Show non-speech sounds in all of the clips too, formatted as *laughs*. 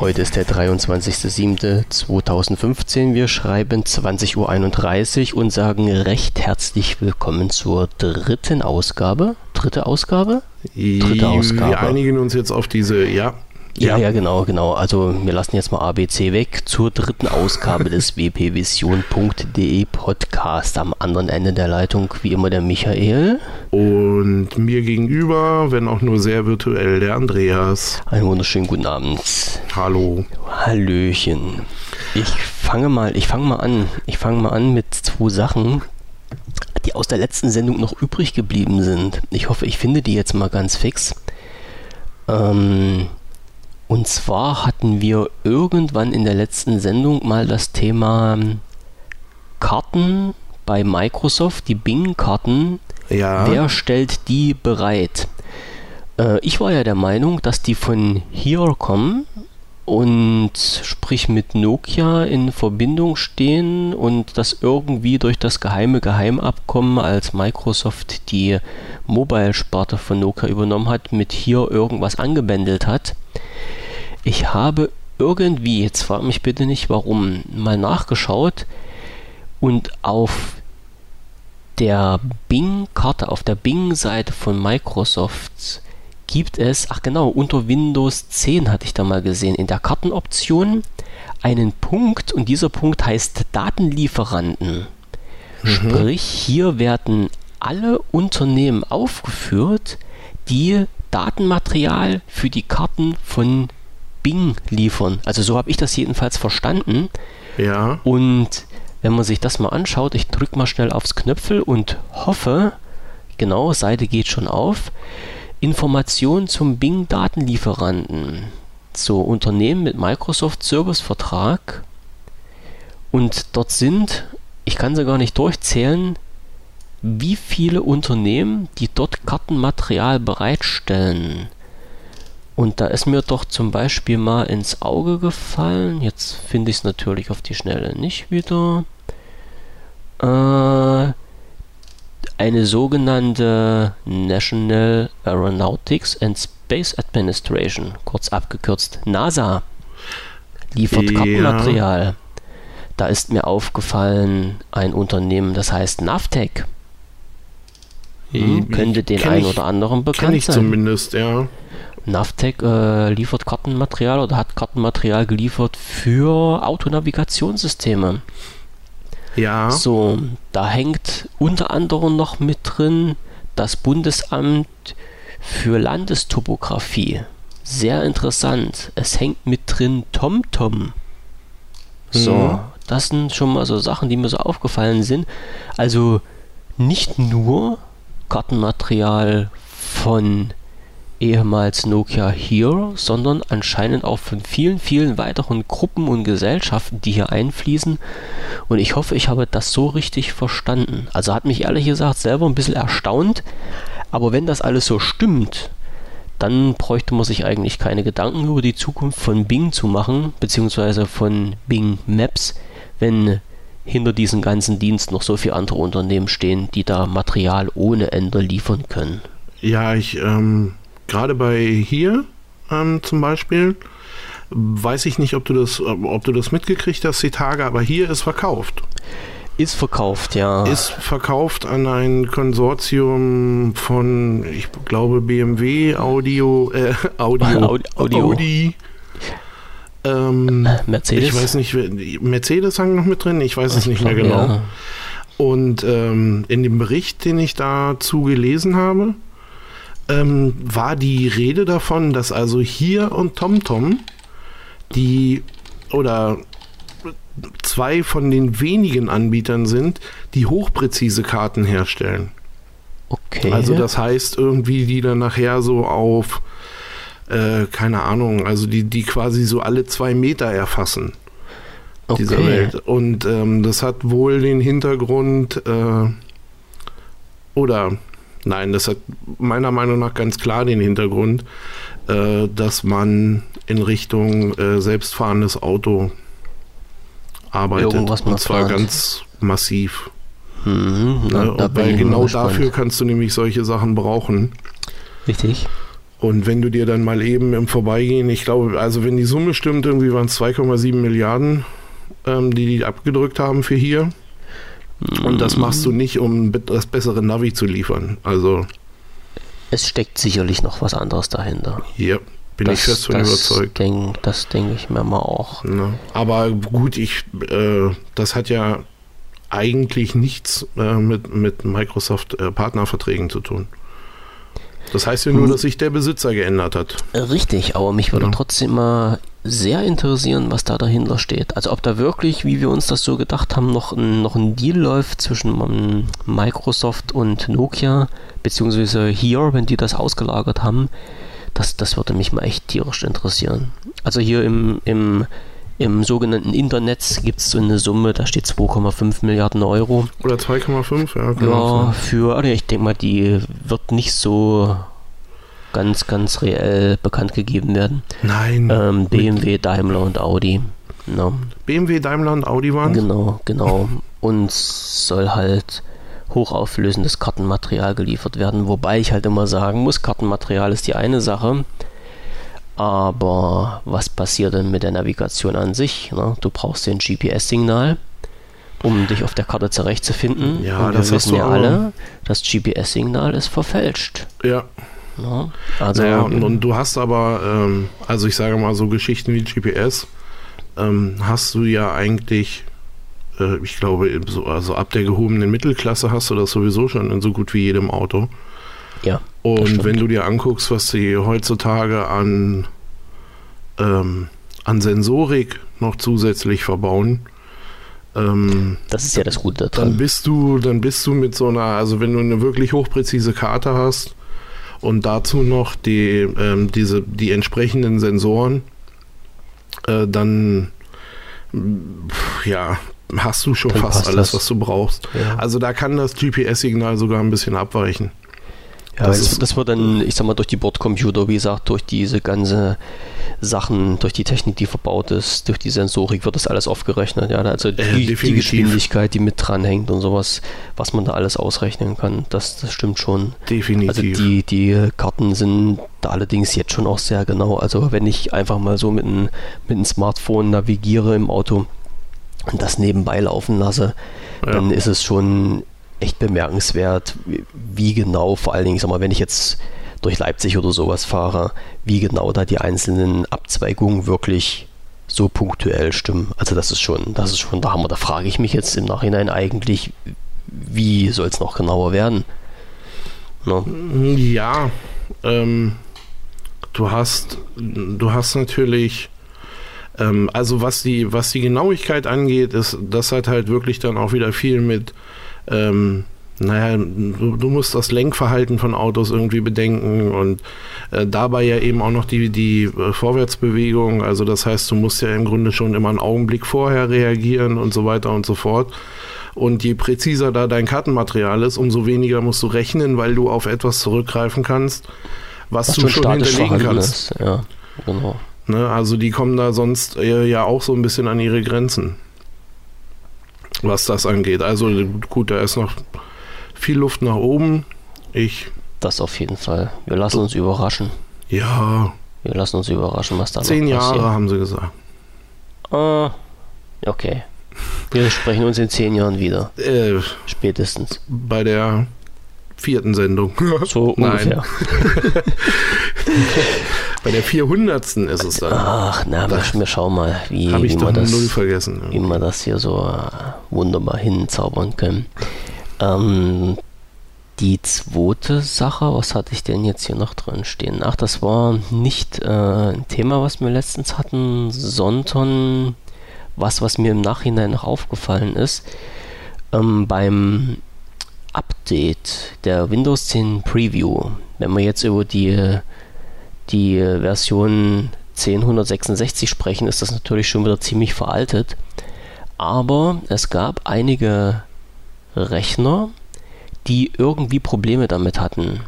Heute ist der 23.07.2015. Wir schreiben 20.31 Uhr und sagen recht herzlich willkommen zur dritten Ausgabe. Dritte Ausgabe? Dritte Ausgabe. Wir einigen uns jetzt auf diese, ja, ja, ja, genau, genau. Also wir lassen jetzt mal ABC weg zur dritten Ausgabe des *laughs* wpvision.de Podcast. Am anderen Ende der Leitung wie immer der Michael. Und mir gegenüber, wenn auch nur sehr virtuell, der Andreas. Einen wunderschönen guten Abend. Hallo. Hallöchen. Ich fange mal, ich fange mal an. Ich fange mal an mit zwei Sachen, die aus der letzten Sendung noch übrig geblieben sind. Ich hoffe, ich finde die jetzt mal ganz fix. Ähm, und zwar hatten wir irgendwann in der letzten Sendung mal das Thema ähm, Karten bei Microsoft, die Bing-Karten. Ja. Wer stellt die bereit? Äh, ich war ja der Meinung, dass die von hier kommen und sprich mit Nokia in Verbindung stehen und das irgendwie durch das geheime Geheimabkommen, als Microsoft die Mobile-Sparte von Nokia übernommen hat, mit hier irgendwas angebändelt hat. Ich habe irgendwie, jetzt frag mich bitte nicht warum, mal nachgeschaut und auf der Bing-Karte, auf der Bing-Seite von Microsoft gibt es, ach genau, unter Windows 10 hatte ich da mal gesehen, in der Kartenoption einen Punkt und dieser Punkt heißt Datenlieferanten. Mhm. Sprich, hier werden alle Unternehmen aufgeführt, die Datenmaterial für die Karten von Bing liefern. Also so habe ich das jedenfalls verstanden. Ja. Und wenn man sich das mal anschaut, ich drücke mal schnell aufs Knöpfel und hoffe, genau, Seite geht schon auf, Informationen zum Bing Datenlieferanten. So, Unternehmen mit Microsoft Service Vertrag. Und dort sind, ich kann sie gar nicht durchzählen, wie viele Unternehmen, die dort Kartenmaterial bereitstellen. Und da ist mir doch zum Beispiel mal ins Auge gefallen, jetzt finde ich es natürlich auf die Schnelle nicht wieder, äh, eine sogenannte National Aeronautics and Space Administration, kurz abgekürzt NASA, liefert ja. Kartenmaterial. Da ist mir aufgefallen ein Unternehmen, das heißt Navtec. Hm, könnte den einen oder anderen bekannt sein. ich zumindest, ja. Navtec äh, liefert Kartenmaterial oder hat Kartenmaterial geliefert für Autonavigationssysteme. Ja. So, da hängt unter anderem noch mit drin das Bundesamt für Landestopographie. Sehr interessant. Es hängt mit drin TomTom. So, mhm. das sind schon mal so Sachen, die mir so aufgefallen sind. Also nicht nur Kartenmaterial von ehemals Nokia Here, sondern anscheinend auch von vielen, vielen weiteren Gruppen und Gesellschaften, die hier einfließen. Und ich hoffe, ich habe das so richtig verstanden. Also hat mich ehrlich gesagt selber ein bisschen erstaunt. Aber wenn das alles so stimmt, dann bräuchte man sich eigentlich keine Gedanken über die Zukunft von Bing zu machen, beziehungsweise von Bing Maps, wenn hinter diesem ganzen Dienst noch so viele andere Unternehmen stehen, die da Material ohne Ende liefern können. Ja, ich ähm, gerade bei hier ähm, zum Beispiel, weiß ich nicht, ob du das, ob du das mitgekriegt hast, die Tage, aber hier ist verkauft. Ist verkauft, ja. Ist verkauft an ein Konsortium von, ich glaube, BMW, Audio, äh, *laughs* Audio, *laughs* Audio. Audi. Ähm, Mercedes? Ich weiß nicht, Mercedes hang noch mit drin, ich weiß es nicht mehr genau. Ja. Und ähm, in dem Bericht, den ich dazu gelesen habe, ähm, war die Rede davon, dass also hier und TomTom die oder zwei von den wenigen Anbietern sind, die hochpräzise Karten herstellen. Okay. Also das heißt irgendwie, die dann nachher so auf, äh, keine Ahnung, also die, die quasi so alle zwei Meter erfassen. Okay. Dieser Welt. Und ähm, das hat wohl den Hintergrund, äh, oder Nein, das hat meiner Meinung nach ganz klar den Hintergrund, äh, dass man in Richtung äh, selbstfahrendes Auto arbeitet. Irgendwas und zwar ganz massiv. Mhm, na, ja, weil genau dafür kannst du nämlich solche Sachen brauchen. Richtig. Und wenn du dir dann mal eben im Vorbeigehen, ich glaube, also wenn die Summe stimmt, irgendwie waren es 2,7 Milliarden, ähm, die die abgedrückt haben für hier. Und das machst du nicht, um das bessere Navi zu liefern. Also. Es steckt sicherlich noch was anderes dahinter. Ja, bin das, ich fest von überzeugt. Denk, das denke ich mir mal auch. Ja, aber gut, ich, äh, das hat ja eigentlich nichts äh, mit, mit Microsoft äh, Partnerverträgen zu tun. Das heißt ja nur, dass sich der Besitzer geändert hat. Richtig, aber mich würde ja. trotzdem mal sehr interessieren, was da dahinter steht. Also ob da wirklich, wie wir uns das so gedacht haben, noch ein, noch ein Deal läuft zwischen Microsoft und Nokia, beziehungsweise hier, wenn die das ausgelagert haben, das, das würde mich mal echt tierisch interessieren. Also hier im, im, im sogenannten Internet gibt es so eine Summe, da steht 2,5 Milliarden Euro. Oder 2,5, ja. Genau. Ja, für, also ich denke mal, die wird nicht so ganz, ganz reell bekannt gegeben werden. Nein. Ähm, BMW, Daimler und Audi. No. Ne? BMW, Daimler und Audi waren Genau, genau. Und soll halt hochauflösendes Kartenmaterial geliefert werden. Wobei ich halt immer sagen muss, Kartenmaterial ist die eine Sache. Aber was passiert denn mit der Navigation an sich? Ne? Du brauchst den GPS-Signal, um dich auf der Karte zurechtzufinden. Ja, Und das wir wissen ja alle, das GPS-Signal ist verfälscht. Ja. Ne? Also, naja, und, und, du hast aber, ähm, also ich sage mal, so Geschichten wie GPS ähm, hast du ja eigentlich, äh, ich glaube, so, also ab der gehobenen Mittelklasse hast du das sowieso schon in so gut wie jedem Auto. Ja. Und wenn du dir anguckst, was sie heutzutage an, ähm, an Sensorik noch zusätzlich verbauen, ähm, das ist ja das Gute daran. Dann bist du, dann bist du mit so einer, also wenn du eine wirklich hochpräzise Karte hast und dazu noch die, ähm, diese, die entsprechenden Sensoren, äh, dann ja, hast du schon dann fast alles, das. was du brauchst. Ja. Also da kann das GPS-Signal sogar ein bisschen abweichen. Ja, das, das, das, wird dann, ich sag mal, durch die Bordcomputer, wie gesagt, durch diese ganze Sachen, durch die Technik, die verbaut ist, durch die Sensorik wird das alles aufgerechnet. Ja, also die, äh, die Geschwindigkeit, die mit dranhängt und sowas, was man da alles ausrechnen kann, das, das stimmt schon. Definitiv. Also die, die Karten sind da allerdings jetzt schon auch sehr genau. Also wenn ich einfach mal so mit einem mit einem Smartphone navigiere im Auto und das nebenbei laufen lasse, ja. dann ist es schon echt bemerkenswert, wie genau, vor allen Dingen, sag mal, wenn ich jetzt durch Leipzig oder sowas fahre, wie genau da die einzelnen Abzweigungen wirklich so punktuell stimmen. Also das ist schon, das ist schon der Hammer. Da frage ich mich jetzt im Nachhinein eigentlich, wie soll es noch genauer werden? No? Ja, ähm, du hast, du hast natürlich, ähm, also was die, was die Genauigkeit angeht, ist das hat halt wirklich dann auch wieder viel mit ähm, naja, du, du, musst das Lenkverhalten von Autos irgendwie bedenken und äh, dabei ja eben auch noch die, die äh, Vorwärtsbewegung. Also das heißt, du musst ja im Grunde schon immer einen Augenblick vorher reagieren und so weiter und so fort. Und je präziser da dein Kartenmaterial ist, umso weniger musst du rechnen, weil du auf etwas zurückgreifen kannst, was, was du schon hinterlegen kannst. Ist. Ja, genau. Ne, also die kommen da sonst äh, ja auch so ein bisschen an ihre Grenzen was das angeht. Also gut, da ist noch viel Luft nach oben. Ich. Das auf jeden Fall. Wir lassen uns überraschen. Ja. Wir lassen uns überraschen, was da Zehn Jahre haben sie gesagt. Ah, okay. Wir sprechen uns in zehn Jahren wieder. Äh, Spätestens. Bei der vierten Sendung. So *laughs* ungefähr. *laughs* *laughs* Bei der 400. ist es dann. Ach, na, wir, wir schauen mal, wie, wie, wir das, wie wir das hier so äh, wunderbar hinzaubern können. Ähm, die zweite Sache, was hatte ich denn jetzt hier noch drin stehen? Ach, das war nicht äh, ein Thema, was wir letztens hatten, sondern was, was mir im Nachhinein noch aufgefallen ist. Ähm, beim Update der Windows 10 Preview, wenn wir jetzt über die die Version 1066 sprechen, ist das natürlich schon wieder ziemlich veraltet. Aber es gab einige Rechner, die irgendwie Probleme damit hatten.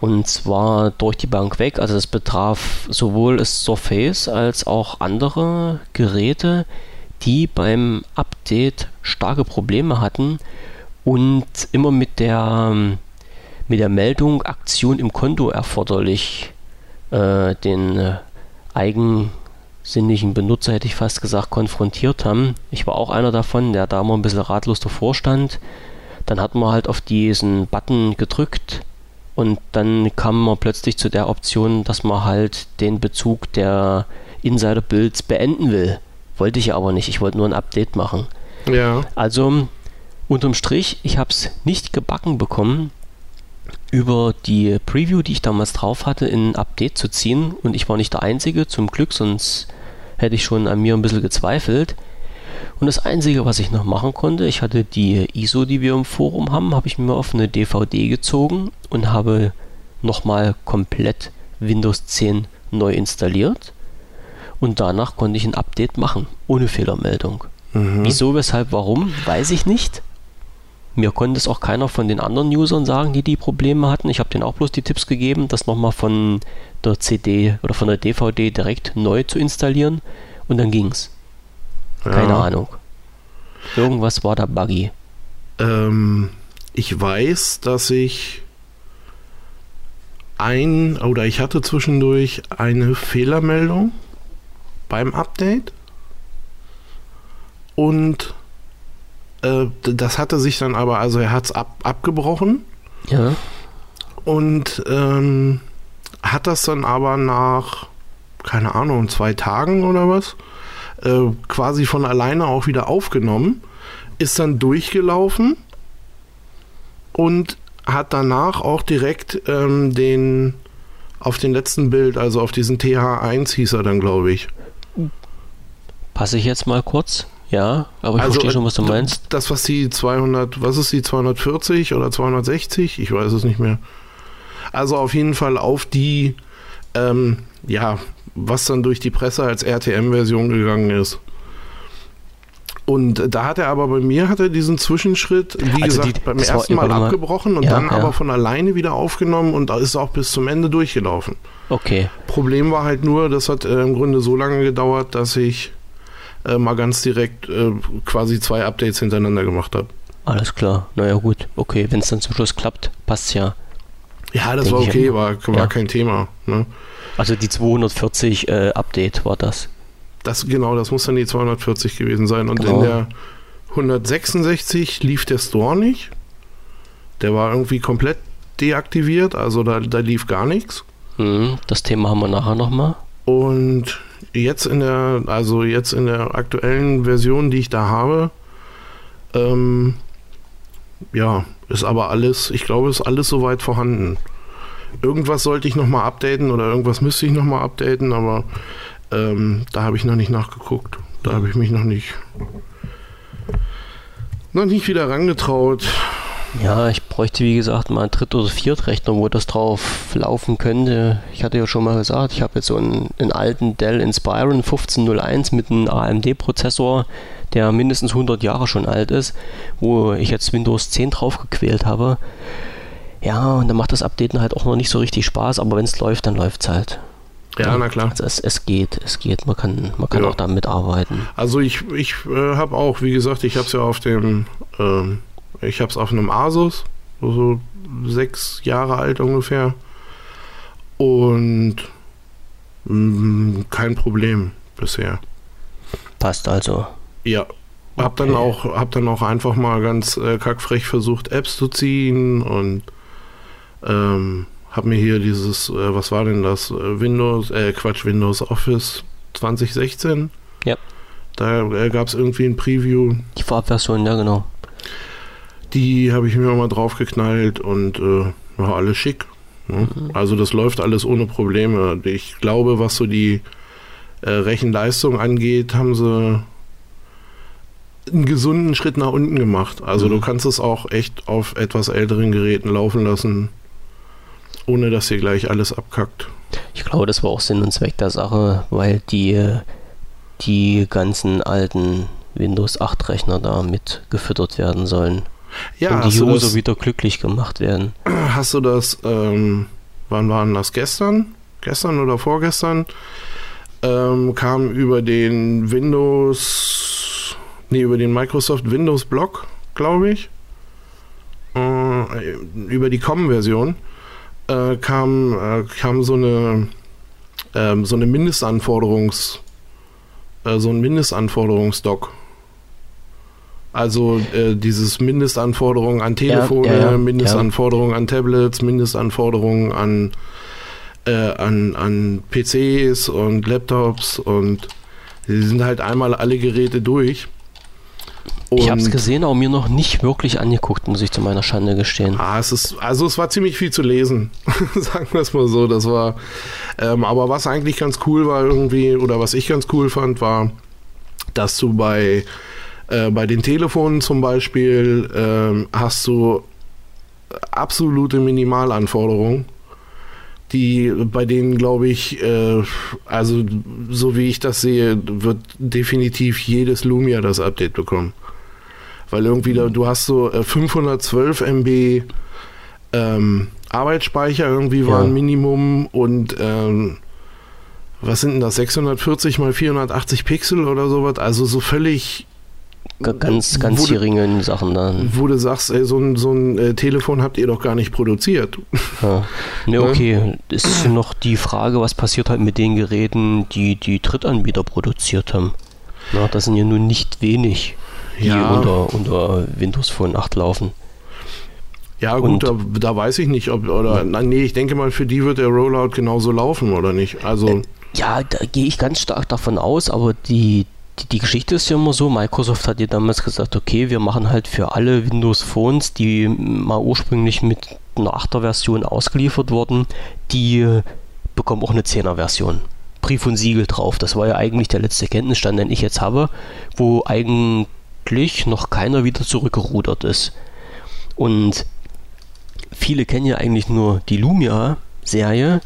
Und zwar durch die Bank weg. Also es betraf sowohl das Surface als auch andere Geräte, die beim Update starke Probleme hatten und immer mit der, mit der Meldung Aktion im Konto erforderlich äh, den äh, eigensinnigen Benutzer, hätte ich fast gesagt, konfrontiert haben. Ich war auch einer davon, der da immer ein bisschen ratlos davor stand. Dann hat man halt auf diesen Button gedrückt und dann kam man plötzlich zu der Option, dass man halt den Bezug der Insider-Builds beenden will. Wollte ich aber nicht, ich wollte nur ein Update machen. Ja. Also unterm Strich, ich habe es nicht gebacken bekommen, über die Preview, die ich damals drauf hatte, in ein Update zu ziehen. Und ich war nicht der Einzige, zum Glück, sonst hätte ich schon an mir ein bisschen gezweifelt. Und das Einzige, was ich noch machen konnte, ich hatte die ISO, die wir im Forum haben, habe ich mir auf eine DVD gezogen und habe nochmal komplett Windows 10 neu installiert. Und danach konnte ich ein Update machen, ohne Fehlermeldung. Mhm. Wieso, weshalb, warum, weiß ich nicht. Mir konnte es auch keiner von den anderen Usern sagen, die die Probleme hatten. Ich habe denen auch bloß die Tipps gegeben, das nochmal von der CD oder von der DVD direkt neu zu installieren. Und dann ging's. Keine ja. Ahnung. Irgendwas war da buggy. Ähm, ich weiß, dass ich ein oder ich hatte zwischendurch eine Fehlermeldung beim Update und äh, das hatte sich dann aber, also er hat es ab, abgebrochen. Ja. Und ähm, hat das dann aber nach, keine Ahnung, zwei Tagen oder was, äh, quasi von alleine auch wieder aufgenommen, ist dann durchgelaufen und hat danach auch direkt ähm, den auf den letzten Bild, also auf diesen TH1 hieß er dann, glaube ich. Passe ich jetzt mal kurz? Ja, aber ich also, verstehe schon, was du meinst. Das, was die 200, was ist die 240 oder 260? Ich weiß es nicht mehr. Also auf jeden Fall auf die, ähm, ja, was dann durch die Presse als RTM-Version gegangen ist. Und da hat er aber bei mir hat er diesen Zwischenschritt, wie also gesagt, die, beim ersten Mal abgebrochen und ja, dann ja. aber von alleine wieder aufgenommen und ist auch bis zum Ende durchgelaufen. Okay. Problem war halt nur, das hat äh, im Grunde so lange gedauert, dass ich äh, mal ganz direkt äh, quasi zwei Updates hintereinander gemacht habe. Alles klar. Naja, gut. Okay, wenn es dann zum Schluss klappt, passt ja. Ja, das war okay, war, war ja. kein Thema. Ne? Also die 240 äh, Update war das. Das genau, das muss dann die 240 gewesen sein. Und genau. in der 166 lief der Store nicht. Der war irgendwie komplett deaktiviert, also da, da lief gar nichts. Mhm, das Thema haben wir nachher nochmal. Und jetzt in der, also jetzt in der aktuellen Version, die ich da habe, ähm, ja, ist aber alles, ich glaube, ist alles soweit vorhanden. Irgendwas sollte ich nochmal updaten oder irgendwas müsste ich nochmal updaten, aber ähm, da habe ich noch nicht nachgeguckt. Da habe ich mich noch nicht noch nicht wieder rangetraut. Ja, ich bräuchte wie gesagt mal einen Dritt- oder Viertrechner, wo das drauf laufen könnte. Ich hatte ja schon mal gesagt, ich habe jetzt so einen, einen alten Dell Inspiron 1501 mit einem AMD-Prozessor, der mindestens 100 Jahre schon alt ist, wo ich jetzt Windows 10 drauf gequält habe. Ja, und dann macht das Updaten halt auch noch nicht so richtig Spaß, aber wenn es läuft, dann läuft es halt. Ja, na klar. Also es, es geht, es geht. Man kann, man kann ja. auch damit arbeiten. Also ich, ich äh, habe auch, wie gesagt, ich habe es ja auf dem ähm, ich habe es auf einem Asus, so sechs Jahre alt ungefähr. Und mh, mm, kein Problem bisher. Passt also. Ja. Hab okay. dann auch, hab dann auch einfach mal ganz äh, kackfrech versucht, Apps zu ziehen und ähm, hab mir hier dieses, äh, was war denn das? Äh, Windows, äh, Quatsch, Windows Office 2016. Ja. Da äh, gab es irgendwie ein Preview. Die Vorabversion, ja genau. Die habe ich mir mal draufgeknallt und äh, ja, alles schick. Ne? Mhm. Also das läuft alles ohne Probleme. Ich glaube, was so die äh, Rechenleistung angeht, haben sie einen gesunden Schritt nach unten gemacht. Also mhm. du kannst es auch echt auf etwas älteren Geräten laufen lassen, ohne dass dir gleich alles abkackt. Ich glaube, das war auch Sinn und Zweck der Sache, weil die, die ganzen alten Windows 8 Rechner da mit gefüttert werden sollen. Ja, und die User das, wieder glücklich gemacht werden. *clears throat* Hast du das, ähm, wann waren das gestern? Gestern oder vorgestern? Ähm, kam über den Windows, nee, über den Microsoft Windows Blog, glaube ich. über die COM-Version äh, kam, äh, kam so eine ähm, so eine Mindestanforderungs äh, so ein Mindestanforderungsdoc. Also äh, dieses Mindestanforderungen an Telefone, ja, ja, Mindestanforderungen an Tablets, Mindestanforderungen an, äh, an, an PCs und Laptops und die sind halt einmal alle Geräte durch. Und ich habe es gesehen, aber mir noch nicht wirklich angeguckt, muss ich zu meiner Schande gestehen. Ah, es ist, also es war ziemlich viel zu lesen, *laughs* sagen wir es mal so. Das war, ähm, aber was eigentlich ganz cool war irgendwie, oder was ich ganz cool fand, war, dass du bei, äh, bei den Telefonen zum Beispiel ähm, hast du absolute Minimalanforderungen die bei denen glaube ich, äh, also so wie ich das sehe, wird definitiv jedes Lumia das Update bekommen. Weil irgendwie da, du hast so 512 äh, MB ähm, Arbeitsspeicher irgendwie war ja. ein Minimum und ähm, was sind denn das? 640 mal 480 Pixel oder sowas? Also so völlig ganz ganz geringen Sachen dann wo du sagst ey, so ein, so ein äh, Telefon habt ihr doch gar nicht produziert ja. *laughs* ne, okay ist noch die Frage was passiert halt mit den Geräten die die Drittanbieter produziert haben Na, das sind ja nun nicht wenig die ja. unter, unter Windows Phone 8 laufen. Ja, gut, da, da, weiß ich nicht, ob, oder, ja. nee, ich denke mal, für die wird der Rollout genauso laufen, oder nicht? Also. Äh, ja, da gehe ich ganz stark davon aus, aber die, die, die, Geschichte ist ja immer so, Microsoft hat ja damals gesagt, okay, wir machen halt für alle Windows Phones, die mal ursprünglich mit einer 8er Version ausgeliefert wurden, die bekommen auch eine 10er Version. Brief und Siegel drauf. Das war ja eigentlich der letzte Kenntnisstand, den ich jetzt habe, wo eigentlich noch keiner wieder zurückgerudert ist. Und viele kennen ja eigentlich nur die Lumia-Serie.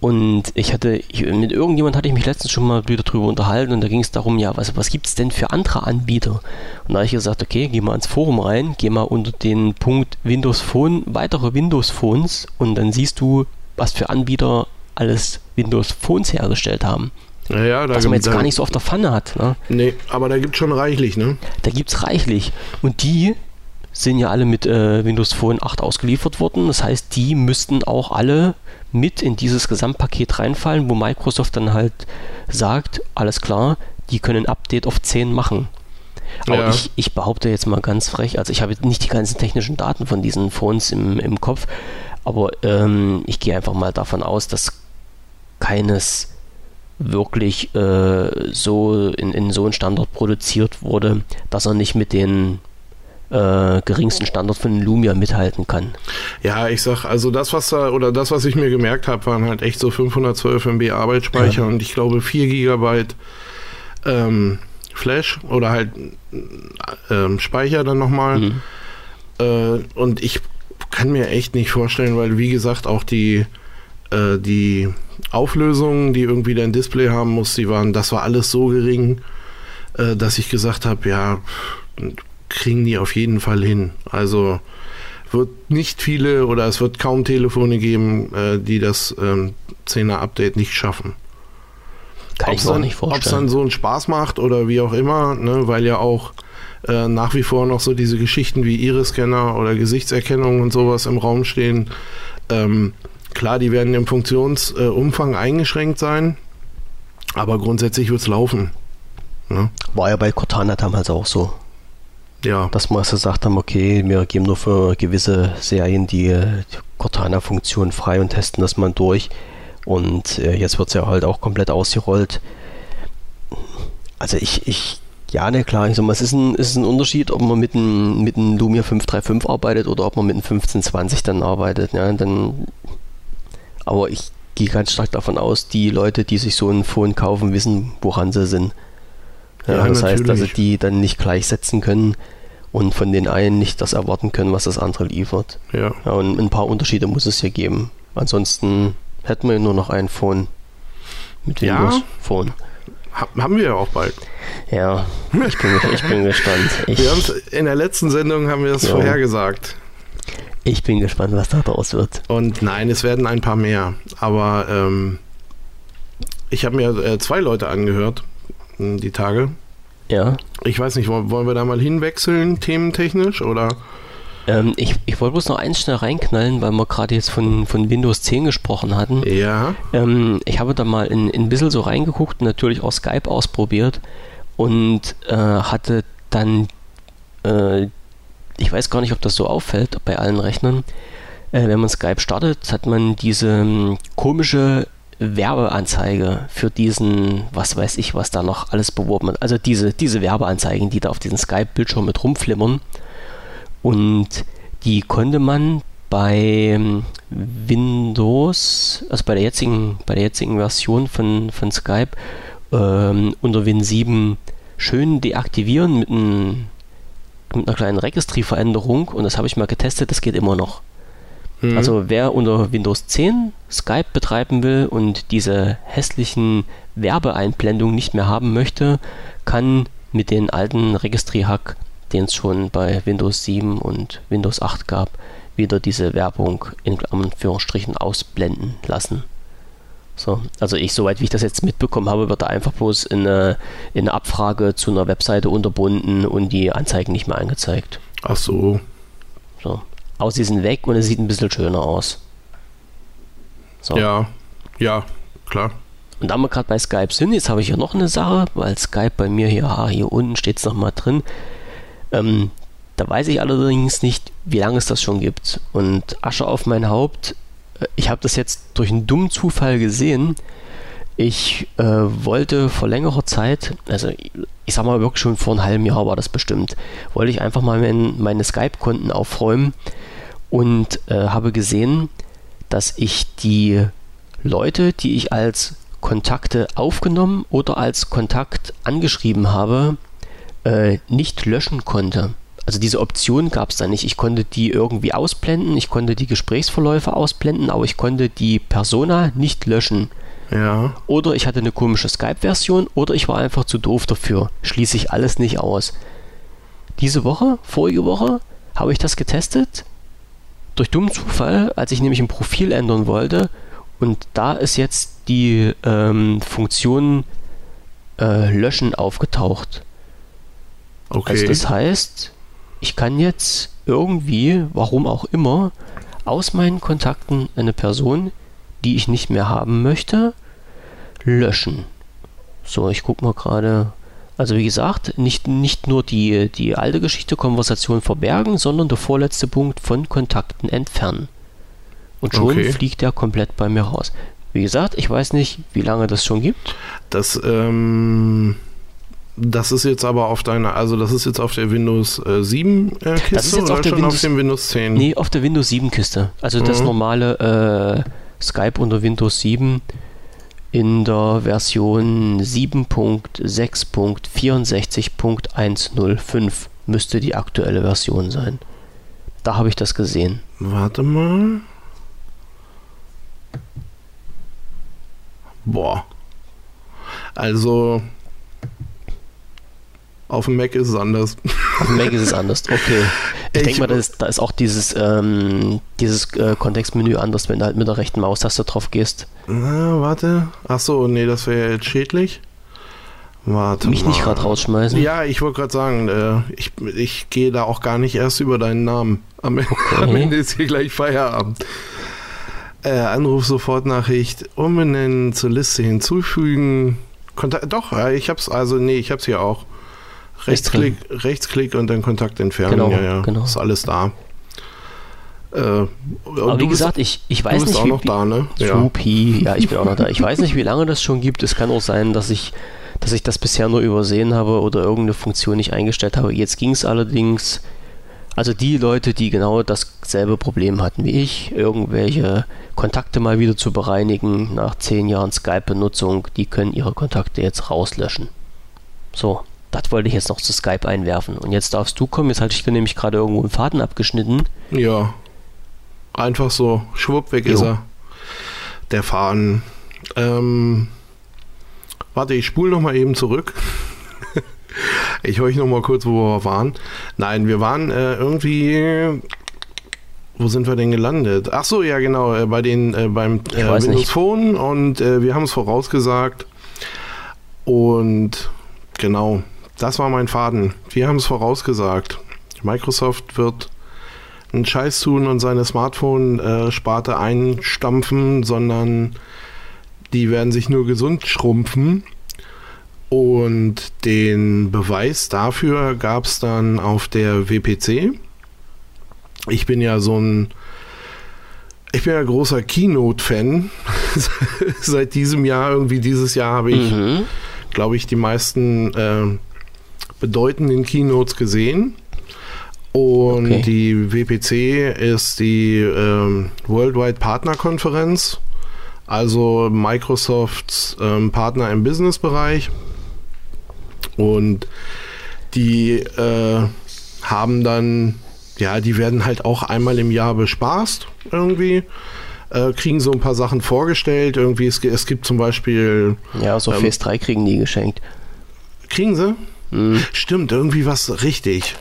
Und ich hatte, ich, mit irgendjemand hatte ich mich letztens schon mal wieder drüber unterhalten und da ging es darum, ja, was, was gibt es denn für andere Anbieter? Und da habe ich gesagt, okay, geh mal ins Forum rein, geh mal unter den Punkt Windows Phone, weitere Windows Phones und dann siehst du, was für Anbieter alles Windows Phones hergestellt haben. Ja, ja, da was man jetzt gar nicht so auf der Pfanne hat. Ne? Nee, aber da gibt es schon reichlich, ne? Da gibt es reichlich. Und die sind ja alle mit äh, Windows Phone 8 ausgeliefert worden. Das heißt, die müssten auch alle mit in dieses Gesamtpaket reinfallen, wo Microsoft dann halt sagt, alles klar, die können ein Update auf 10 machen. Aber ja. ich, ich behaupte jetzt mal ganz frech, also ich habe nicht die ganzen technischen Daten von diesen Phones im, im Kopf, aber ähm, ich gehe einfach mal davon aus, dass keines wirklich äh, so in, in so einem Standard produziert wurde, dass er nicht mit den äh, geringsten Standard von Lumia mithalten kann. Ja, ich sag, also das, was da, oder das, was ich mir gemerkt habe, waren halt echt so 512 MB Arbeitsspeicher ja. und ich glaube 4 GB ähm, Flash oder halt ähm, Speicher dann nochmal. Mhm. Äh, und ich kann mir echt nicht vorstellen, weil wie gesagt auch die, äh, die Auflösungen, die irgendwie dein Display haben muss, die waren, das war alles so gering, äh, dass ich gesagt habe, ja, kriegen die auf jeden Fall hin. Also wird nicht viele oder es wird kaum Telefone geben, äh, die das ähm, 10er Update nicht schaffen. Kann ob's ich mir nicht vorstellen. Ob es dann so einen Spaß macht oder wie auch immer, ne, weil ja auch äh, nach wie vor noch so diese Geschichten wie Iris-Scanner oder Gesichtserkennung und sowas im Raum stehen. Ähm, Klar, die werden im Funktionsumfang äh, eingeschränkt sein, aber grundsätzlich wird es laufen. Ne? War ja bei Cortana damals auch so. Ja. Dass wir gesagt haben, okay, wir geben nur für gewisse Serien die, die Cortana-Funktion frei und testen das mal durch. Und äh, jetzt wird es ja halt auch komplett ausgerollt. Also ich, ich ja, ne, klar, ich sag mal, es ist ein, es ist ein Unterschied, ob man mit einem, mit einem Lumia 535 arbeitet oder ob man mit einem 1520 dann arbeitet. Ja, dann aber ich gehe ganz stark davon aus, die Leute, die sich so ein Phone kaufen, wissen, woran sie sind. Ja, ja das natürlich. heißt, dass sie die dann nicht gleichsetzen können und von den einen nicht das erwarten können, was das andere liefert. Ja. ja und ein paar Unterschiede muss es hier geben. Ansonsten hätten wir nur noch ein Phone mit Windows ja. Phone. Haben wir ja auch bald. Ja, ich bin, ich bin gespannt. *laughs* Ich, in der letzten Sendung haben wir das ja. vorhergesagt. Ich bin gespannt, was da draus wird. Und nein, es werden ein paar mehr. Aber ähm, ich habe mir äh, zwei Leute angehört, hm, die Tage. Ja. Ich weiß nicht, wollen wir da mal hinwechseln, thementechnisch, oder? Ähm, ich, ich wollte bloß noch eins schnell reinknallen, weil wir gerade jetzt von, von Windows 10 gesprochen hatten. Ja. Ähm, ich habe da mal in, in ein bisschen so reingeguckt natürlich auch Skype ausprobiert und äh, hatte dann, äh, ich weiß gar nicht, ob das so auffällt bei allen Rechnern, äh, wenn man Skype startet, hat man diese ähm, komische Werbeanzeige für diesen, was weiß ich, was da noch alles beworben wird. Also diese, diese Werbeanzeigen, die da auf diesem Skype-Bildschirm mit rumflimmern. Und die konnte man bei ähm, Windows, also bei der jetzigen, bei der jetzigen Version von, von Skype, ähm, unter Win 7 schön deaktivieren mit, ein, mit einer kleinen Registry-Veränderung und das habe ich mal getestet, das geht immer noch. Mhm. Also wer unter Windows 10 Skype betreiben will und diese hässlichen Werbeeinblendungen nicht mehr haben möchte, kann mit den alten Registry-Hack, den es schon bei Windows 7 und Windows 8 gab, wieder diese Werbung in Anführungsstrichen ausblenden lassen. So, also ich, soweit wie ich das jetzt mitbekommen habe, wird da einfach bloß eine, eine Abfrage zu einer Webseite unterbunden und die Anzeigen nicht mehr angezeigt. Ach so. Aus sie sind weg und es sieht ein bisschen schöner aus. So. Ja, ja, klar. Und da wir gerade bei Skype sind, jetzt habe ich hier noch eine Sache, weil Skype bei mir hier, ah, hier unten steht es nochmal drin. Ähm, da weiß ich allerdings nicht, wie lange es das schon gibt. Und Asche auf mein Haupt, äh, ich habe das jetzt durch einen dummen Zufall gesehen. Ich äh, wollte vor längerer Zeit, also ich sag mal wirklich schon vor einem halben Jahr war das bestimmt, wollte ich einfach mal mein, meine Skype-Konten aufräumen und äh, habe gesehen, dass ich die Leute, die ich als Kontakte aufgenommen oder als Kontakt angeschrieben habe, äh, nicht löschen konnte. Also diese Option gab es da nicht. Ich konnte die irgendwie ausblenden, ich konnte die Gesprächsverläufe ausblenden, aber ich konnte die Persona nicht löschen. Ja. Oder ich hatte eine komische Skype-Version oder ich war einfach zu doof dafür. Schließe ich alles nicht aus. Diese Woche, vorige Woche, habe ich das getestet. Durch dummen Zufall, als ich nämlich ein Profil ändern wollte. Und da ist jetzt die ähm, Funktion äh, Löschen aufgetaucht. Okay. Also das heißt, ich kann jetzt irgendwie, warum auch immer, aus meinen Kontakten eine Person die ich nicht mehr haben möchte, löschen. So, ich gucke mal gerade. Also wie gesagt, nicht, nicht nur die, die alte Geschichte Konversation verbergen, sondern der vorletzte Punkt von Kontakten entfernen. Und schon okay. fliegt er komplett bei mir raus. Wie gesagt, ich weiß nicht, wie lange das schon gibt. Das, ähm, das ist jetzt aber auf deiner, also das ist jetzt auf der Windows äh, 7 äh, Kiste das ist jetzt oder auf der schon Windows, auf dem Windows 10? Nee, auf der Windows 7 Kiste. Also mhm. das normale äh, Skype unter Windows 7 in der Version 7.6.64.105 müsste die aktuelle Version sein. Da habe ich das gesehen. Warte mal. Boah. Also auf dem Mac ist es anders. Auf dem Mac ist es anders, okay. Ich, *laughs* ich denke mal, da ist, da ist auch dieses, ähm, dieses äh, Kontextmenü anders, wenn du halt mit der rechten Maustaste drauf gehst. Na, warte. Achso, nee, das wäre jetzt schädlich. Warte Mich mal. nicht gerade rausschmeißen. Ja, ich wollte gerade sagen, äh, ich, ich gehe da auch gar nicht erst über deinen Namen. Am, okay. am Ende ist hier gleich Feierabend. Äh, Anruf, Sofortnachricht, umbenennen, zur Liste hinzufügen. Kontakt, doch, ich hab's, also nee, ich hab's hier auch. Rechtsklick, Rechtsklick und dann Kontakt entfernen. Genau, ja, ja. Genau. Ist alles da. Äh, Aber wie gesagt, ich, ich weiß du bist nicht. auch noch da, ne? Supi, ja. ja, ich bin auch noch da. Ich weiß nicht, wie lange das schon gibt. Es kann auch sein, dass ich, dass ich das bisher nur übersehen habe oder irgendeine Funktion nicht eingestellt habe. Jetzt ging es allerdings. Also die Leute, die genau dasselbe Problem hatten wie ich, irgendwelche Kontakte mal wieder zu bereinigen nach zehn Jahren Skype-Benutzung, die können ihre Kontakte jetzt rauslöschen. So, das wollte ich jetzt noch zu Skype einwerfen. Und jetzt darfst du kommen. Jetzt hatte ich dir nämlich gerade irgendwo einen Faden abgeschnitten. Ja. Einfach so. Schwupp, weg jo. ist er. Der Faden. Ähm, warte, ich spule noch mal eben zurück. *laughs* ich höre euch noch mal kurz, wo wir waren. Nein, wir waren äh, irgendwie. Wo sind wir denn gelandet? Ach so, ja genau, äh, bei den äh, beim äh, Windows nicht. Phone und äh, wir haben es vorausgesagt. Und genau, das war mein Faden. Wir haben es vorausgesagt. Microsoft wird einen Scheiß tun und seine Smartphone-Sparte einstampfen, sondern die werden sich nur gesund schrumpfen. Und den Beweis dafür gab es dann auf der WPC. Ich bin ja so ein, ich bin ja großer Keynote-Fan. *laughs* Seit diesem Jahr, irgendwie dieses Jahr habe ich, mhm. glaube ich, die meisten äh, bedeutenden Keynotes gesehen. Und okay. die WPC ist die ähm, Worldwide Partner Konferenz, also Microsofts ähm, Partner im Business-Bereich. Und die äh, haben dann, ja, die werden halt auch einmal im Jahr bespaßt irgendwie. Äh, kriegen so ein paar Sachen vorgestellt. Irgendwie, es, es gibt zum Beispiel. Ja, so ähm, Phase 3 kriegen die geschenkt. Kriegen sie? Mhm. Stimmt, irgendwie was richtig.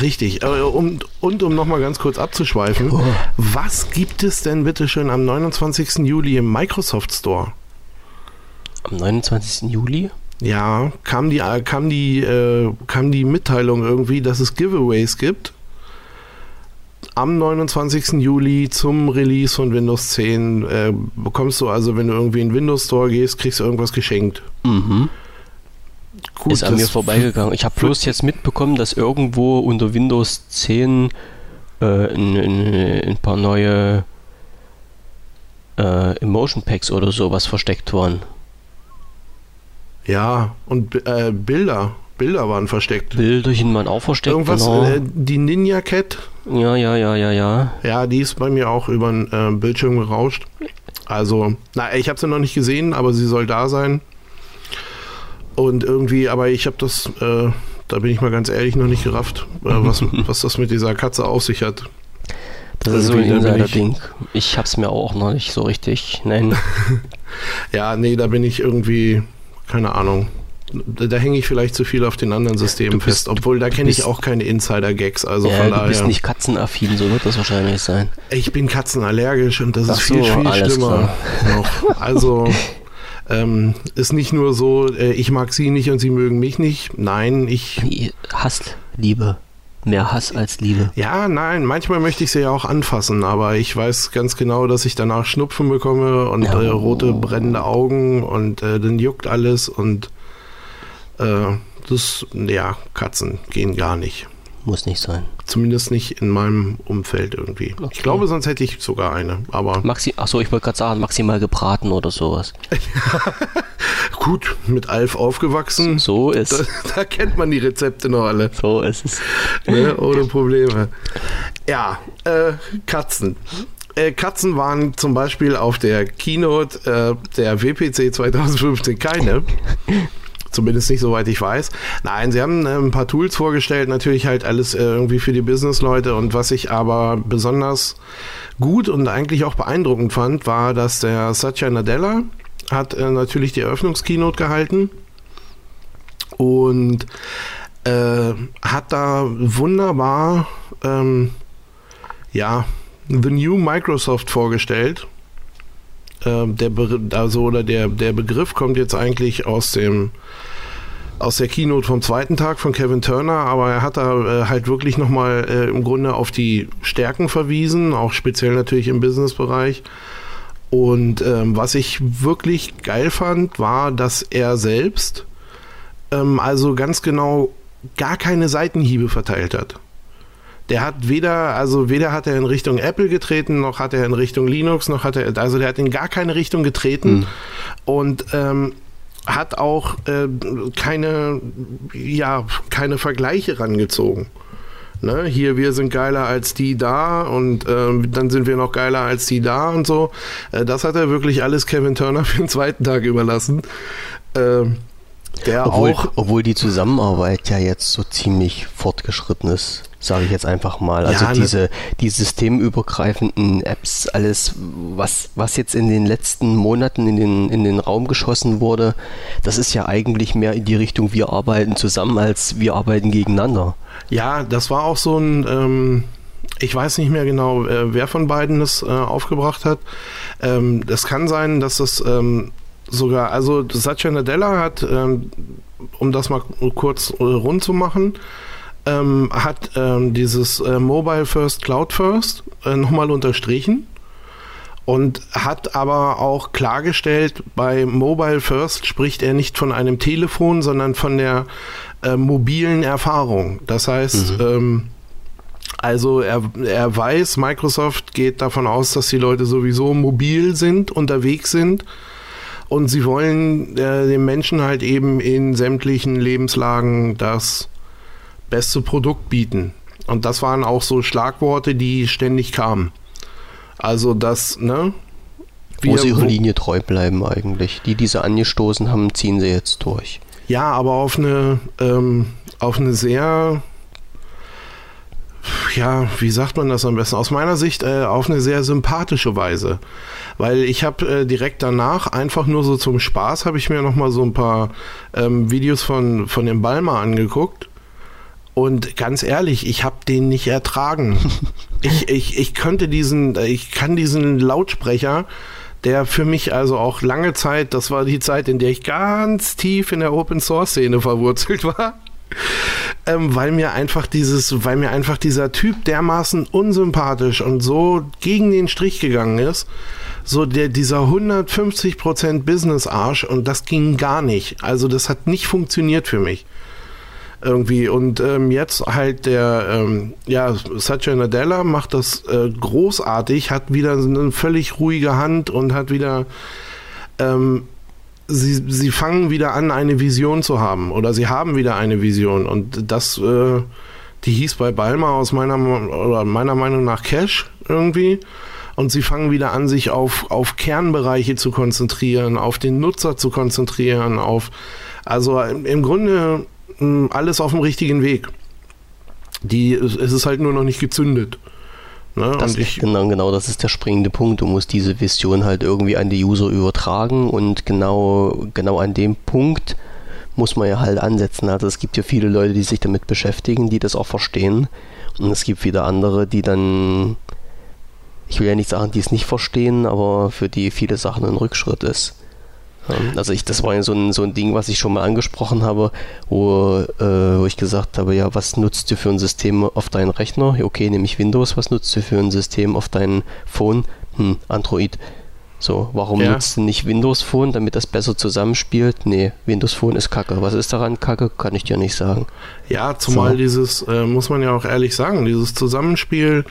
Richtig. Äh, und, und um nochmal ganz kurz abzuschweifen, oh. was gibt es denn bitte schön am 29. Juli im Microsoft Store? Am 29. Juli? Ja, kam die, kam die, äh, kam die Mitteilung irgendwie, dass es Giveaways gibt. Am 29. Juli zum Release von Windows 10 äh, bekommst du also, wenn du irgendwie in den Windows Store gehst, kriegst du irgendwas geschenkt. Mhm. Gut, ist an mir vorbeigegangen. Ich habe bloß jetzt mitbekommen, dass irgendwo unter Windows 10 äh, ein, ein, ein, paar neue äh, Emotion Packs oder sowas versteckt waren. Ja, und äh, Bilder. Bilder waren versteckt. Bilderchen waren auch versteckt. Irgendwas, genau. äh, die Ninja Cat. Ja, ja, ja, ja, ja. Ja, die ist bei mir auch über den äh, Bildschirm gerauscht. Also, na, ich habe sie noch nicht gesehen, aber sie soll da sein. Und irgendwie, aber ich habe das, äh, da bin ich mal ganz ehrlich, noch nicht gerafft, äh, was, *laughs* was das mit dieser Katze auf sich hat. Das ist so ein Insider-Ding. Ich habe es mir auch noch nicht so richtig. Nein. *laughs* ja, nee, da bin ich irgendwie, keine Ahnung. Da, da hänge ich vielleicht zu viel auf den anderen Systemen bist, fest, obwohl da kenne ich auch keine Insider-Gags. Also ja, von daher. Du bist nicht katzenaffin, so wird das wahrscheinlich sein. Ich bin katzenallergisch und das Ach ist viel, so, viel schlimmer noch. Also *laughs* ähm, ist nicht nur so, äh, ich mag sie nicht und sie mögen mich nicht. Nein, ich. Hasst Liebe. Mehr Hass als Liebe. Ja, nein, manchmal möchte ich sie ja auch anfassen, aber ich weiß ganz genau, dass ich danach Schnupfen bekomme und ja. äh, rote brennende Augen und äh, dann juckt alles und äh, das, ja, Katzen gehen gar nicht. Muss nicht sein. Zumindest nicht in meinem Umfeld irgendwie. Okay. Ich glaube, sonst hätte ich sogar eine. Aber Maxi Achso, ich wollte gerade sagen, maximal gebraten oder sowas. *laughs* Gut, mit Alf aufgewachsen. So ist da, da, kennt man die Rezepte noch alle. So ist es. Ne, ohne Probleme. Ja, äh, Katzen. Äh, Katzen waren zum Beispiel auf der Keynote äh, der WPC 2015 keine. *laughs* Zumindest nicht, soweit ich weiß. Nein, sie haben äh, ein paar Tools vorgestellt, natürlich halt alles äh, irgendwie für die Business-Leute. Und was ich aber besonders gut und eigentlich auch beeindruckend fand, war, dass der Satya Nadella hat äh, natürlich die Eröffnungskeynote gehalten und äh, hat da wunderbar ähm, ja, The New Microsoft vorgestellt. Ähm, der, also, oder der, der Begriff kommt jetzt eigentlich aus dem aus der Keynote vom zweiten Tag von Kevin Turner, aber er hat da äh, halt wirklich nochmal äh, im Grunde auf die Stärken verwiesen, auch speziell natürlich im Businessbereich. Und ähm, was ich wirklich geil fand, war, dass er selbst ähm, also ganz genau gar keine Seitenhiebe verteilt hat. Der hat weder, also weder hat er in Richtung Apple getreten, noch hat er in Richtung Linux, noch hat er, also der hat in gar keine Richtung getreten. Mhm. Und ähm, hat auch äh, keine, ja, keine Vergleiche rangezogen. Ne? Hier, wir sind geiler als die da und äh, dann sind wir noch geiler als die da und so. Äh, das hat er wirklich alles Kevin Turner *laughs* für den zweiten Tag überlassen. Äh, der obwohl, auch, obwohl die Zusammenarbeit ja jetzt so ziemlich fortgeschritten ist sage ich jetzt einfach mal. Also ja, ne? diese die systemübergreifenden Apps, alles, was, was jetzt in den letzten Monaten in den, in den Raum geschossen wurde, das ist ja eigentlich mehr in die Richtung, wir arbeiten zusammen, als wir arbeiten gegeneinander. Ja, das war auch so ein, ähm, ich weiß nicht mehr genau, äh, wer von beiden das äh, aufgebracht hat. Ähm, das kann sein, dass das ähm, sogar, also Satya Nadella hat, ähm, um das mal kurz rund zu machen, ähm, hat ähm, dieses äh, Mobile First, Cloud First äh, nochmal unterstrichen und hat aber auch klargestellt, bei Mobile First spricht er nicht von einem Telefon, sondern von der äh, mobilen Erfahrung. Das heißt, mhm. ähm, also er, er weiß, Microsoft geht davon aus, dass die Leute sowieso mobil sind, unterwegs sind und sie wollen äh, den Menschen halt eben in sämtlichen Lebenslagen das beste Produkt bieten. Und das waren auch so Schlagworte, die ständig kamen. Also das, ne? Wir, wo sie ihrer Linie treu bleiben eigentlich. Die, die sie angestoßen haben, ziehen sie jetzt durch. Ja, aber auf eine, ähm, auf eine sehr ja, wie sagt man das am besten? Aus meiner Sicht äh, auf eine sehr sympathische Weise. Weil ich habe äh, direkt danach, einfach nur so zum Spaß, habe ich mir nochmal so ein paar ähm, Videos von, von dem Balmer angeguckt. Und ganz ehrlich, ich habe den nicht ertragen. *laughs* ich, ich, ich könnte diesen, ich kann diesen Lautsprecher, der für mich also auch lange Zeit, das war die Zeit, in der ich ganz tief in der Open Source Szene verwurzelt war ähm, weil mir einfach dieses, weil mir einfach dieser Typ dermaßen unsympathisch und so gegen den Strich gegangen ist. So der, dieser 150% Business-Arsch und das ging gar nicht. Also das hat nicht funktioniert für mich irgendwie. Und ähm, jetzt halt der, ähm, ja, Satya Nadella macht das äh, großartig, hat wieder eine völlig ruhige Hand und hat wieder ähm, sie, sie fangen wieder an, eine Vision zu haben oder sie haben wieder eine Vision und das, äh, die hieß bei Balmer aus meiner, oder meiner Meinung nach Cash irgendwie und sie fangen wieder an, sich auf, auf Kernbereiche zu konzentrieren, auf den Nutzer zu konzentrieren, auf, also im Grunde alles auf dem richtigen Weg. Die, es ist halt nur noch nicht gezündet. Ne? Das, ich, genau, genau, das ist der springende Punkt. Du musst diese Vision halt irgendwie an die User übertragen und genau, genau an dem Punkt muss man ja halt ansetzen. Also es gibt ja viele Leute, die sich damit beschäftigen, die das auch verstehen. Und es gibt wieder andere, die dann, ich will ja nicht sagen, die es nicht verstehen, aber für die viele Sachen ein Rückschritt ist. Also ich, das war ja so ein, so ein Ding, was ich schon mal angesprochen habe, wo, äh, wo ich gesagt habe, ja, was nutzt du für ein System auf deinen Rechner? Okay, nämlich Windows, was nutzt du für ein System auf dein Phone? Hm, Android. So, warum ja. nutzt du nicht Windows Phone, damit das besser zusammenspielt? Nee, Windows Phone ist kacke. Was ist daran kacke? Kann ich dir nicht sagen. Ja, zumal so. dieses, äh, muss man ja auch ehrlich sagen, dieses Zusammenspiel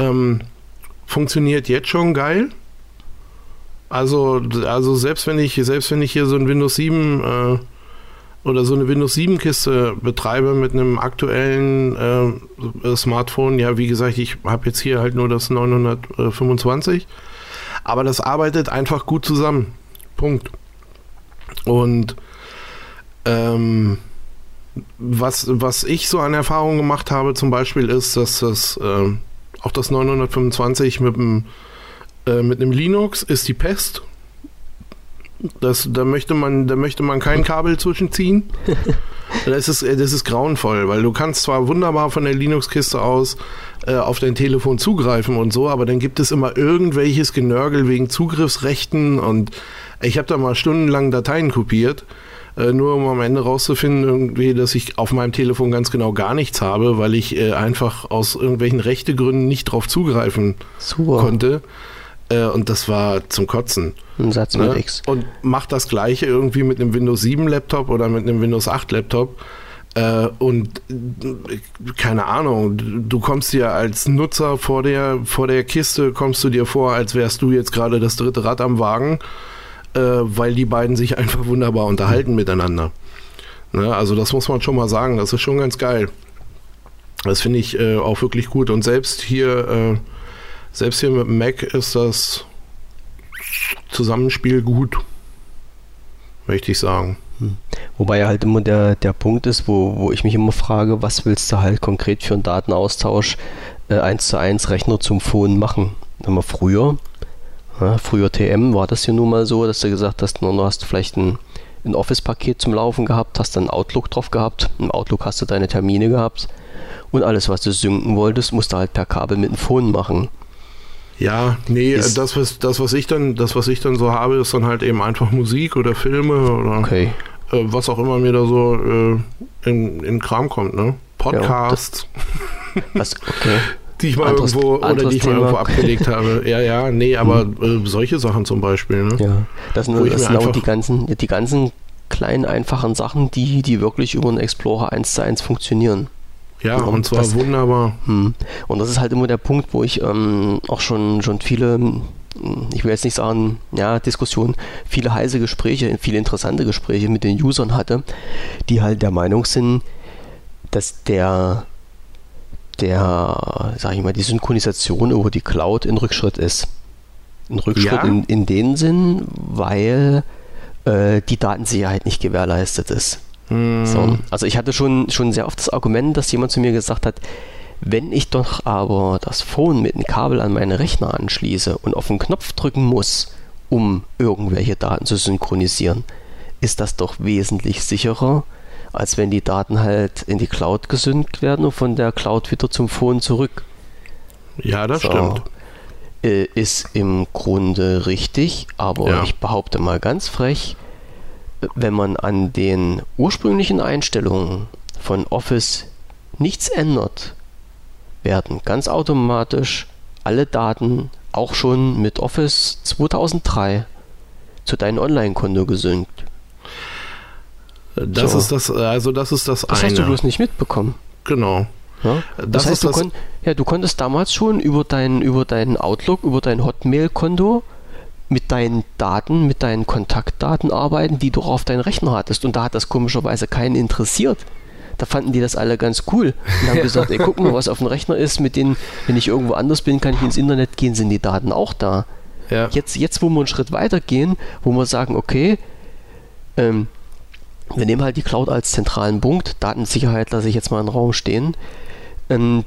ähm, funktioniert jetzt schon geil. Also, also selbst wenn ich, selbst wenn ich hier so ein Windows 7 äh, oder so eine Windows 7 Kiste betreibe mit einem aktuellen äh, Smartphone, ja, wie gesagt, ich habe jetzt hier halt nur das 925, aber das arbeitet einfach gut zusammen. Punkt. Und ähm, was, was ich so an Erfahrung gemacht habe, zum Beispiel ist, dass das äh, auch das 925 mit dem äh, mit einem Linux ist die Pest. Das, da, möchte man, da möchte man kein Kabel zwischenziehen. *laughs* Das ist, das ist grauenvoll, weil du kannst zwar wunderbar von der Linux-Kiste aus äh, auf dein Telefon zugreifen und so, aber dann gibt es immer irgendwelches Genörgel wegen Zugriffsrechten und ich habe da mal stundenlang Dateien kopiert, äh, nur um am Ende rauszufinden, irgendwie, dass ich auf meinem Telefon ganz genau gar nichts habe, weil ich äh, einfach aus irgendwelchen Rechtegründen nicht drauf zugreifen Super. konnte. Äh, und das war zum Kotzen. Ein Satz ne? mit X. Und macht das gleiche irgendwie mit einem Windows 7 Laptop oder mit einem Windows 8 Laptop. Äh, und äh, keine Ahnung, du kommst dir als Nutzer vor der, vor der Kiste, kommst du dir vor, als wärst du jetzt gerade das dritte Rad am Wagen, äh, weil die beiden sich einfach wunderbar unterhalten miteinander. Ne? Also das muss man schon mal sagen, das ist schon ganz geil. Das finde ich äh, auch wirklich gut. Und selbst hier selbst hier mit Mac ist das Zusammenspiel gut, möchte ich sagen. Hm. Wobei halt immer der, der Punkt ist, wo, wo ich mich immer frage, was willst du halt konkret für einen Datenaustausch äh, 1 zu 1 Rechner zum Phone machen? Immer früher, ja, früher TM war das ja nun mal so, dass du gesagt hast, du hast vielleicht ein, ein Office-Paket zum Laufen gehabt, hast dann Outlook drauf gehabt, im Outlook hast du deine Termine gehabt und alles, was du synken wolltest, musst du halt per Kabel mit dem Phone machen. Ja, nee, ist das was, das, was ich dann, das, was ich dann so habe, ist dann halt eben einfach Musik oder Filme oder okay. äh, was auch immer mir da so äh, in, in Kram kommt, ne? Podcasts. Ja, Was, okay. *laughs* die ich mal anderes, irgendwo oder die ich mal irgendwo abgelegt *laughs* habe. Ja, ja, nee, aber mhm. äh, solche Sachen zum Beispiel. Ne? Ja, das sind, das sind auch die ganzen, die ganzen kleinen, einfachen Sachen, die, die wirklich über einen Explorer 1 zu 1 funktionieren. Ja, und, und zwar das, wunderbar. Hm. Und das ist halt immer der Punkt, wo ich ähm, auch schon, schon viele, hm, ich will jetzt nicht sagen, ja, Diskussionen, viele heiße Gespräche, viele interessante Gespräche mit den Usern hatte, die halt der Meinung sind, dass der, der, sag ich mal, die Synchronisation über die Cloud in Rückschritt ist. Ein Rückschritt ja? in, in dem Sinn, weil äh, die Datensicherheit nicht gewährleistet ist. Hm. So, also ich hatte schon, schon sehr oft das Argument, dass jemand zu mir gesagt hat, wenn ich doch aber das Phone mit einem Kabel an meinen Rechner anschließe und auf den Knopf drücken muss, um irgendwelche Daten zu synchronisieren, ist das doch wesentlich sicherer, als wenn die Daten halt in die Cloud gesynkt werden und von der Cloud wieder zum Phone zurück. Ja, das so. stimmt. Äh, ist im Grunde richtig, aber ja. ich behaupte mal ganz frech, wenn man an den ursprünglichen Einstellungen von Office nichts ändert, werden ganz automatisch alle Daten auch schon mit Office 2003 zu deinem Online-Konto gesynkt. Das so. ist das, also das ist das, das eine. Das hast du bloß nicht mitbekommen. Genau. Ja? Das, das heißt, du, kon ja, du konntest damals schon über deinen über dein Outlook, über dein Hotmail-Konto mit deinen Daten, mit deinen Kontaktdaten arbeiten, die du auf deinen Rechner hattest. Und da hat das komischerweise keinen interessiert. Da fanden die das alle ganz cool und haben *laughs* gesagt, ey, guck mal, was auf dem Rechner ist, mit denen, wenn ich irgendwo anders bin, kann ich ins Internet gehen, sind die Daten auch da. Ja. Jetzt, jetzt, wo wir einen Schritt weiter gehen, wo wir sagen, okay, ähm, wir nehmen halt die Cloud als zentralen Punkt, Datensicherheit lasse ich jetzt mal in den Raum stehen, ähm,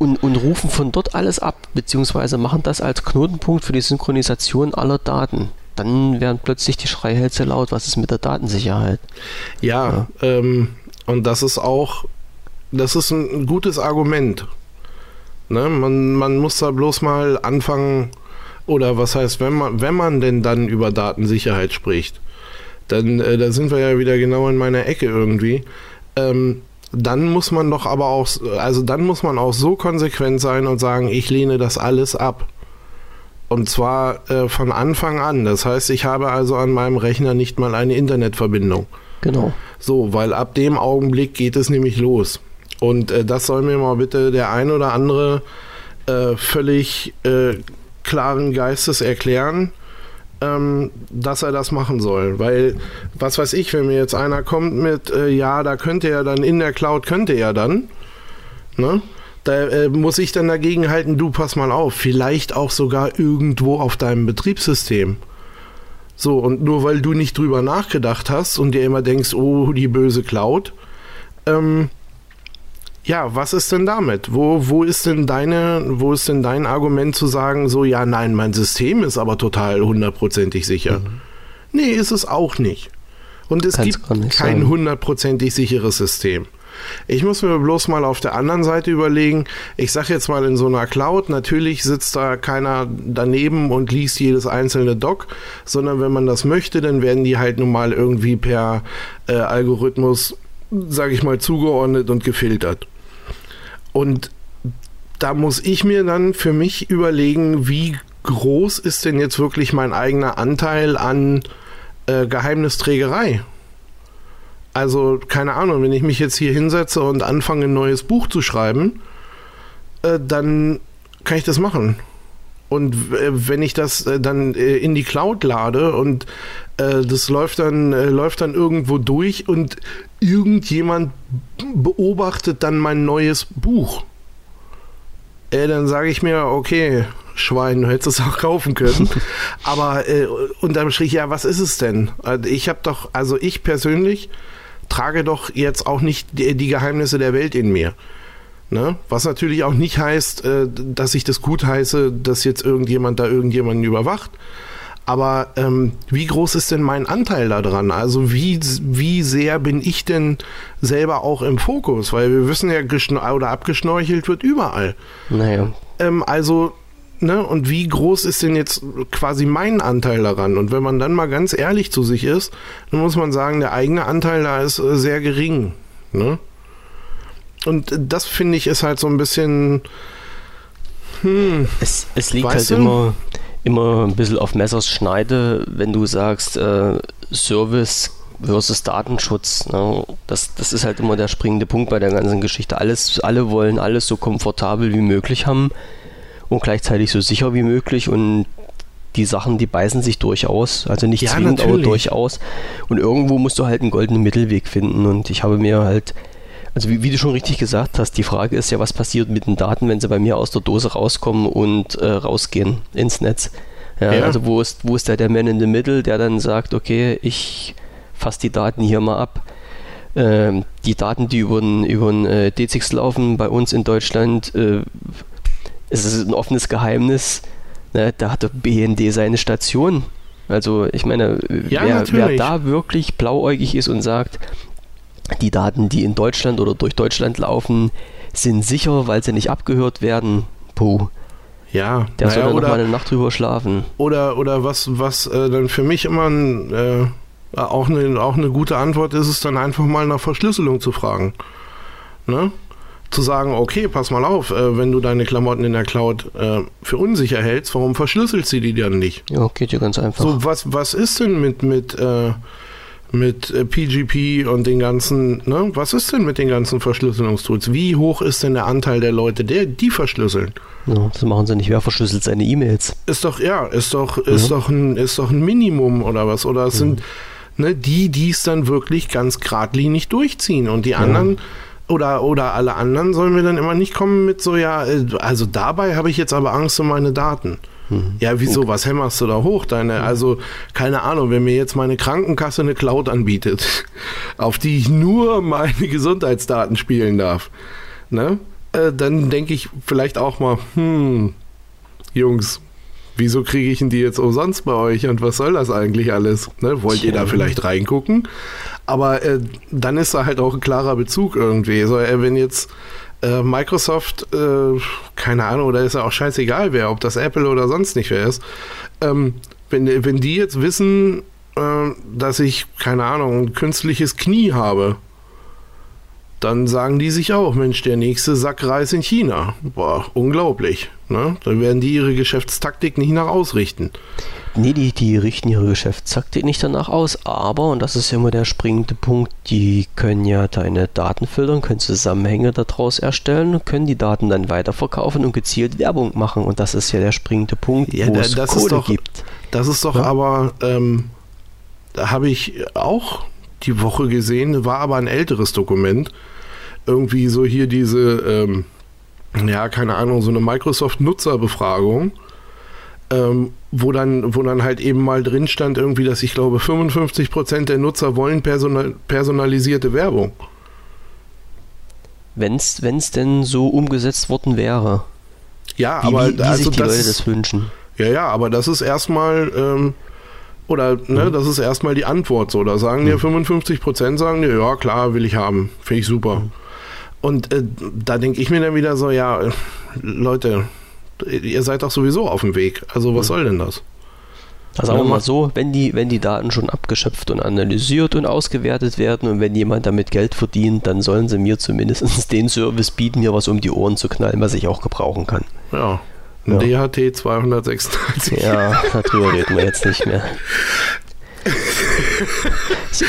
und, und rufen von dort alles ab, beziehungsweise machen das als Knotenpunkt für die Synchronisation aller Daten. Dann werden plötzlich die Schreihälse laut, was ist mit der Datensicherheit? Ja, ja. Ähm, und das ist auch, das ist ein gutes Argument. Ne? Man, man muss da bloß mal anfangen, oder was heißt, wenn man, wenn man denn dann über Datensicherheit spricht, dann äh, da sind wir ja wieder genau in meiner Ecke irgendwie. Ähm, dann muss man doch aber auch, also dann muss man auch so konsequent sein und sagen, ich lehne das alles ab. Und zwar äh, von Anfang an. Das heißt, ich habe also an meinem Rechner nicht mal eine Internetverbindung. Genau. So, weil ab dem Augenblick geht es nämlich los. Und äh, das soll mir mal bitte der ein oder andere äh, völlig äh, klaren Geistes erklären ähm, dass er das machen soll. Weil, was weiß ich, wenn mir jetzt einer kommt mit, äh, ja, da könnte er dann, in der Cloud könnte er dann, ne? Da äh, muss ich dann dagegen halten, du pass mal auf, vielleicht auch sogar irgendwo auf deinem Betriebssystem. So, und nur weil du nicht drüber nachgedacht hast und dir immer denkst, oh, die böse Cloud, ähm, ja, was ist denn damit? Wo, wo ist denn deine, wo ist denn dein Argument zu sagen, so, ja, nein, mein System ist aber total hundertprozentig sicher? Mhm. Nee, ist es auch nicht. Und es Kann's gibt kein hundertprozentig sicheres System. Ich muss mir bloß mal auf der anderen Seite überlegen, ich sage jetzt mal in so einer Cloud, natürlich sitzt da keiner daneben und liest jedes einzelne Doc, sondern wenn man das möchte, dann werden die halt nun mal irgendwie per äh, Algorithmus sage ich mal, zugeordnet und gefiltert. Und da muss ich mir dann für mich überlegen, wie groß ist denn jetzt wirklich mein eigener Anteil an äh, Geheimnisträgerei? Also, keine Ahnung, wenn ich mich jetzt hier hinsetze und anfange, ein neues Buch zu schreiben, äh, dann kann ich das machen. Und äh, wenn ich das äh, dann äh, in die Cloud lade und das läuft dann, läuft dann irgendwo durch und irgendjemand beobachtet dann mein neues Buch. Dann sage ich mir, okay, Schwein, du hättest es auch kaufen können. *laughs* Aber äh, unterm Strich, ja, was ist es denn? Also ich habe doch, also ich persönlich trage doch jetzt auch nicht die, die Geheimnisse der Welt in mir. Ne? Was natürlich auch nicht heißt, äh, dass ich das gut heiße, dass jetzt irgendjemand da irgendjemanden überwacht. Aber ähm, wie groß ist denn mein Anteil daran? Also wie, wie sehr bin ich denn selber auch im Fokus? Weil wir wissen ja, oder abgeschnorchelt wird überall. Naja. Ähm, also, ne, und wie groß ist denn jetzt quasi mein Anteil daran? Und wenn man dann mal ganz ehrlich zu sich ist, dann muss man sagen, der eigene Anteil da ist äh, sehr gering. Ne? Und das finde ich ist halt so ein bisschen. Hm, es, es liegt halt du? immer, immer ein bisschen auf Messers Schneide, wenn du sagst, äh, Service versus Datenschutz. Ne? Das, das ist halt immer der springende Punkt bei der ganzen Geschichte. Alles, alle wollen alles so komfortabel wie möglich haben und gleichzeitig so sicher wie möglich und die Sachen, die beißen sich durchaus, also nicht ja, zwingend, natürlich. aber durchaus. Und irgendwo musst du halt einen goldenen Mittelweg finden. Und ich habe mir halt, also wie, wie, du schon richtig gesagt hast, die Frage ist ja, was passiert mit den Daten, wenn sie bei mir aus der Dose rauskommen und äh, rausgehen ins Netz. Ja, ja. Also wo ist, wo ist da der Man in the Middle, der dann sagt, okay, ich fasse die Daten hier mal ab. Ähm, die Daten, die über den, über den äh, D6 laufen bei uns in Deutschland, äh, es ist ein offenes Geheimnis Ne, da hat der BND seine Station. Also ich meine, ja, wer, wer, da wirklich blauäugig ist und sagt, die Daten, die in Deutschland oder durch Deutschland laufen, sind sicher, weil sie nicht abgehört werden, puh. Ja, der naja, soll dann oder, noch mal eine Nacht drüber schlafen. Oder, oder was, was äh, dann für mich immer ein, äh, auch, eine, auch eine gute Antwort ist, ist dann einfach mal nach Verschlüsselung zu fragen. Ne? zu sagen, okay, pass mal auf, äh, wenn du deine Klamotten in der Cloud äh, für unsicher hältst, warum verschlüsselst du die dann nicht? Ja, geht ja ganz einfach. So, was, was ist denn mit, mit, äh, mit PGP äh, und den ganzen, ne? Was ist denn mit den ganzen Verschlüsselungstools? Wie hoch ist denn der Anteil der Leute, der die verschlüsseln? Ja, das machen sie nicht. Wer verschlüsselt seine E-Mails? Ist doch, ja, ist doch, ist doch ein, ist doch ein Minimum oder was? Oder es ja. sind ne, die, die es dann wirklich ganz geradlinig durchziehen und die anderen oder, oder alle anderen sollen wir dann immer nicht kommen mit so, ja, äh, also dabei habe ich jetzt aber Angst um meine Daten. Mhm. Ja, wieso? Was hämmerst du da hoch? Deine, mhm. also, keine Ahnung, wenn mir jetzt meine Krankenkasse eine Cloud anbietet, *laughs* auf die ich nur meine Gesundheitsdaten spielen darf, ne? Äh, dann denke ich vielleicht auch mal, hm, Jungs, wieso kriege ich denn die jetzt umsonst bei euch und was soll das eigentlich alles? Ne? Wollt ihr da vielleicht reingucken? Aber äh, dann ist da halt auch ein klarer Bezug irgendwie. So, äh, wenn jetzt äh, Microsoft, äh, keine Ahnung, oder ist ja auch scheißegal wer, ob das Apple oder sonst nicht wer ist, ähm, wenn, wenn die jetzt wissen, äh, dass ich, keine Ahnung, ein künstliches Knie habe, dann sagen die sich auch, Mensch, der nächste Sack Reis in China. Boah, unglaublich. Ne? Dann werden die ihre Geschäftstaktik nicht nach ausrichten. Nee, die, die richten ihre Geschäftstaktik nicht danach aus, aber, und das ist ja immer der springende Punkt, die können ja deine Daten filtern, können Zusammenhänge daraus erstellen, können die Daten dann weiterverkaufen und gezielt Werbung machen. Und das ist ja der springende Punkt, ja, wo da, es Kohle doch, gibt. Das ist doch ja? aber, ähm, da habe ich auch die Woche gesehen, war aber ein älteres Dokument. Irgendwie so hier diese, ähm, ja, keine Ahnung, so eine Microsoft-Nutzerbefragung ähm, wo, dann, wo dann halt eben mal drin stand, irgendwie, dass ich glaube, 55% der Nutzer wollen personal, personalisierte Werbung. Wenn es denn so umgesetzt worden wäre. Ja, wie, aber wie, wie also sich die das, Leute das wünschen. Ja, ja, aber das ist erstmal, ähm, oder ne, mhm. das ist erstmal die Antwort so. Da sagen dir mhm. 55% sagen dir, ja klar, will ich haben. Finde ich super. Mhm. Und äh, da denke ich mir dann wieder so, ja, Leute, ihr seid doch sowieso auf dem Weg. Also was soll denn das? Also sagen wir mal so, wenn die, wenn die Daten schon abgeschöpft und analysiert und ausgewertet werden und wenn jemand damit Geld verdient, dann sollen sie mir zumindest *laughs* den Service bieten, mir was um die Ohren zu knallen, was ich auch gebrauchen kann. Ja. Ein ja. DHT 236. Ja, darüber reden wir jetzt nicht mehr. ich,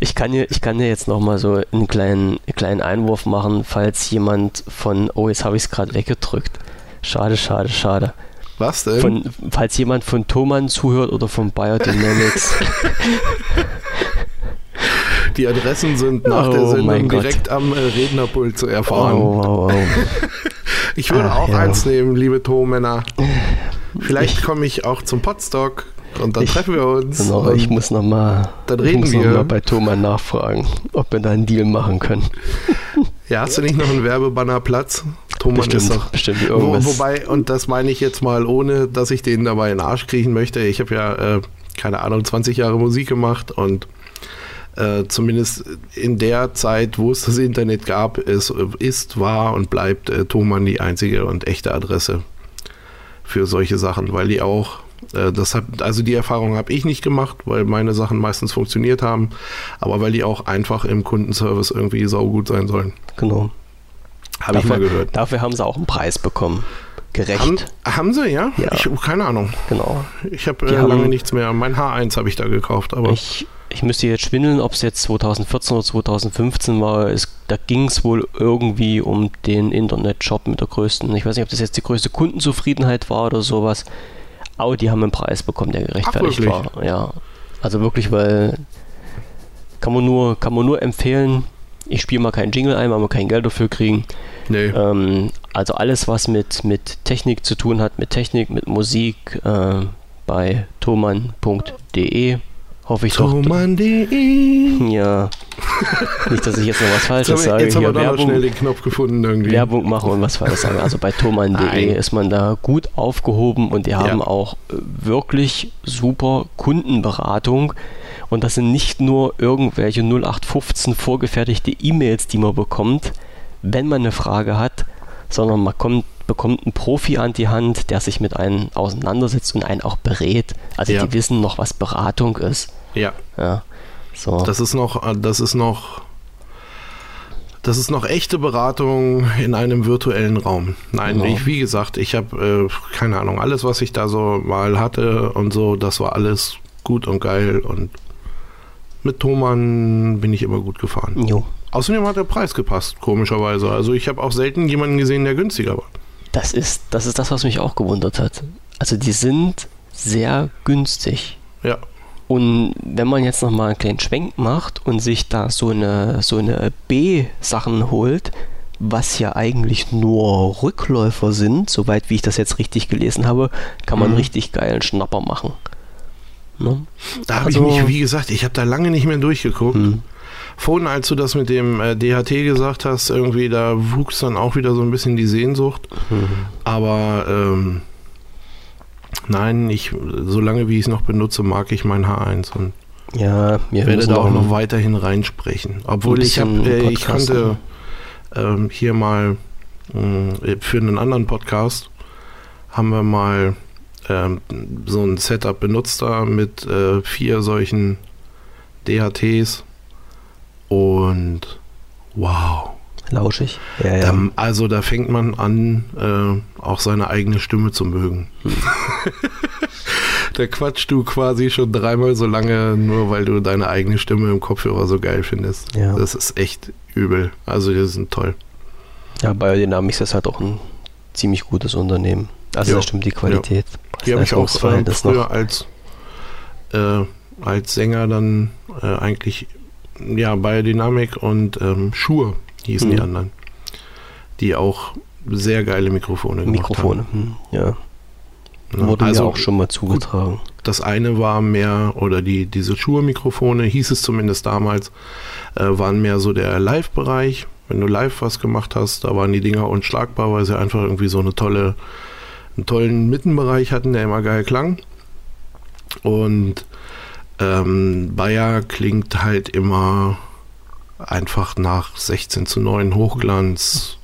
ich, kann hier, ich kann hier jetzt nochmal so einen kleinen, kleinen Einwurf machen, falls jemand von, oh, jetzt habe ich es gerade weggedrückt. Schade, schade, schade. Was denn? Von, falls jemand von Thomann zuhört oder von Biodynamics. *laughs* *laughs* Die Adressen sind nach oh der Sendung direkt am äh, Rednerpult zu erfahren. Oh, oh, oh. *laughs* ich würde Ach, auch ja. eins nehmen, liebe Tonmänner. Vielleicht komme ich auch zum Podstock und dann ich, treffen wir uns. Genau, ich muss nochmal noch bei Thomann nachfragen, ob wir da einen Deal machen können. Ja, hast du nicht noch einen Werbebannerplatz? Thomann bestimmt, ist doch. Bestimmt irgendwas. Wo, wobei, und das meine ich jetzt mal, ohne dass ich den dabei in den Arsch kriechen möchte. Ich habe ja, äh, keine Ahnung, 20 Jahre Musik gemacht und äh, zumindest in der Zeit, wo es das Internet gab, ist, ist war und bleibt äh, Thomann die einzige und echte Adresse für solche Sachen, weil die auch äh, das hat, also die Erfahrung habe ich nicht gemacht, weil meine Sachen meistens funktioniert haben, aber weil die auch einfach im Kundenservice irgendwie saugut sein sollen. Genau. Habe ich mal gehört. Dafür haben sie auch einen Preis bekommen. Gerecht. Haben, haben sie, ja? ja? Ich, keine Ahnung. Genau. Ich habe äh, lange nichts mehr. Mein H1 habe ich da gekauft, aber. Ich, ich müsste jetzt schwindeln, ob es jetzt 2014 oder 2015 war. Es, da ging es wohl irgendwie um den Internetshop mit der größten. Ich weiß nicht, ob das jetzt die größte Kundenzufriedenheit war oder sowas. Aber die haben einen Preis bekommen, der gerechtfertigt Ach, war. Ja. Also wirklich, weil kann man nur, kann man nur empfehlen. Ich spiele mal keinen Jingle ein, weil wir kein Geld dafür kriegen. Nee. Ähm, also alles, was mit, mit Technik zu tun hat, mit Technik, mit Musik, äh, bei thoman.de hoffe ich Thoman.de *laughs* Ja. Nicht, dass ich jetzt noch was Falsches jetzt sage. Jetzt haben wir Werbung, schnell den Knopf gefunden irgendwie. Werbung machen und was Falsches sagen. Also bei thoman.de ist man da gut aufgehoben und die ja. haben auch äh, wirklich super Kundenberatung. Und das sind nicht nur irgendwelche 0815 vorgefertigte E-Mails, die man bekommt, wenn man eine Frage hat, sondern man kommt, bekommt einen Profi an die Hand, der sich mit einem auseinandersetzt und einen auch berät. Also ja. die wissen noch, was Beratung ist. Ja. ja. So. Das ist noch, das ist noch, das ist noch echte Beratung in einem virtuellen Raum. Nein, genau. ich, wie gesagt, ich habe äh, keine Ahnung, alles, was ich da so mal hatte und so, das war alles gut und geil und mit Thomann bin ich immer gut gefahren. Jo. Außerdem hat der Preis gepasst, komischerweise. Also ich habe auch selten jemanden gesehen, der günstiger war. Das ist, das ist das, was mich auch gewundert hat. Also die sind sehr günstig. Ja. Und wenn man jetzt nochmal einen kleinen Schwenk macht und sich da so eine, so eine B-Sachen holt, was ja eigentlich nur Rückläufer sind, soweit wie ich das jetzt richtig gelesen habe, kann man mhm. richtig geilen Schnapper machen. Ne? Da habe also, ich mich, wie gesagt, ich habe da lange nicht mehr durchgeguckt. Mhm. Vorhin, als du das mit dem äh, DHT gesagt hast, irgendwie, da wuchs dann auch wieder so ein bisschen die Sehnsucht. Mhm. Aber ähm, nein, ich, solange wie ich es noch benutze, mag ich mein H1 und ja, mir werde da auch noch weiterhin reinsprechen. Obwohl ich habe, äh, ich konnte äh, hier mal äh, für einen anderen Podcast haben wir mal ähm, so ein Setup benutzt da mit äh, vier solchen DHTs und wow. Lauschig. Ja, ja. Da, also da fängt man an, äh, auch seine eigene Stimme zu mögen. Hm. *laughs* da quatschst du quasi schon dreimal so lange, nur weil du deine eigene Stimme im Kopfhörer so geil findest. Ja. Das ist echt übel. Also die sind toll. Ja, Biodynamics ist halt auch ein ziemlich gutes Unternehmen. Also ja. das stimmt die Qualität. Ja. Die habe ich auch äh, früher als, äh, als Sänger dann äh, eigentlich, ja, Biodynamic und ähm, Shure hießen mhm. die anderen. Die auch sehr geile Mikrofone gemacht Mikrofone, haben. Hm, ja. ja. Wurde also, mir auch schon mal zugetragen. Gut, das eine war mehr, oder die, diese Shure-Mikrofone, hieß es zumindest damals, äh, waren mehr so der Live-Bereich. Wenn du live was gemacht hast, da waren die Dinger unschlagbar, weil sie einfach irgendwie so eine tolle einen tollen Mittenbereich hatten, der immer geil klang. Und ähm, Bayer klingt halt immer einfach nach 16 zu 9 Hochglanz,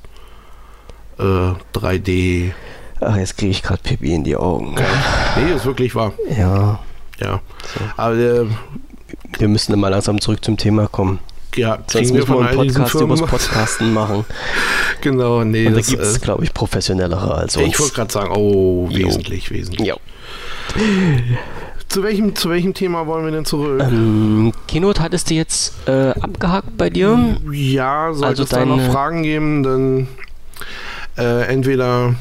äh, 3D. Ach, jetzt kriege ich gerade Pippi in die Augen. Nee, ist wirklich wahr. Ja. Ja. So. Aber äh, wir müssen mal langsam zurück zum Thema kommen. Ja, Sonst müssen wir einen Podcast über das Podcasten *laughs* machen. genau, nee. Und da gibt es, äh, glaube ich, professionellere als uns. Ich wollte gerade sagen, oh, wesentlich, jo. wesentlich. Jo. Zu welchem, zu welchem Thema wollen wir denn zurück? Ähm, Keynote hattest du jetzt äh, abgehakt bei dir? Ja, sollte also es da noch Fragen geben, dann äh, entweder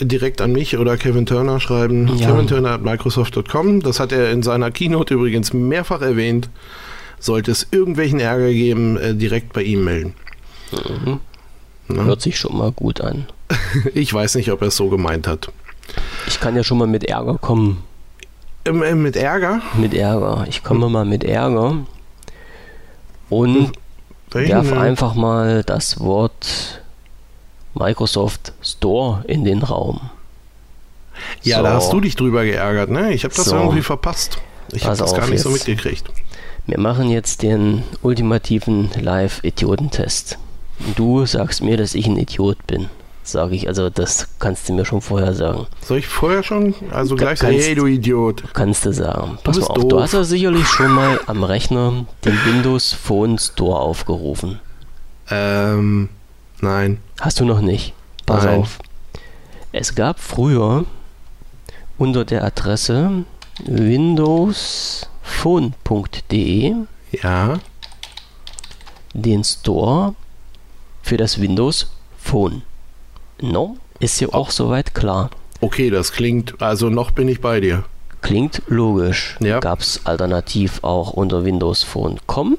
direkt an mich oder Kevin Turner schreiben. Ja. Kevin Turner at Microsoft.com. Das hat er in seiner Keynote übrigens mehrfach erwähnt. Sollte es irgendwelchen Ärger geben, äh, direkt bei ihm melden. Mhm. Hört sich schon mal gut an. *laughs* ich weiß nicht, ob er es so gemeint hat. Ich kann ja schon mal mit Ärger kommen. Ähm, äh, mit Ärger? Mit Ärger. Ich komme mal mit Ärger und hm. werf einfach mal das Wort Microsoft Store in den Raum. Ja, so. da hast du dich drüber geärgert, ne? Ich habe das so. irgendwie verpasst. Ich habe das gar nicht jetzt. so mitgekriegt. Wir machen jetzt den ultimativen Live-Idiotentest. Du sagst mir, dass ich ein Idiot bin. Sage ich, also das kannst du mir schon vorher sagen. Soll ich vorher schon? Also gleich sagen, hey du Idiot. Kannst du sagen. Pass mal auf, doof. du hast ja sicherlich schon mal am Rechner den Windows Phone Store aufgerufen. Ähm, Nein. Hast du noch nicht? Pass Nein. auf. Es gab früher unter der Adresse windowsphone.de ja. den Store für das Windows Phone. No? Ist ja auch soweit klar. Okay, das klingt, also noch bin ich bei dir. Klingt logisch. Ja. Gab es alternativ auch unter Windows Phone.com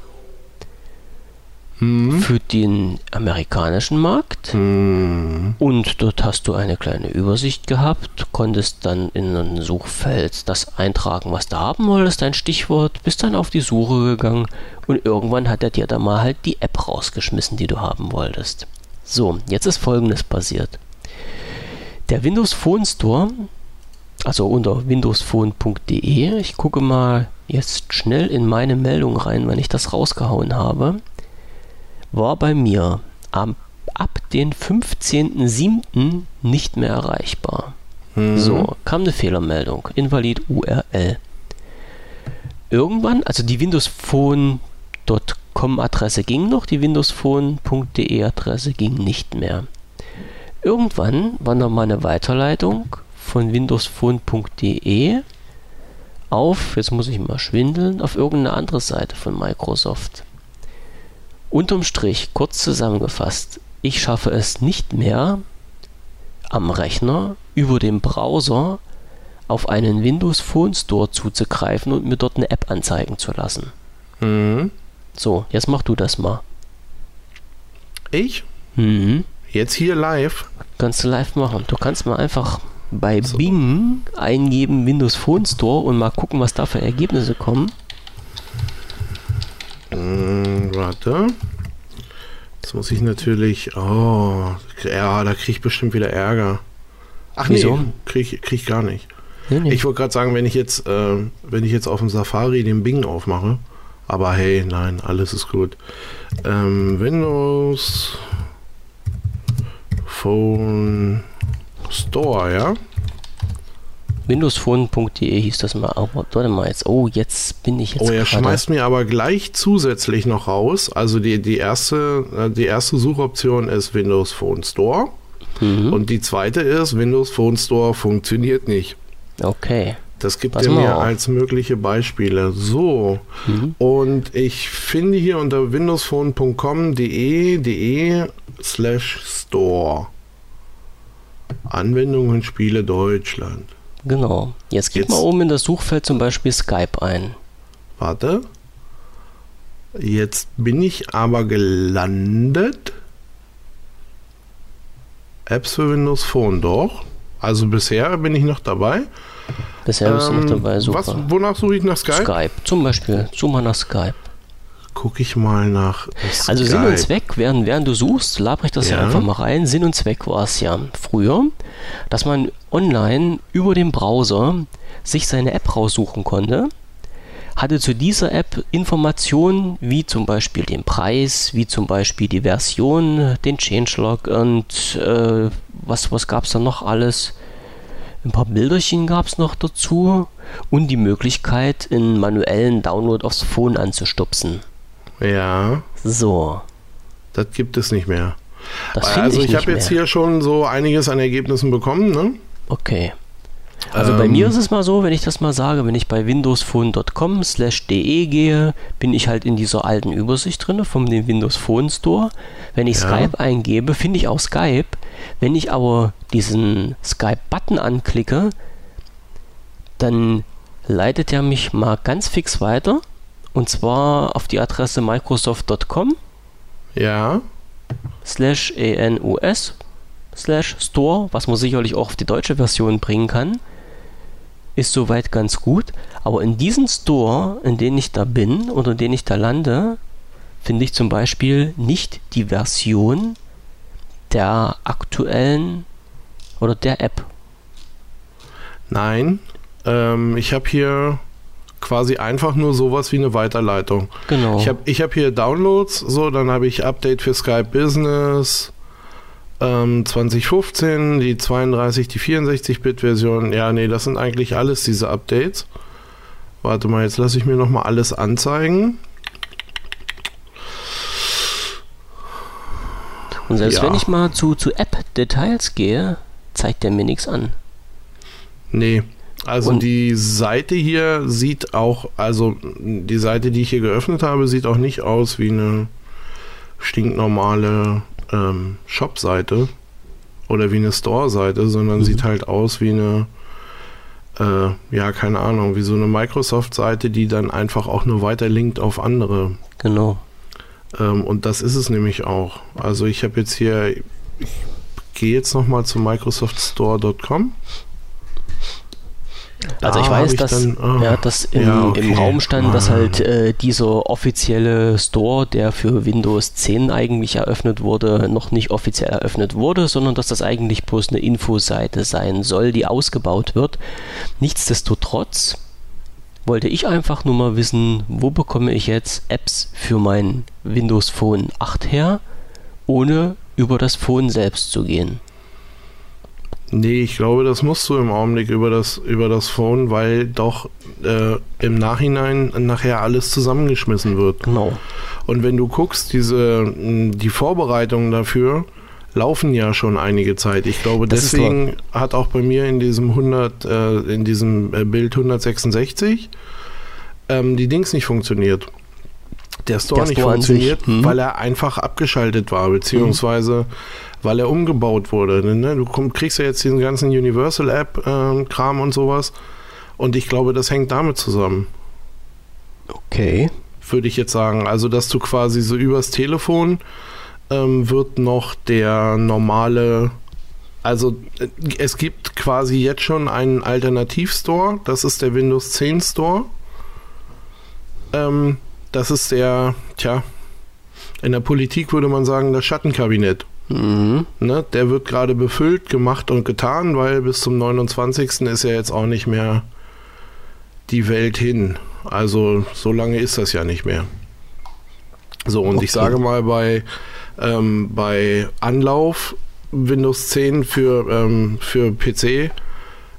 hm. für den amerikanischen Markt. Hm. Und dort hast du eine kleine Übersicht gehabt, konntest dann in ein Suchfeld das eintragen, was du haben wolltest, dein Stichwort, bist dann auf die Suche gegangen und irgendwann hat er dir da mal halt die App rausgeschmissen, die du haben wolltest. So, jetzt ist folgendes passiert. Der Windows Phone Store, also unter windowsphone.de, ich gucke mal jetzt schnell in meine Meldung rein, wenn ich das rausgehauen habe war bei mir am, ab den 15.07. nicht mehr erreichbar. Mhm. So, kam eine Fehlermeldung. Invalid URL. Irgendwann, also die Windows Phone.com Adresse ging noch, die Windows Phone.de Adresse ging nicht mehr. Irgendwann war noch mal eine Weiterleitung von Windows Phone.de auf, jetzt muss ich mal schwindeln, auf irgendeine andere Seite von Microsoft. Unterm Strich, kurz zusammengefasst, ich schaffe es nicht mehr, am Rechner über den Browser auf einen Windows Phone Store zuzugreifen und mir dort eine App anzeigen zu lassen. Mhm. So, jetzt mach du das mal. Ich? Mhm. Jetzt hier live? Kannst du live machen. Du kannst mal einfach bei so. Bing eingeben Windows Phone Store und mal gucken, was da für Ergebnisse kommen. Hm, warte. Jetzt muss ich natürlich. Oh, ja, da kriege ich bestimmt wieder Ärger. Ach Wieso? nee, kriege krieg ich gar nicht. Nee, nee. Ich wollte gerade sagen, wenn ich jetzt, äh, wenn ich jetzt auf dem Safari den Bing aufmache, aber hey, nein, alles ist gut. Ähm, Windows Phone Store, ja? Windowsphone.de hieß das mal. Aber warte mal jetzt. Oh, jetzt bin ich jetzt. Oh, er schmeißt mir aber gleich zusätzlich noch raus. Also die, die, erste, äh, die erste Suchoption ist Windows Phone Store. Mhm. Und die zweite ist, Windows Phone Store funktioniert nicht. Okay. Das gibt er mir als mögliche Beispiele. So. Mhm. Und ich finde hier unter windowsphone.com.de de slash store. Anwendungen Spiele Deutschland. Genau. Jetzt gib mal oben in das Suchfeld zum Beispiel Skype ein. Warte. Jetzt bin ich aber gelandet. Apps für Windows Phone, doch. Also bisher bin ich noch dabei. Bisher bist ähm, du noch ähm, dabei, super. Was, wonach suche ich nach Skype? Skype, zum Beispiel. Such mal nach Skype gucke ich mal nach. Skype. Also Sinn und Zweck, während, während du suchst, laber ich das ja. ja einfach mal rein. Sinn und Zweck war es ja früher, dass man online über den Browser sich seine App raussuchen konnte hatte zu dieser App Informationen wie zum Beispiel den Preis, wie zum Beispiel die Version, den Changelog und äh, was, was gab es da noch alles? Ein paar Bilderchen gab es noch dazu und die Möglichkeit, einen manuellen Download aufs Phone anzustupsen. Ja. So. Das gibt es nicht mehr. Das also ich, ich habe jetzt hier schon so einiges an Ergebnissen bekommen, ne? Okay. Also ähm, bei mir ist es mal so, wenn ich das mal sage, wenn ich bei windowsphone.com slash de gehe, bin ich halt in dieser alten Übersicht drin vom dem Windows Phone Store. Wenn ich ja. Skype eingebe, finde ich auch Skype. Wenn ich aber diesen Skype-Button anklicke, dann leitet er mich mal ganz fix weiter und zwar auf die Adresse microsoft.com. Ja. Slash ENUS slash Store, was man sicherlich auch auf die deutsche Version bringen kann. Ist soweit ganz gut. Aber in diesem Store, in dem ich da bin oder in dem ich da lande, finde ich zum Beispiel nicht die Version der aktuellen oder der App. Nein, ähm, ich habe hier quasi einfach nur sowas wie eine Weiterleitung. Genau. Ich habe ich hab hier Downloads, so, dann habe ich Update für Skype Business ähm, 2015, die 32, die 64-Bit-Version. Ja, nee, das sind eigentlich alles diese Updates. Warte mal, jetzt lasse ich mir nochmal alles anzeigen. Und selbst ja. wenn ich mal zu, zu App-Details gehe, zeigt der mir nichts an. Nee. Also Und die Seite hier sieht auch, also die Seite, die ich hier geöffnet habe, sieht auch nicht aus wie eine stinknormale ähm, Shop-Seite oder wie eine Store-Seite, sondern mhm. sieht halt aus wie eine, äh, ja, keine Ahnung, wie so eine Microsoft-Seite, die dann einfach auch nur weiter linkt auf andere. Genau. Ähm, und das ist es nämlich auch. Also ich habe jetzt hier, ich gehe jetzt nochmal zu microsoftstore.com also ich weiß, ich dass, dann, oh, ja, dass im, ja, okay. im Raum stand, dass halt äh, dieser offizielle Store, der für Windows 10 eigentlich eröffnet wurde, noch nicht offiziell eröffnet wurde, sondern dass das eigentlich bloß eine Infoseite sein soll, die ausgebaut wird. Nichtsdestotrotz wollte ich einfach nur mal wissen, wo bekomme ich jetzt Apps für mein Windows Phone 8 her, ohne über das Phone selbst zu gehen. Nee, ich glaube, das musst du im Augenblick über das, über das Phone, weil doch äh, im Nachhinein nachher alles zusammengeschmissen wird. Genau. Und wenn du guckst, diese, die Vorbereitungen dafür laufen ja schon einige Zeit. Ich glaube, das deswegen hat auch bei mir in diesem 100, äh, in diesem äh, Bild 166 ähm, die Dings nicht funktioniert. Der Store, Der Store nicht funktioniert, hm. weil er einfach abgeschaltet war, beziehungsweise weil er umgebaut wurde. Ne? Du komm, kriegst ja jetzt diesen ganzen Universal-App-Kram ähm, und sowas. Und ich glaube, das hängt damit zusammen. Okay. Würde ich jetzt sagen. Also, dass du quasi so übers Telefon ähm, wird noch der normale. Also, äh, es gibt quasi jetzt schon einen Alternativstore. Das ist der Windows 10 Store. Ähm, das ist der, tja, in der Politik würde man sagen, das Schattenkabinett. Mhm. Ne, der wird gerade befüllt, gemacht und getan, weil bis zum 29. ist ja jetzt auch nicht mehr die Welt hin. Also so lange ist das ja nicht mehr. So, und okay. ich sage mal, bei, ähm, bei Anlauf Windows 10 für, ähm, für PC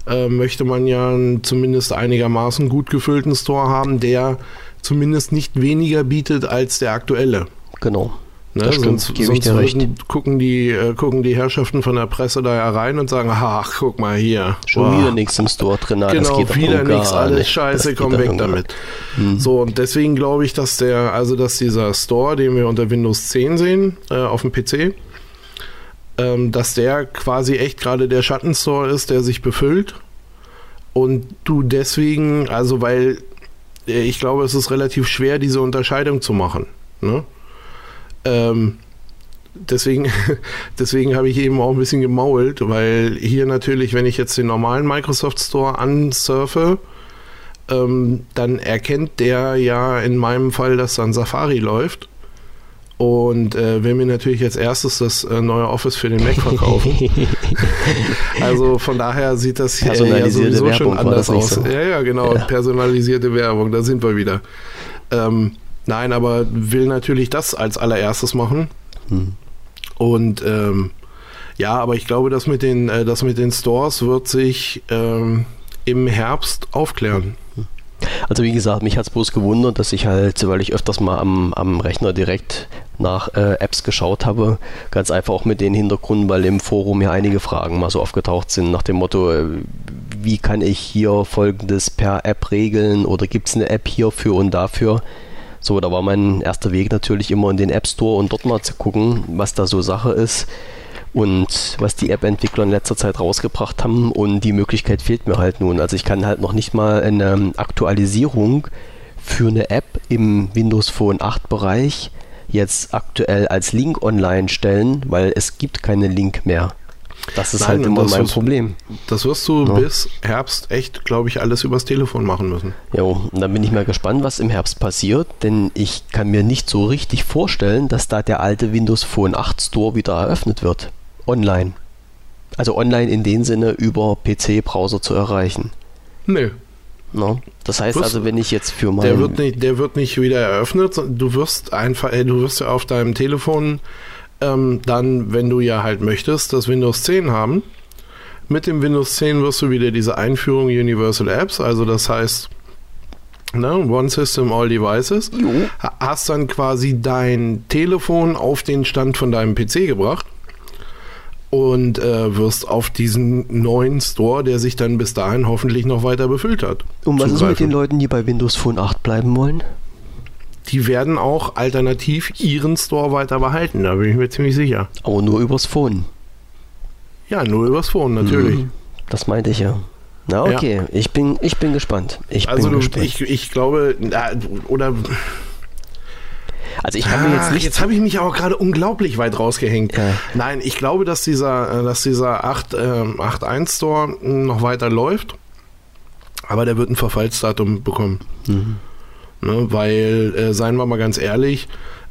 äh, möchte man ja einen zumindest einigermaßen gut gefüllten Store haben, der zumindest nicht weniger bietet als der aktuelle. Genau. Ne? Stimmt, sonst, sonst würden, gucken, die, äh, gucken die Herrschaften von der Presse da ja rein und sagen, ach, guck mal hier. Schon wow. wieder nichts im Store drin. Na, genau, wieder nichts, alles nicht. scheiße, das komm weg damit. Hm. So, und deswegen glaube ich, dass der, also dass dieser Store, den wir unter Windows 10 sehen, äh, auf dem PC, ähm, dass der quasi echt gerade der Schattenstore ist, der sich befüllt. Und du deswegen, also weil äh, ich glaube, es ist relativ schwer, diese Unterscheidung zu machen. Ne? Ähm, deswegen, *laughs* deswegen habe ich eben auch ein bisschen gemault, weil hier natürlich, wenn ich jetzt den normalen Microsoft Store ansurfe, ähm, dann erkennt der ja in meinem Fall, dass dann Safari läuft und äh, will mir natürlich als erstes das äh, neue Office für den Mac verkaufen. *laughs* also von daher sieht das hier ja sowieso Werbung schon anders aus. So. Ja, ja, genau. Ja. Personalisierte Werbung, da sind wir wieder. Ähm, Nein, aber will natürlich das als allererstes machen. Hm. Und ähm, ja, aber ich glaube, das mit den, äh, das mit den Stores wird sich ähm, im Herbst aufklären. Also wie gesagt, mich hat es bloß gewundert, dass ich halt, weil ich öfters mal am, am Rechner direkt nach äh, Apps geschaut habe, ganz einfach auch mit den Hintergründen, weil im Forum ja einige Fragen mal so aufgetaucht sind nach dem Motto, äh, wie kann ich hier folgendes per App regeln oder gibt es eine App hierfür und dafür? So, da war mein erster Weg natürlich immer in den App Store und dort mal zu gucken, was da so Sache ist und was die App-Entwickler in letzter Zeit rausgebracht haben. Und die Möglichkeit fehlt mir halt nun. Also ich kann halt noch nicht mal eine Aktualisierung für eine App im Windows Phone 8 Bereich jetzt aktuell als Link online stellen, weil es gibt keinen Link mehr. Das ist Nein, halt immer mein wirst, Problem. Das wirst du ja. bis Herbst echt, glaube ich, alles übers Telefon machen müssen. Ja, und dann bin ich mal gespannt, was im Herbst passiert, denn ich kann mir nicht so richtig vorstellen, dass da der alte Windows Phone 8 Store wieder eröffnet wird. Online. Also online in dem Sinne über PC-Browser zu erreichen. Nö. No. Das heißt also, wenn ich jetzt für mein... Der wird nicht, der wird nicht wieder eröffnet. Du wirst einfach, äh, du wirst ja auf deinem Telefon ähm, dann, wenn du ja halt möchtest, das Windows 10 haben. Mit dem Windows 10 wirst du wieder diese Einführung Universal Apps, also das heißt, Ne? One System, All Devices. Jo. Hast dann quasi dein Telefon auf den Stand von deinem PC gebracht und äh, wirst auf diesen neuen Store, der sich dann bis dahin hoffentlich noch weiter befüllt hat. Und was ist mit den Leuten, die bei Windows Phone 8 bleiben wollen? Die werden auch alternativ ihren Store weiter behalten, da bin ich mir ziemlich sicher. Aber nur übers Phone. Ja, nur übers Phone, natürlich. Mhm, das meinte ich ja. Na okay, ja. ich, bin, ich bin gespannt. Ich also bin du, gespannt. Ich, ich glaube, oder also ich habe jetzt nicht. Jetzt habe ich mich aber gerade unglaublich weit rausgehängt. Ja. Nein, ich glaube, dass dieser, dass dieser 8, äh, 8.1 Store noch weiter läuft. Aber der wird ein Verfallsdatum bekommen. Mhm. Ne, weil, äh, seien wir mal ganz ehrlich,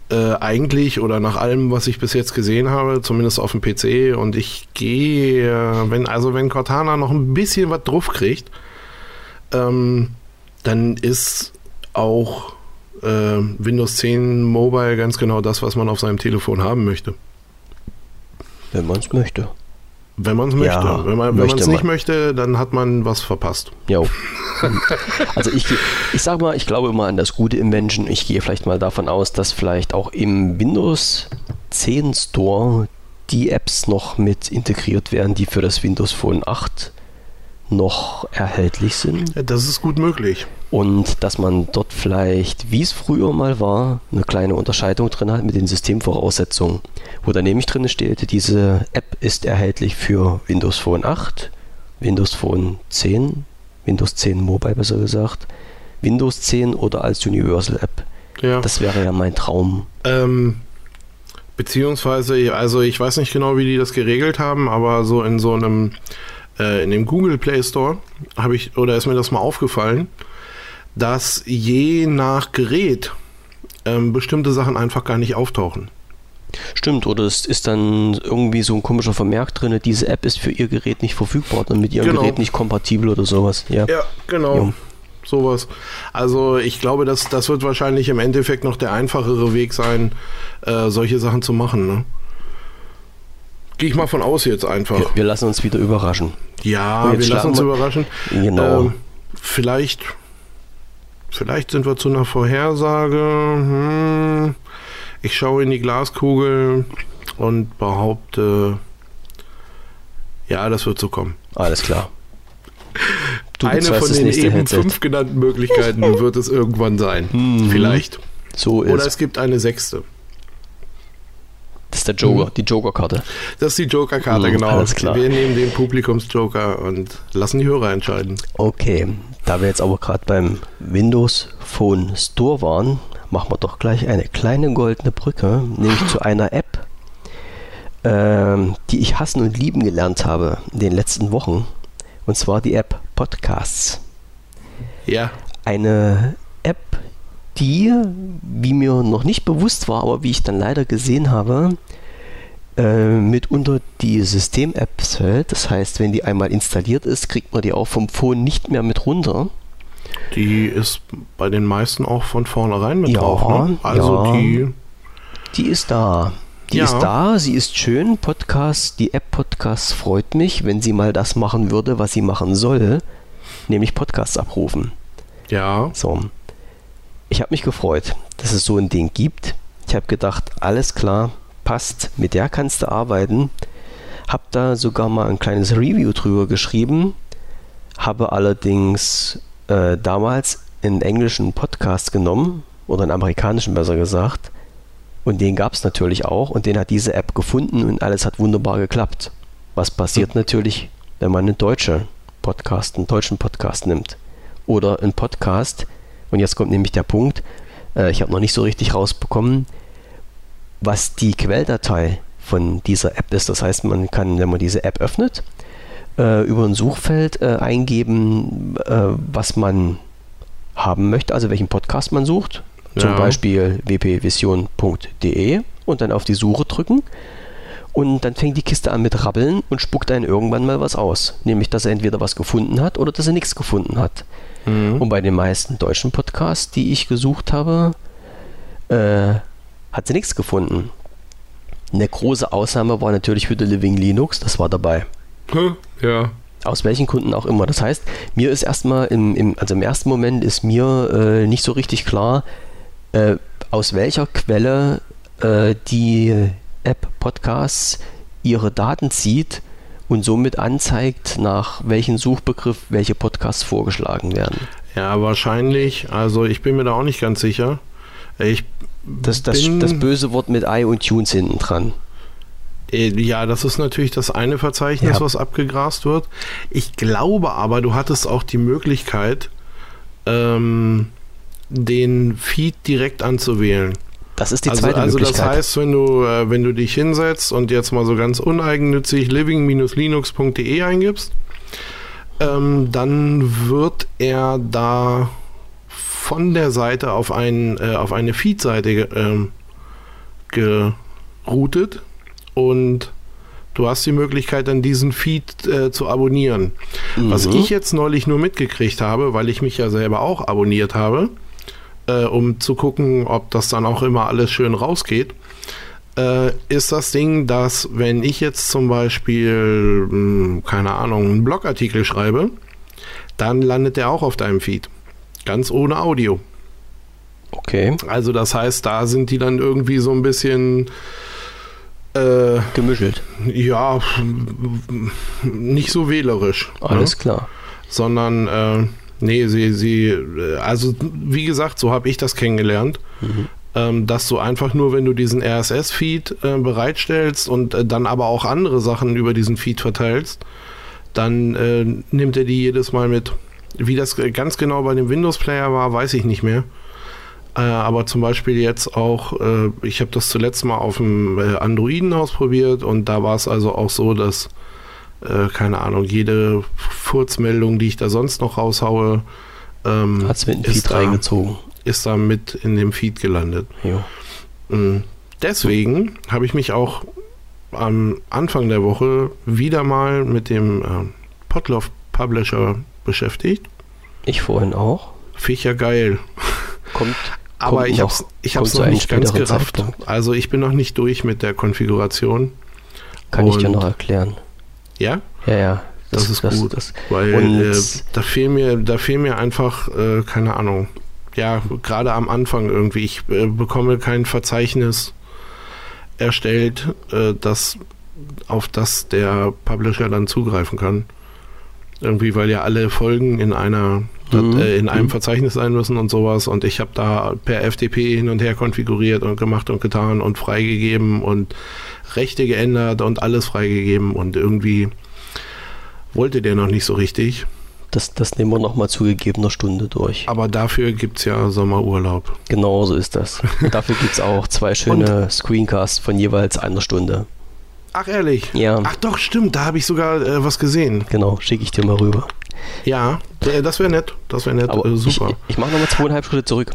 äh, eigentlich oder nach allem, was ich bis jetzt gesehen habe, zumindest auf dem PC, und ich gehe, wenn, also wenn Cortana noch ein bisschen was drauf kriegt, ähm, dann ist auch äh, Windows 10 Mobile ganz genau das, was man auf seinem Telefon haben möchte. Wenn man es möchte. Wenn man es möchte. Ja, wenn man es nicht möchte, dann hat man was verpasst. Ja. also ich, ich sag mal, ich glaube immer an das Gute im Menschen. Ich gehe vielleicht mal davon aus, dass vielleicht auch im Windows 10 Store die Apps noch mit integriert werden, die für das Windows Phone 8 noch erhältlich sind. Das ist gut möglich. Und dass man dort vielleicht, wie es früher mal war, eine kleine Unterscheidung drin hat mit den Systemvoraussetzungen, wo da nämlich drin steht, diese App ist erhältlich für Windows Phone 8, Windows Phone 10, Windows 10 Mobile besser gesagt, Windows 10 oder als Universal App. Ja. Das wäre ja mein Traum. Ähm, beziehungsweise, also ich weiß nicht genau, wie die das geregelt haben, aber so in so einem äh, in dem Google Play Store habe ich, oder ist mir das mal aufgefallen, dass je nach Gerät ähm, bestimmte Sachen einfach gar nicht auftauchen. Stimmt, oder es ist dann irgendwie so ein komischer Vermerk drin, diese App ist für Ihr Gerät nicht verfügbar und mit Ihrem genau. Gerät nicht kompatibel oder sowas. Ja, ja genau. Ja. Sowas. Also ich glaube, das, das wird wahrscheinlich im Endeffekt noch der einfachere Weg sein, äh, solche Sachen zu machen. Ne? Gehe ich mal von aus jetzt einfach. Wir, wir lassen uns wieder überraschen. Ja, wir lassen uns überraschen. Genau. Ähm, vielleicht, vielleicht sind wir zu einer Vorhersage. Hm, ich schaue in die Glaskugel und behaupte, ja, das wird so kommen. Alles klar. *laughs* Du Eine von den eben Headset. fünf genannten Möglichkeiten *laughs* wird es irgendwann sein. Mhm. Vielleicht. So ist. Oder es gibt eine sechste. Das ist der Joker, mhm. die Joker-Karte. Das ist die Joker-Karte, mhm, genau. Alles klar. Wir nehmen den Publikums-Joker und lassen die Hörer entscheiden. Okay, da wir jetzt aber gerade beim Windows Phone Store waren, machen wir doch gleich eine kleine goldene Brücke, nämlich zu einer App, ähm, die ich hassen und lieben gelernt habe in den letzten Wochen. Und zwar die App Podcasts. Ja. Eine App, die, wie mir noch nicht bewusst war, aber wie ich dann leider gesehen habe, äh, mitunter die System-Apps hält. Das heißt, wenn die einmal installiert ist, kriegt man die auch vom Phone nicht mehr mit runter. Die ist bei den meisten auch von vornherein mit ja, drauf. Ne? Also ja, die. Die ist da. Die ja. ist da, sie ist schön. Podcast, die App Podcast freut mich, wenn sie mal das machen würde, was sie machen soll, nämlich Podcasts abrufen. Ja. So. Ich habe mich gefreut, dass es so ein Ding gibt. Ich habe gedacht, alles klar, passt, mit der kannst du arbeiten. Habe da sogar mal ein kleines Review drüber geschrieben, habe allerdings äh, damals einen englischen Podcast genommen, oder einen amerikanischen besser gesagt, und den gab es natürlich auch und den hat diese App gefunden und alles hat wunderbar geklappt. Was passiert mhm. natürlich, wenn man einen deutschen Podcast, einen deutschen Podcast nimmt? Oder einen Podcast, und jetzt kommt nämlich der Punkt, äh, ich habe noch nicht so richtig rausbekommen, was die Quelldatei von dieser App ist. Das heißt, man kann, wenn man diese App öffnet, äh, über ein Suchfeld äh, eingeben, äh, was man haben möchte, also welchen Podcast man sucht. Ja. Zum Beispiel wpvision.de und dann auf die Suche drücken. Und dann fängt die Kiste an mit Rabbeln und spuckt einen irgendwann mal was aus. Nämlich, dass er entweder was gefunden hat oder dass er nichts gefunden hat. Mhm. Und bei den meisten deutschen Podcasts, die ich gesucht habe, äh, hat sie nichts gefunden. Eine große Ausnahme war natürlich für The Living Linux, das war dabei. Ja. Aus welchen Gründen auch immer. Das heißt, mir ist erstmal im, im, also im ersten Moment ist mir äh, nicht so richtig klar, äh, aus welcher Quelle äh, die App Podcasts ihre Daten zieht und somit anzeigt, nach welchem Suchbegriff welche Podcasts vorgeschlagen werden. Ja, wahrscheinlich. Also ich bin mir da auch nicht ganz sicher. Ich das, das, das böse Wort mit i und Tunes hinten dran. Äh, ja, das ist natürlich das eine Verzeichnis, ja. was abgegrast wird. Ich glaube aber, du hattest auch die Möglichkeit, ähm, den Feed direkt anzuwählen. Das ist die also, zweite also Möglichkeit. Also das heißt, wenn du, äh, wenn du dich hinsetzt und jetzt mal so ganz uneigennützig living-linux.de eingibst, ähm, dann wird er da von der Seite auf, ein, äh, auf eine Feed-Seite äh, geroutet und du hast die Möglichkeit, dann diesen Feed äh, zu abonnieren. Mhm. Was ich jetzt neulich nur mitgekriegt habe, weil ich mich ja selber auch abonniert habe, äh, um zu gucken, ob das dann auch immer alles schön rausgeht, äh, ist das Ding, dass wenn ich jetzt zum Beispiel, mh, hm, keine Ahnung, einen Blogartikel schreibe, dann landet der auch auf deinem Feed. Ganz ohne Audio. Okay. Also das heißt, da sind die dann irgendwie so ein bisschen äh, Gemischelt. Ja, nicht so wählerisch. Ne? Alles ne? klar. Sondern, äh, nee, sie, sie, äh, also wie gesagt, so habe ich das kennengelernt. Mhm. Ähm, dass du einfach nur, wenn du diesen RSS-Feed äh, bereitstellst und äh, dann aber auch andere Sachen über diesen Feed verteilst, dann äh, nimmt er die jedes Mal mit. Wie das ganz genau bei dem Windows-Player war, weiß ich nicht mehr. Äh, aber zum Beispiel jetzt auch, äh, ich habe das zuletzt mal auf dem Androiden ausprobiert und da war es also auch so, dass, äh, keine Ahnung, jede Furzmeldung, die ich da sonst noch raushaue, ähm, hat es mit dem Feed da, reingezogen. Ist da mit in dem Feed gelandet. Mhm. Deswegen habe ich mich auch am Anfang der Woche wieder mal mit dem äh, Potloff Publisher beschäftigt. Ich vorhin auch. Ficher geil. Kommt *laughs* aber ich habe es ich hab's noch nicht ganz gerafft. Zeitpunkt. Also ich bin noch nicht durch mit der Konfiguration. Kann Und ich dir noch erklären. Ja? Ja, ja. Das, das ist das, gut. Das, weil äh, da fehlen mir, da fehlen mir einfach, äh, keine Ahnung. Ja, gerade am Anfang irgendwie. Ich äh, bekomme kein Verzeichnis erstellt, äh, das, auf das der Publisher dann zugreifen kann. Irgendwie, weil ja alle Folgen in einer mhm. äh, in einem mhm. Verzeichnis sein müssen und sowas. Und ich habe da per FTP hin und her konfiguriert und gemacht und getan und freigegeben und Rechte geändert und alles freigegeben und irgendwie wollte der noch nicht so richtig. Das, das nehmen wir nochmal zu gegebener Stunde durch. Aber dafür gibt es ja Sommerurlaub. Genau so ist das. *laughs* dafür gibt es auch zwei schöne und? Screencasts von jeweils einer Stunde. Ach ehrlich? Ja. Ach doch, stimmt, da habe ich sogar äh, was gesehen. Genau, schicke ich dir mal rüber. Ja, das wäre nett. Das wäre nett. Aber äh, super. Ich, ich mache nochmal zweieinhalb Schritte zurück.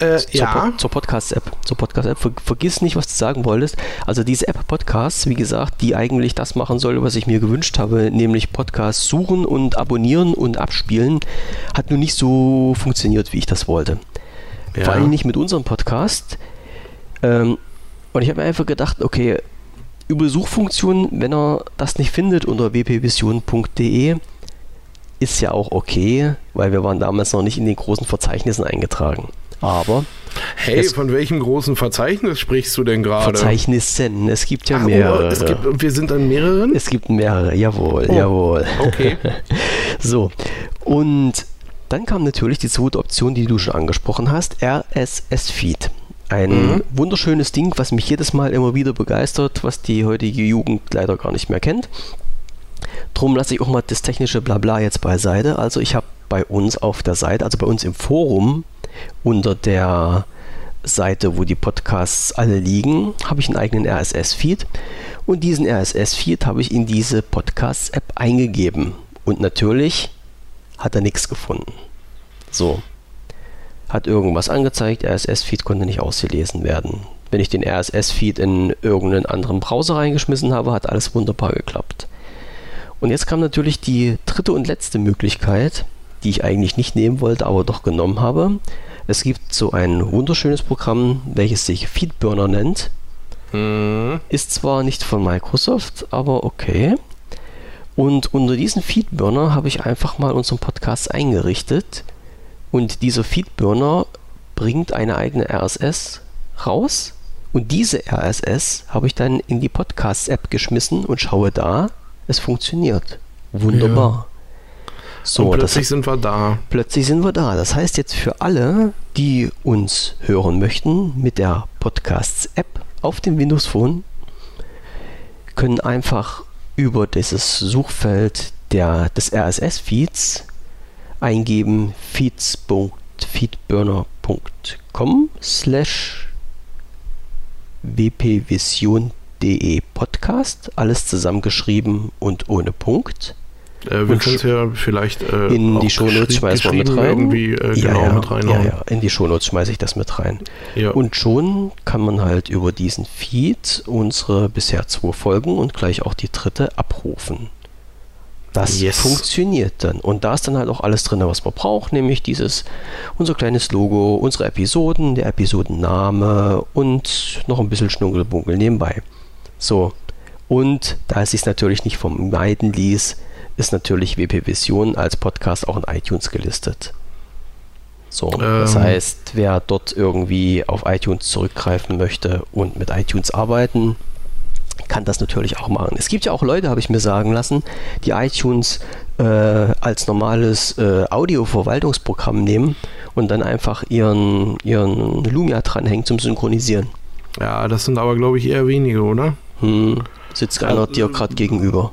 Äh, zur, ja. zur Podcast-App. Zur Podcast-App. Ver vergiss nicht, was du sagen wolltest. Also diese App Podcasts, wie gesagt, die eigentlich das machen soll, was ich mir gewünscht habe, nämlich Podcasts suchen und abonnieren und abspielen, hat nur nicht so funktioniert, wie ich das wollte. Ja. Vor allem nicht mit unserem Podcast. Ähm, und ich habe mir einfach gedacht, okay, über Suchfunktion, wenn er das nicht findet unter wpvision.de, ist ja auch okay, weil wir waren damals noch nicht in den großen Verzeichnissen eingetragen. Aber. Hey, von welchem großen Verzeichnis sprichst du denn gerade? Verzeichnissen. Es gibt ja Ach, mehrere. es gibt, wir sind an mehreren? Es gibt mehrere, jawohl, oh, jawohl. Okay. *laughs* so. Und dann kam natürlich die zweite Option, die du schon angesprochen hast, RSS-Feed. Ein mhm. wunderschönes Ding, was mich jedes Mal immer wieder begeistert, was die heutige Jugend leider gar nicht mehr kennt. Drum lasse ich auch mal das technische Blabla jetzt beiseite. Also ich habe bei uns auf der Seite, also bei uns im Forum unter der Seite, wo die Podcasts alle liegen, habe ich einen eigenen RSS-Feed und diesen RSS-Feed habe ich in diese Podcasts-App eingegeben und natürlich hat er nichts gefunden. So, hat irgendwas angezeigt, RSS-Feed konnte nicht ausgelesen werden. Wenn ich den RSS-Feed in irgendeinen anderen Browser reingeschmissen habe, hat alles wunderbar geklappt. Und jetzt kam natürlich die dritte und letzte Möglichkeit, die ich eigentlich nicht nehmen wollte, aber doch genommen habe. Es gibt so ein wunderschönes Programm, welches sich Feedburner nennt. Mhm. Ist zwar nicht von Microsoft, aber okay. Und unter diesen Feedburner habe ich einfach mal unseren Podcast eingerichtet. Und dieser Feedburner bringt eine eigene RSS raus. Und diese RSS habe ich dann in die Podcast-App geschmissen und schaue da, es funktioniert. Wunderbar. Ja. So, und plötzlich das, sind wir da. Plötzlich sind wir da. Das heißt jetzt für alle, die uns hören möchten mit der Podcasts-App auf dem Windows Phone, können einfach über dieses Suchfeld der, des RSS-Feeds eingeben feeds.feedburner.com slash wpvision.de Podcast, alles zusammengeschrieben und ohne Punkt. Äh, wir können es ja vielleicht äh, in die Shownotes schmeißen wir mit rein. Äh, ja, genau ja, mit rein. Ja, ja, in die Shownotes schmeiße ich das mit rein. Ja. Und schon kann man halt über diesen Feed unsere bisher zwei Folgen und gleich auch die dritte abrufen. Das yes. funktioniert dann. Und da ist dann halt auch alles drin, was man braucht, nämlich dieses, unser kleines Logo, unsere Episoden, der Episodenname und noch ein bisschen Schnungelbunkel nebenbei. So. Und da es sich natürlich nicht vermeiden ließ, ist natürlich WP Vision als Podcast auch in iTunes gelistet. So, ähm. das heißt, wer dort irgendwie auf iTunes zurückgreifen möchte und mit iTunes arbeiten, kann das natürlich auch machen. Es gibt ja auch Leute, habe ich mir sagen lassen, die iTunes äh, als normales äh, Audio-Verwaltungsprogramm nehmen und dann einfach ihren, ihren Lumia dranhängen zum Synchronisieren. Ja, das sind aber, glaube ich, eher wenige, oder? Hm, sitzt einer dir gerade gegenüber.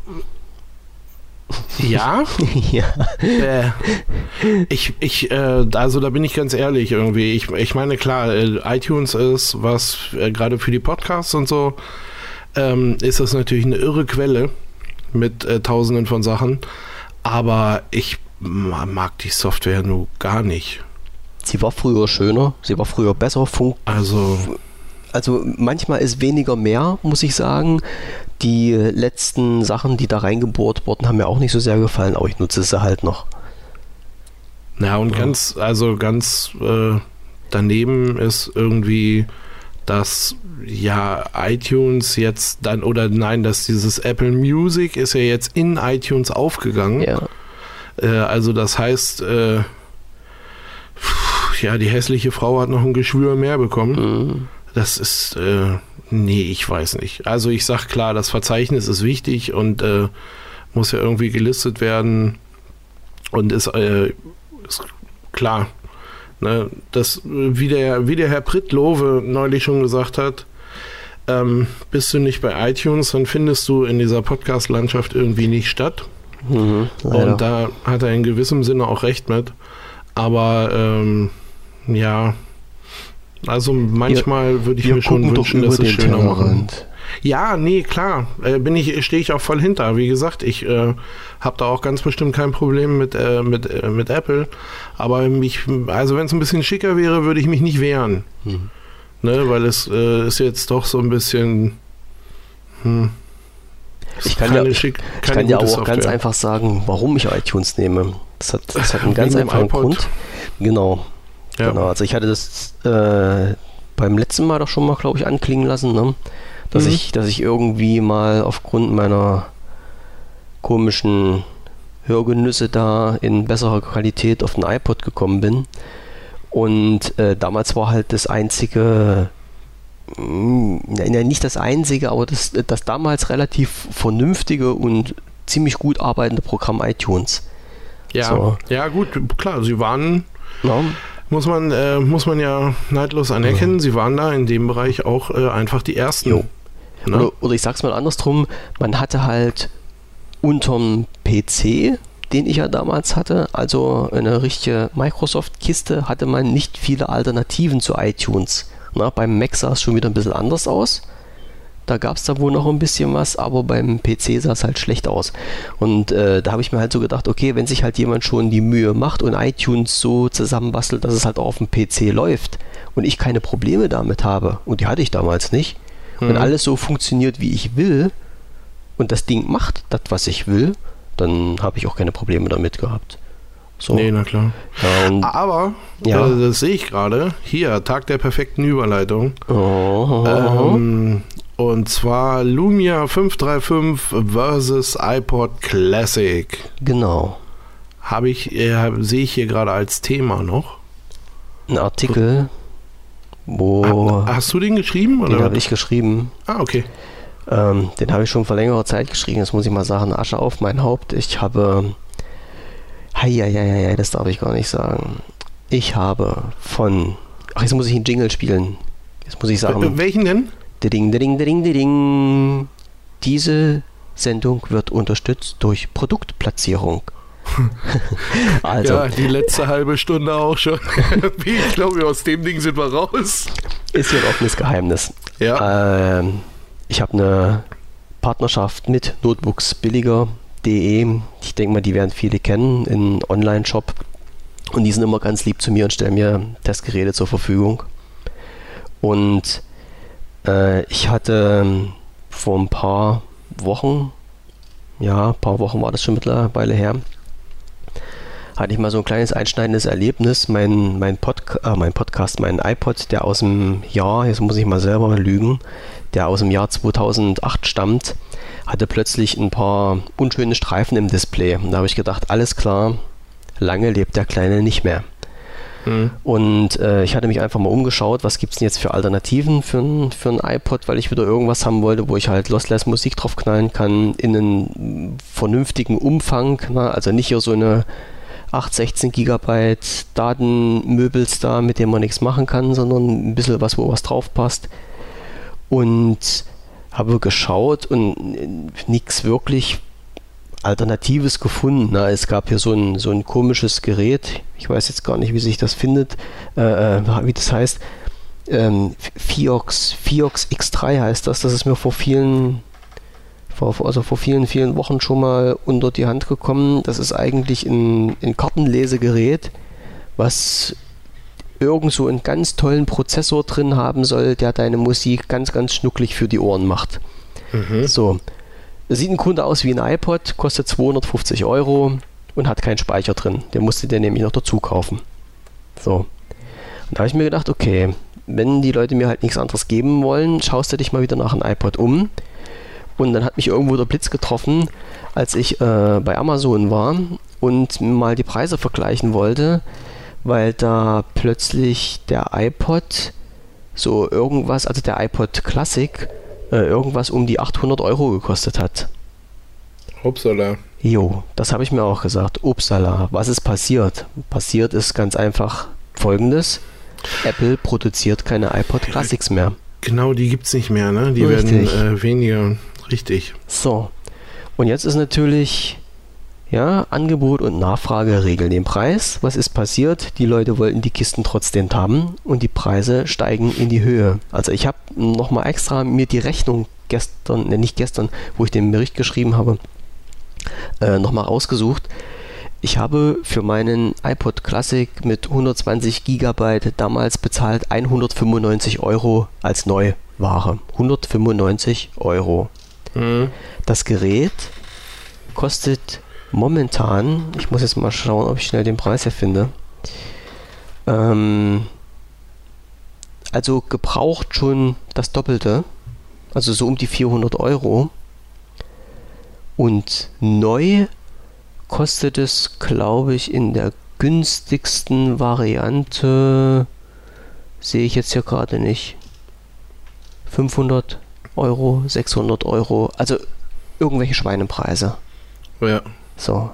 Ja? *laughs* ja. Äh, ich, ich, äh, also da bin ich ganz ehrlich irgendwie. Ich, ich meine, klar, äh, iTunes ist was, äh, gerade für die Podcasts und so, ähm, ist das natürlich eine irre Quelle mit äh, tausenden von Sachen. Aber ich mag die Software nur gar nicht. Sie war früher schöner, sie war früher besser. Funk also, also manchmal ist weniger mehr, muss ich sagen. Die letzten Sachen, die da reingebohrt wurden, haben mir auch nicht so sehr gefallen, aber ich nutze sie halt noch. Na und ja. ganz, also ganz äh, daneben ist irgendwie dass ja iTunes jetzt dann, oder nein, dass dieses Apple Music ist ja jetzt in iTunes aufgegangen. Ja. Äh, also das heißt, äh, ja, die hässliche Frau hat noch ein Geschwür mehr bekommen. Mhm. Das ist, äh, nee, ich weiß nicht. Also ich sag klar, das Verzeichnis ist wichtig und äh, muss ja irgendwie gelistet werden und ist, äh, ist klar, Ne, das, wie, der, wie der Herr Prittlowe neulich schon gesagt hat, ähm, bist du nicht bei iTunes, dann findest du in dieser Podcast-Landschaft irgendwie nicht statt. Mhm, und da hat er in gewissem Sinne auch recht mit. Aber ähm, ja, also manchmal wir, würde ich mir schon wünschen, dass es schöner machen. Ja, nee, klar, äh, bin ich, stehe ich auch voll hinter. Wie gesagt, ich äh, habe da auch ganz bestimmt kein Problem mit, äh, mit, äh, mit Apple. Aber mich, also wenn es ein bisschen schicker wäre, würde ich mich nicht wehren. Hm. Ne, weil es äh, ist jetzt doch so ein bisschen. Hm, ich kann ja, schick, ich kann ja auch Software. ganz einfach sagen, warum ich iTunes nehme. Das hat, das hat einen ganz einfachen Grund. Genau. Ja. genau. Also ich hatte das äh, beim letzten Mal doch schon mal, glaube ich, anklingen lassen. Ne? Dass mhm. ich, dass ich irgendwie mal aufgrund meiner komischen Hörgenüsse da in besserer Qualität auf den iPod gekommen bin. Und äh, damals war halt das einzige, mh, mm, nicht das einzige, aber das, das damals relativ vernünftige und ziemlich gut arbeitende Programm iTunes. Ja, so. ja gut, klar, sie waren, ja. muss, man, äh, muss man ja neidlos anerkennen, ja. sie waren da in dem Bereich auch äh, einfach die Ersten. Jo. Ne? Oder, oder ich sag's mal andersrum, man hatte halt unterm PC, den ich ja damals hatte, also eine richtige Microsoft-Kiste, hatte man nicht viele Alternativen zu iTunes. Na, beim Mac sah es schon wieder ein bisschen anders aus. Da gab es da wohl noch ein bisschen was, aber beim PC sah es halt schlecht aus. Und äh, da habe ich mir halt so gedacht, okay, wenn sich halt jemand schon die Mühe macht und iTunes so zusammenbastelt, dass es halt auch auf dem PC läuft und ich keine Probleme damit habe, und die hatte ich damals nicht, wenn mhm. alles so funktioniert, wie ich will und das Ding macht das, was ich will, dann habe ich auch keine Probleme damit gehabt. So. Nee, na klar. Ja, Aber, ja. Äh, das sehe ich gerade, hier, Tag der perfekten Überleitung. Oh, Ähm, Und zwar Lumia 535 versus iPod Classic. Genau. Habe ich, äh, sehe ich hier gerade als Thema noch. Ein Artikel, wo. Ha, hast du den geschrieben? Oder? Den habe ich geschrieben. Ah, okay. Ähm, den habe ich schon vor längerer Zeit geschrieben. Jetzt muss ich mal sagen, Asche auf mein Haupt. Ich habe. Heieieiei, das darf ich gar nicht sagen. Ich habe von. Ach, jetzt muss ich einen Jingle spielen. Jetzt muss ich sagen. Welchen denn? Ding, ding, ding, ding. Diese Sendung wird unterstützt durch Produktplatzierung. *laughs* also, ja, die letzte halbe Stunde auch schon. *laughs* ich glaube, aus dem Ding sind wir raus. Ist hier ein offenes Geheimnis. Ja. Ähm, ich habe eine Partnerschaft mit notebooksbilliger.de. Ich denke mal, die werden viele kennen, in Online-Shop. Und die sind immer ganz lieb zu mir und stellen mir Testgeräte zur Verfügung. Und äh, ich hatte ähm, vor ein paar Wochen, ja, ein paar Wochen war das schon mittlerweile her, hatte ich mal so ein kleines einschneidendes Erlebnis. Mein, mein, Podca äh, mein Podcast, mein iPod, der aus dem Jahr, jetzt muss ich mal selber lügen, der aus dem Jahr 2008 stammt, hatte plötzlich ein paar unschöne Streifen im Display. Und da habe ich gedacht, alles klar, lange lebt der Kleine nicht mehr. Mhm. Und äh, ich hatte mich einfach mal umgeschaut, was gibt es denn jetzt für Alternativen für ein, für ein iPod, weil ich wieder irgendwas haben wollte, wo ich halt Lossless Musik drauf knallen kann, in einem vernünftigen Umfang. Na, also nicht hier so eine 8, 16 Gigabyte Datenmöbels da, mit denen man nichts machen kann, sondern ein bisschen was, wo was drauf passt. Und habe geschaut und nichts wirklich Alternatives gefunden. Na, es gab hier so ein, so ein komisches Gerät, ich weiß jetzt gar nicht, wie sich das findet, äh, äh wie das heißt. Ähm, Fiox, Fiox X3 heißt das. Das ist mir vor vielen, vor, also vor vielen, vielen Wochen schon mal unter die Hand gekommen. Das ist eigentlich ein, ein Kartenlesegerät, was irgend so einen ganz tollen Prozessor drin haben soll, der deine Musik ganz, ganz schnucklig für die Ohren macht. Mhm. So, Sieht ein Kunde aus wie ein iPod, kostet 250 Euro und hat keinen Speicher drin. Den musste der nämlich noch dazu kaufen. So. Und da habe ich mir gedacht, okay, wenn die Leute mir halt nichts anderes geben wollen, schaust du dich mal wieder nach einem iPod um. Und dann hat mich irgendwo der Blitz getroffen, als ich äh, bei Amazon war und mal die Preise vergleichen wollte, weil da plötzlich der iPod so irgendwas, also der iPod Classic, äh, irgendwas um die 800 Euro gekostet hat. Upsala. Jo, das habe ich mir auch gesagt. Upsala. Was ist passiert? Passiert ist ganz einfach folgendes. Apple produziert keine iPod Classics mehr. Genau, die gibt es nicht mehr, ne? Die Richtig. werden äh, weniger. Richtig. So. Und jetzt ist natürlich ja, Angebot und Nachfrage regeln den Preis. Was ist passiert? Die Leute wollten die Kisten trotzdem haben und die Preise steigen in die Höhe. Also ich habe nochmal extra mir die Rechnung gestern, ne, nicht gestern, wo ich den Bericht geschrieben habe, äh, nochmal rausgesucht. Ich habe für meinen iPod Classic mit 120 GB damals bezahlt 195 Euro als Neuware. 195 Euro. Mhm. Das Gerät kostet momentan, ich muss jetzt mal schauen, ob ich schnell den Preis hier finde. Ähm, also gebraucht schon das Doppelte, also so um die 400 Euro. Und neu kostet es, glaube ich, in der günstigsten Variante, sehe ich jetzt hier gerade nicht, 500 Euro, 600 Euro, also irgendwelche Schweinepreise. Ja. So.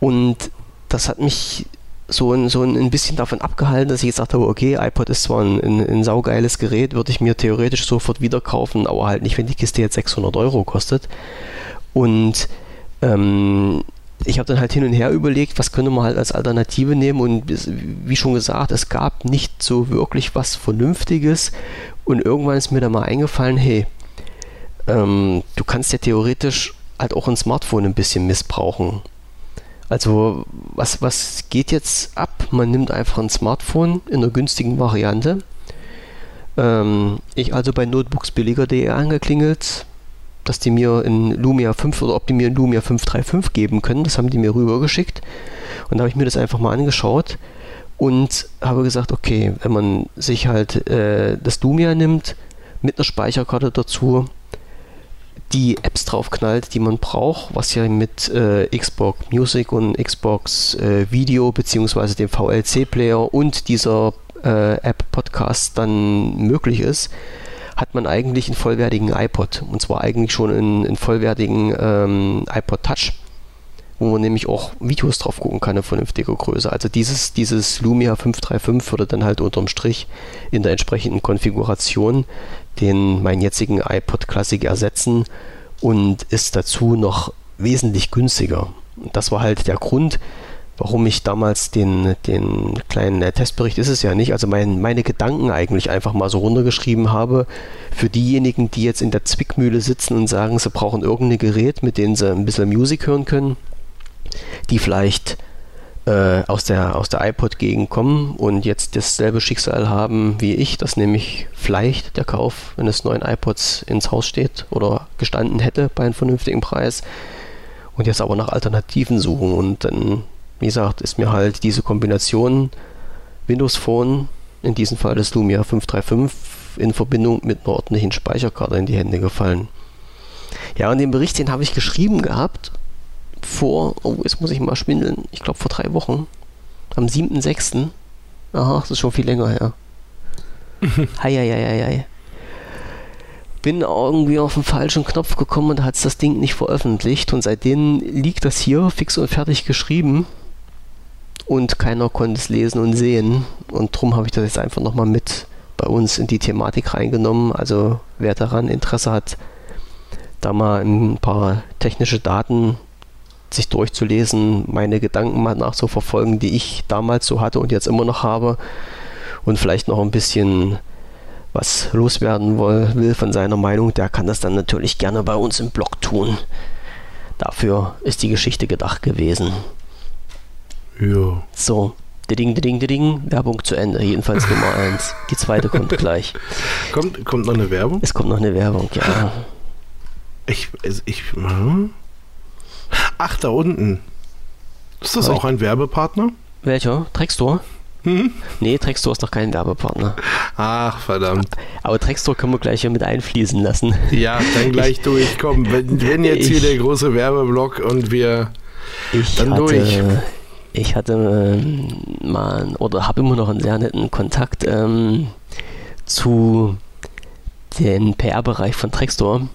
Und das hat mich so ein, so ein bisschen davon abgehalten, dass ich gesagt habe, okay, iPod ist zwar ein, ein, ein saugeiles Gerät, würde ich mir theoretisch sofort wieder kaufen, aber halt nicht, wenn die Kiste jetzt 600 Euro kostet. Und ähm, ich habe dann halt hin und her überlegt, was könnte man halt als Alternative nehmen und wie schon gesagt, es gab nicht so wirklich was Vernünftiges und irgendwann ist mir da mal eingefallen, hey, ähm, du kannst ja theoretisch halt auch ein Smartphone ein bisschen missbrauchen. Also was, was geht jetzt ab? Man nimmt einfach ein Smartphone in einer günstigen Variante. Ähm, ich also bei notebooksbilliger.de angeklingelt, dass die mir in Lumia 5 oder ob die mir in Lumia 535 geben können. Das haben die mir rübergeschickt. Und da habe ich mir das einfach mal angeschaut und habe gesagt, okay, wenn man sich halt äh, das Lumia nimmt, mit einer Speicherkarte dazu die Apps draufknallt, die man braucht, was ja mit äh, Xbox Music und Xbox äh, Video beziehungsweise dem VLC-Player und dieser äh, App Podcast dann möglich ist, hat man eigentlich einen vollwertigen iPod. Und zwar eigentlich schon einen, einen vollwertigen ähm, iPod Touch, wo man nämlich auch Videos drauf gucken kann in vernünftiger Größe. Also dieses, dieses Lumia 535 würde dann halt unterm Strich in der entsprechenden Konfiguration den meinen jetzigen iPod Classic ersetzen und ist dazu noch wesentlich günstiger. Das war halt der Grund, warum ich damals den, den kleinen äh, Testbericht ist es ja nicht, also mein, meine Gedanken eigentlich einfach mal so runtergeschrieben habe für diejenigen, die jetzt in der Zwickmühle sitzen und sagen, sie brauchen irgendein Gerät, mit dem sie ein bisschen Musik hören können, die vielleicht äh, aus der, aus der iPod-Gegend kommen und jetzt dasselbe Schicksal haben wie ich, dass nämlich vielleicht der Kauf eines neuen iPods ins Haus steht oder gestanden hätte bei einem vernünftigen Preis und jetzt aber nach Alternativen suchen und dann wie gesagt, ist mir halt diese Kombination Windows Phone, in diesem Fall das Lumia 535, in Verbindung mit einer ordentlichen Speicherkarte in die Hände gefallen. Ja, und den Bericht, den habe ich geschrieben gehabt vor, oh, jetzt muss ich mal schwindeln, ich glaube vor drei Wochen, am 7.6. Aha, das ist schon viel länger her. *laughs* Heieieiei. Bin irgendwie auf den falschen Knopf gekommen und hat das Ding nicht veröffentlicht und seitdem liegt das hier fix und fertig geschrieben und keiner konnte es lesen und sehen. Und darum habe ich das jetzt einfach nochmal mit bei uns in die Thematik reingenommen. Also wer daran Interesse hat, da mal ein paar technische Daten sich durchzulesen, meine Gedanken mal nachzuverfolgen, die ich damals so hatte und jetzt immer noch habe und vielleicht noch ein bisschen was loswerden will von seiner Meinung, der kann das dann natürlich gerne bei uns im Blog tun. Dafür ist die Geschichte gedacht gewesen. Ja. So, ding, ding, ding, Werbung zu Ende. Jedenfalls Nummer *laughs* 1. Die zweite kommt gleich. Kommt, kommt noch eine Werbung? Es kommt noch eine Werbung, ja. Ich, ich, hm? Ach, da unten. Ist das auch ein Werbepartner? Welcher? Trextor? Hm? Nee, Trextor ist doch kein Werbepartner. Ach, verdammt. Aber Trextor können wir gleich hier mit einfließen lassen. Ja, dann gleich durch. Komm, wenn, wenn jetzt ich, hier der große Werbeblock und wir ich dann hatte, durch ich hatte ähm, mal oder habe immer noch einen sehr netten Kontakt ähm, zu den PR-Bereich von Trextor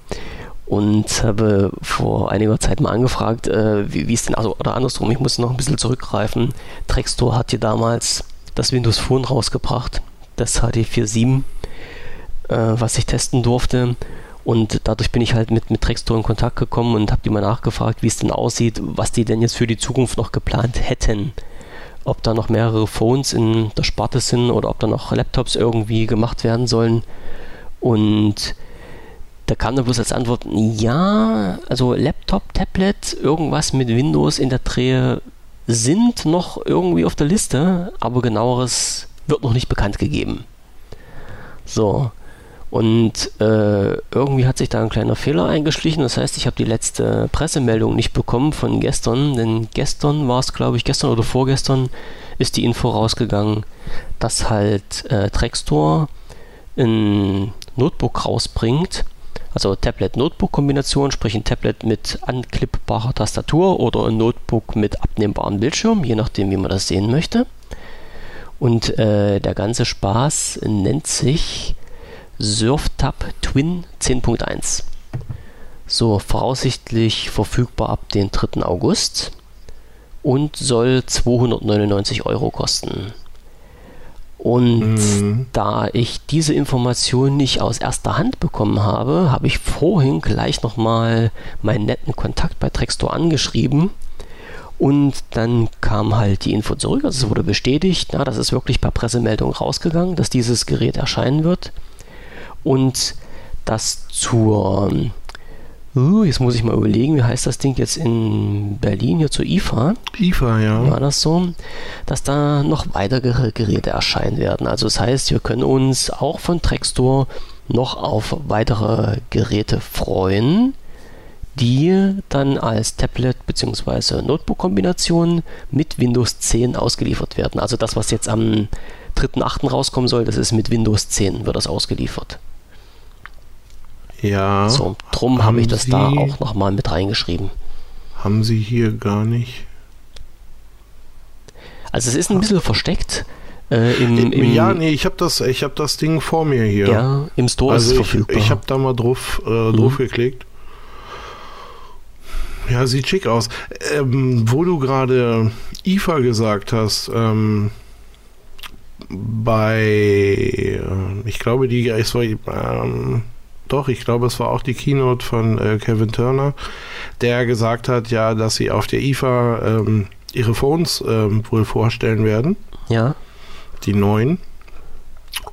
und habe vor einiger Zeit mal angefragt, äh, wie, es denn, also oder andersrum, ich muss noch ein bisschen zurückgreifen. Trextor hat hier damals das Windows Phone rausgebracht, das HD47, äh, was ich testen durfte und dadurch bin ich halt mit, mit Trextor in Kontakt gekommen und habe die mal nachgefragt, wie es denn aussieht, was die denn jetzt für die Zukunft noch geplant hätten. Ob da noch mehrere Phones in der Sparte sind oder ob da noch Laptops irgendwie gemacht werden sollen. Und da kam dann bloß als Antwort, ja, also Laptop, Tablet, irgendwas mit Windows in der Drehe sind noch irgendwie auf der Liste, aber genaueres wird noch nicht bekannt gegeben. So, und äh, irgendwie hat sich da ein kleiner Fehler eingeschlichen. Das heißt, ich habe die letzte Pressemeldung nicht bekommen von gestern, denn gestern war es, glaube ich, gestern oder vorgestern ist die Info rausgegangen, dass halt äh, Trackstore ein Notebook rausbringt. Also Tablet-Notebook-Kombination, sprich ein Tablet mit anklippbarer Tastatur oder ein Notebook mit abnehmbarem Bildschirm, je nachdem, wie man das sehen möchte. Und äh, der ganze Spaß nennt sich SurfTab Twin 10.1. So, voraussichtlich verfügbar ab den 3. August und soll 299 Euro kosten. Und mhm. da ich diese Information nicht aus erster Hand bekommen habe, habe ich vorhin gleich nochmal meinen netten Kontakt bei Trextor angeschrieben. Und dann kam halt die Info zurück, also es wurde bestätigt, na, das ist wirklich per Pressemeldung rausgegangen, dass dieses Gerät erscheinen wird und das zur, uh, jetzt muss ich mal überlegen, wie heißt das Ding jetzt in Berlin, hier zur IFA? IFA, ja. War das so? Dass da noch weitere Geräte erscheinen werden. Also das heißt, wir können uns auch von Trackstore noch auf weitere Geräte freuen, die dann als Tablet- bzw. Notebook-Kombination mit Windows 10 ausgeliefert werden. Also das, was jetzt am 3.8. rauskommen soll, das ist mit Windows 10 wird das ausgeliefert. Ja. So, drum habe ich das Sie, da auch nochmal mit reingeschrieben. Haben Sie hier gar nicht. Also es ist ein bisschen versteckt. Äh, im, im, ja, nee, ich habe das, hab das Ding vor mir hier. Ja, im Store also ist es verfügbar. Ich, ich habe da mal drauf, äh, mhm. drauf geklickt. Ja, sieht schick aus. Ähm, wo du gerade IFA gesagt hast, ähm, bei, äh, ich glaube, die, war, ähm, doch, ich glaube, es war auch die Keynote von äh, Kevin Turner, der gesagt hat, ja, dass sie auf der IFA ähm, ihre Phones ähm, wohl vorstellen werden. Ja. Die neuen.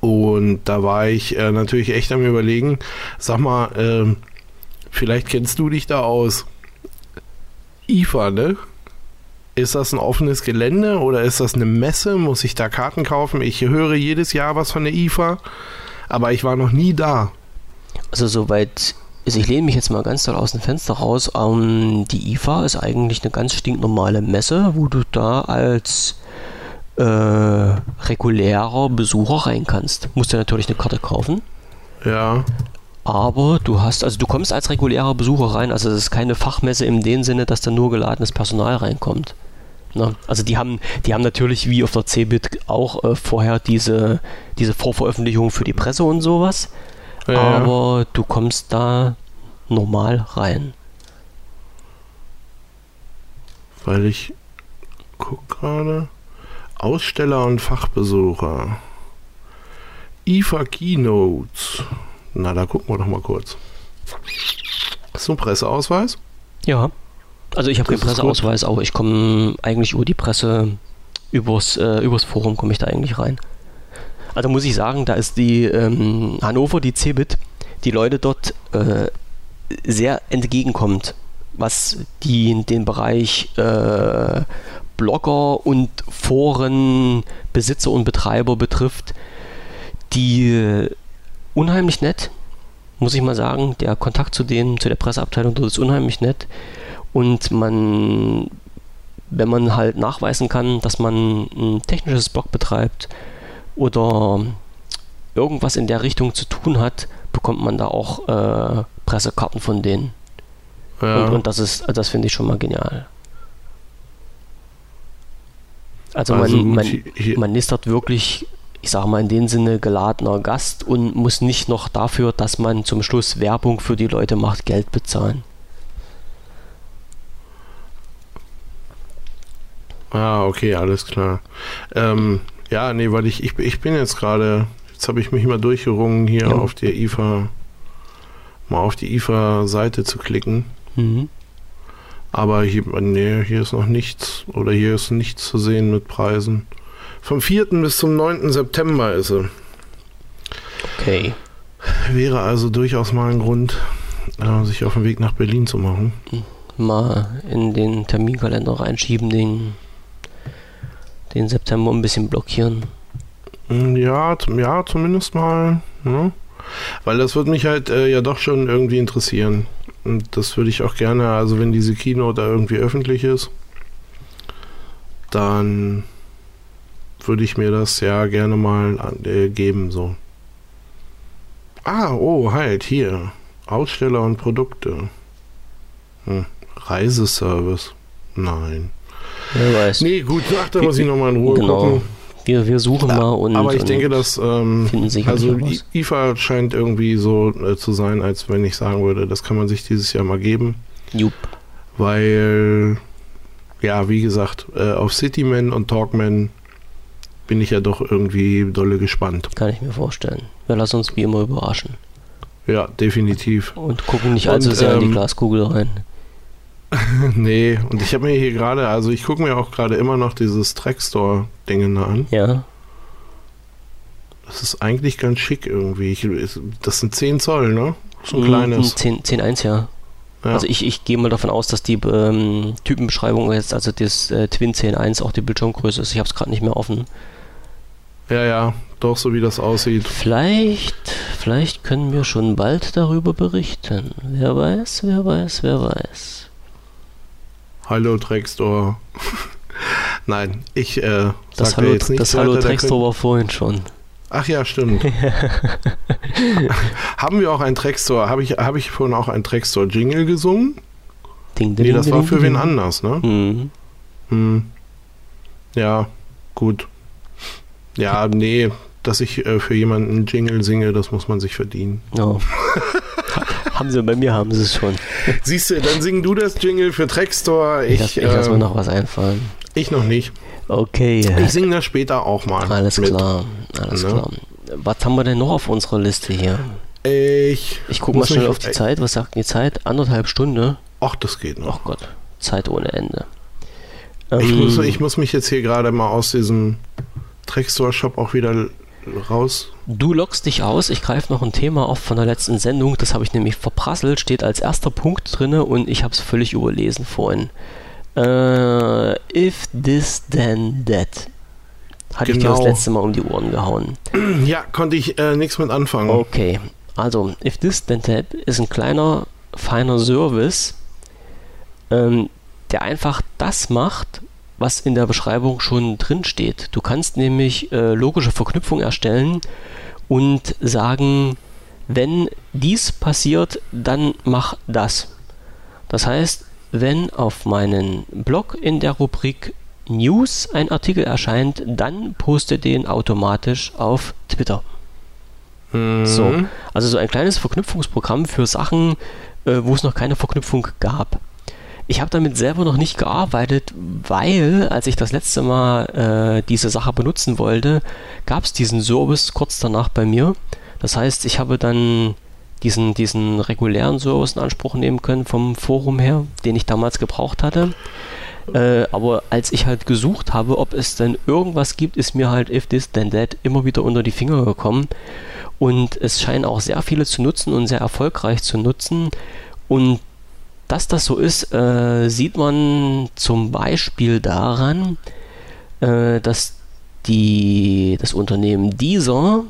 Und da war ich äh, natürlich echt am Überlegen, sag mal, äh, vielleicht kennst du dich da aus. IFA, ne? Ist das ein offenes Gelände oder ist das eine Messe? Muss ich da Karten kaufen? Ich höre jedes Jahr was von der IFA, aber ich war noch nie da. Also soweit, also ich lehne mich jetzt mal ganz doll aus dem Fenster raus. Ähm, die IFA ist eigentlich eine ganz stinknormale Messe, wo du da als äh, regulärer Besucher rein kannst. Musst du natürlich eine Karte kaufen. Ja. Aber du hast, also du kommst als regulärer Besucher rein, also es ist keine Fachmesse in dem Sinne, dass da nur geladenes Personal reinkommt. Ne? Also die haben, die haben natürlich wie auf der CeBIT auch äh, vorher diese, diese Vorveröffentlichung für die Presse und sowas. Ja, aber du kommst da normal rein. Weil ich guck gerade. Aussteller und Fachbesucher. IFA Keynotes. Na, da gucken wir doch mal kurz. Hast du einen Presseausweis? Ja. Also ich habe keinen Presseausweis, aber ich komme eigentlich über die Presse, übers, äh, übers Forum komme ich da eigentlich rein. Also muss ich sagen, da ist die ähm, Hannover, die CeBIT, die Leute dort äh, sehr entgegenkommt, was die, den Bereich äh, Blogger und Forenbesitzer und Betreiber betrifft, die unheimlich nett, muss ich mal sagen. Der Kontakt zu denen, zu der Presseabteilung dort ist unheimlich nett. Und man, wenn man halt nachweisen kann, dass man ein technisches Blog betreibt oder irgendwas in der Richtung zu tun hat, bekommt man da auch äh, Pressekarten von denen. Ja. Und, und, das ist, das finde ich schon mal genial. Also, also man, man, man ist dort wirklich ich sage mal in dem Sinne, geladener Gast und muss nicht noch dafür, dass man zum Schluss Werbung für die Leute macht, Geld bezahlen. Ah, okay, alles klar. Ähm, ja, nee, weil ich, ich, ich bin jetzt gerade, jetzt habe ich mich mal durchgerungen, hier ja. auf der IFA, mal auf die IFA-Seite zu klicken. Mhm. Aber hier, nee, hier ist noch nichts, oder hier ist nichts zu sehen mit Preisen. Vom 4. bis zum 9. September ist sie. Okay. Wäre also durchaus mal ein Grund, äh, sich auf den Weg nach Berlin zu machen. Mal in den Terminkalender reinschieben, den, den September ein bisschen blockieren. Hm, ja, ja zumindest mal. Ne? Weil das würde mich halt äh, ja doch schon irgendwie interessieren. Und das würde ich auch gerne, also wenn diese Kino da irgendwie öffentlich ist, dann würde ich mir das ja gerne mal äh, geben, so. Ah, oh, halt, hier. Aussteller und Produkte. Hm. Reiseservice. Nein. Wer weiß. Nee, gut, ach, da muss ich nochmal in Ruhe genau. gucken. Wir, wir suchen mal und. Aber ich und denke, dass. Ähm, also, IFA scheint irgendwie so äh, zu sein, als wenn ich sagen würde, das kann man sich dieses Jahr mal geben. Jupp. Weil, ja, wie gesagt, äh, auf Cityman und Talkman bin ich ja doch irgendwie dolle gespannt. Kann ich mir vorstellen. Wir lassen uns wie immer überraschen. Ja, definitiv. Und gucken nicht allzu sehr ähm, in die ähm, Glaskugel rein. *laughs* nee, und ich habe mir hier gerade, also ich gucke mir auch gerade immer noch dieses Trackstore-Ding an. Ja. Das ist eigentlich ganz schick irgendwie. Ich, das sind 10 Zoll, ne? So ein mm, kleines. 10, 10 ja. ja. Also ich, ich gehe mal davon aus, dass die ähm, Typenbeschreibung jetzt, also das äh, Twin 10.1 auch die Bildschirmgröße ist. Ich habe es gerade nicht mehr offen. Ja, ja, doch so wie das aussieht. Vielleicht, vielleicht können wir schon bald darüber berichten. Wer weiß, wer weiß, wer weiß. Hallo Drextor. *laughs* Nein, ich äh, das Hallo, jetzt nicht das Hallo Drextor war vorhin schon. Ach ja, stimmt. *laughs* Haben wir auch einen Trackstore? Habe ich, hab ich vorhin auch einen Trackstore-Jingle gesungen? Ding, ding, nee, das ding, war für wen anders, ne? Mhm. Hm. Ja, gut. Ja, nee, dass ich äh, für jemanden einen Jingle singe, das muss man sich verdienen. Oh. *laughs* haben sie, bei mir haben sie es schon. Siehst du, dann sing du das Jingle für Trackstore. Ich, ich, ich lass mir noch was einfallen. Ich noch nicht. Okay. Ich singe das später auch mal. Alles mit. klar, alles ne? klar. Was haben wir denn noch auf unserer Liste hier? Ich, ich gucke mal schnell auf die Zeit. Was sagt die Zeit? Anderthalb Stunden? Ach, das geht noch. Ach Gott, Zeit ohne Ende. Ich, ähm, muss, ich muss mich jetzt hier gerade mal aus diesem Trackstore-Shop auch wieder raus. Du lockst dich aus. Ich greife noch ein Thema auf von der letzten Sendung. Das habe ich nämlich verprasselt. Steht als erster Punkt drin und ich habe es völlig überlesen vorhin. Uh, if this, then that. Hatte genau. ich dir das letzte Mal um die Ohren gehauen. *clears throat* Ja, konnte ich äh, nichts mit anfangen. Okay, also if this, then that ist ein kleiner, feiner Service, ähm, der einfach das macht, was in der Beschreibung schon drin steht. Du kannst nämlich äh, logische Verknüpfungen erstellen und sagen, wenn dies passiert, dann mach das. Das heißt, wenn auf meinen Blog in der Rubrik News ein Artikel erscheint, dann poste den automatisch auf Twitter. Mhm. So, also so ein kleines Verknüpfungsprogramm für Sachen, äh, wo es noch keine Verknüpfung gab. Ich habe damit selber noch nicht gearbeitet, weil, als ich das letzte Mal äh, diese Sache benutzen wollte, gab es diesen Service kurz danach bei mir. Das heißt, ich habe dann diesen, diesen regulären Service in Anspruch nehmen können vom Forum her, den ich damals gebraucht hatte. Äh, aber als ich halt gesucht habe, ob es denn irgendwas gibt, ist mir halt If This Then That immer wieder unter die Finger gekommen. Und es scheinen auch sehr viele zu nutzen und sehr erfolgreich zu nutzen. Und dass das so ist, äh, sieht man zum Beispiel daran, äh, dass die, das Unternehmen dieser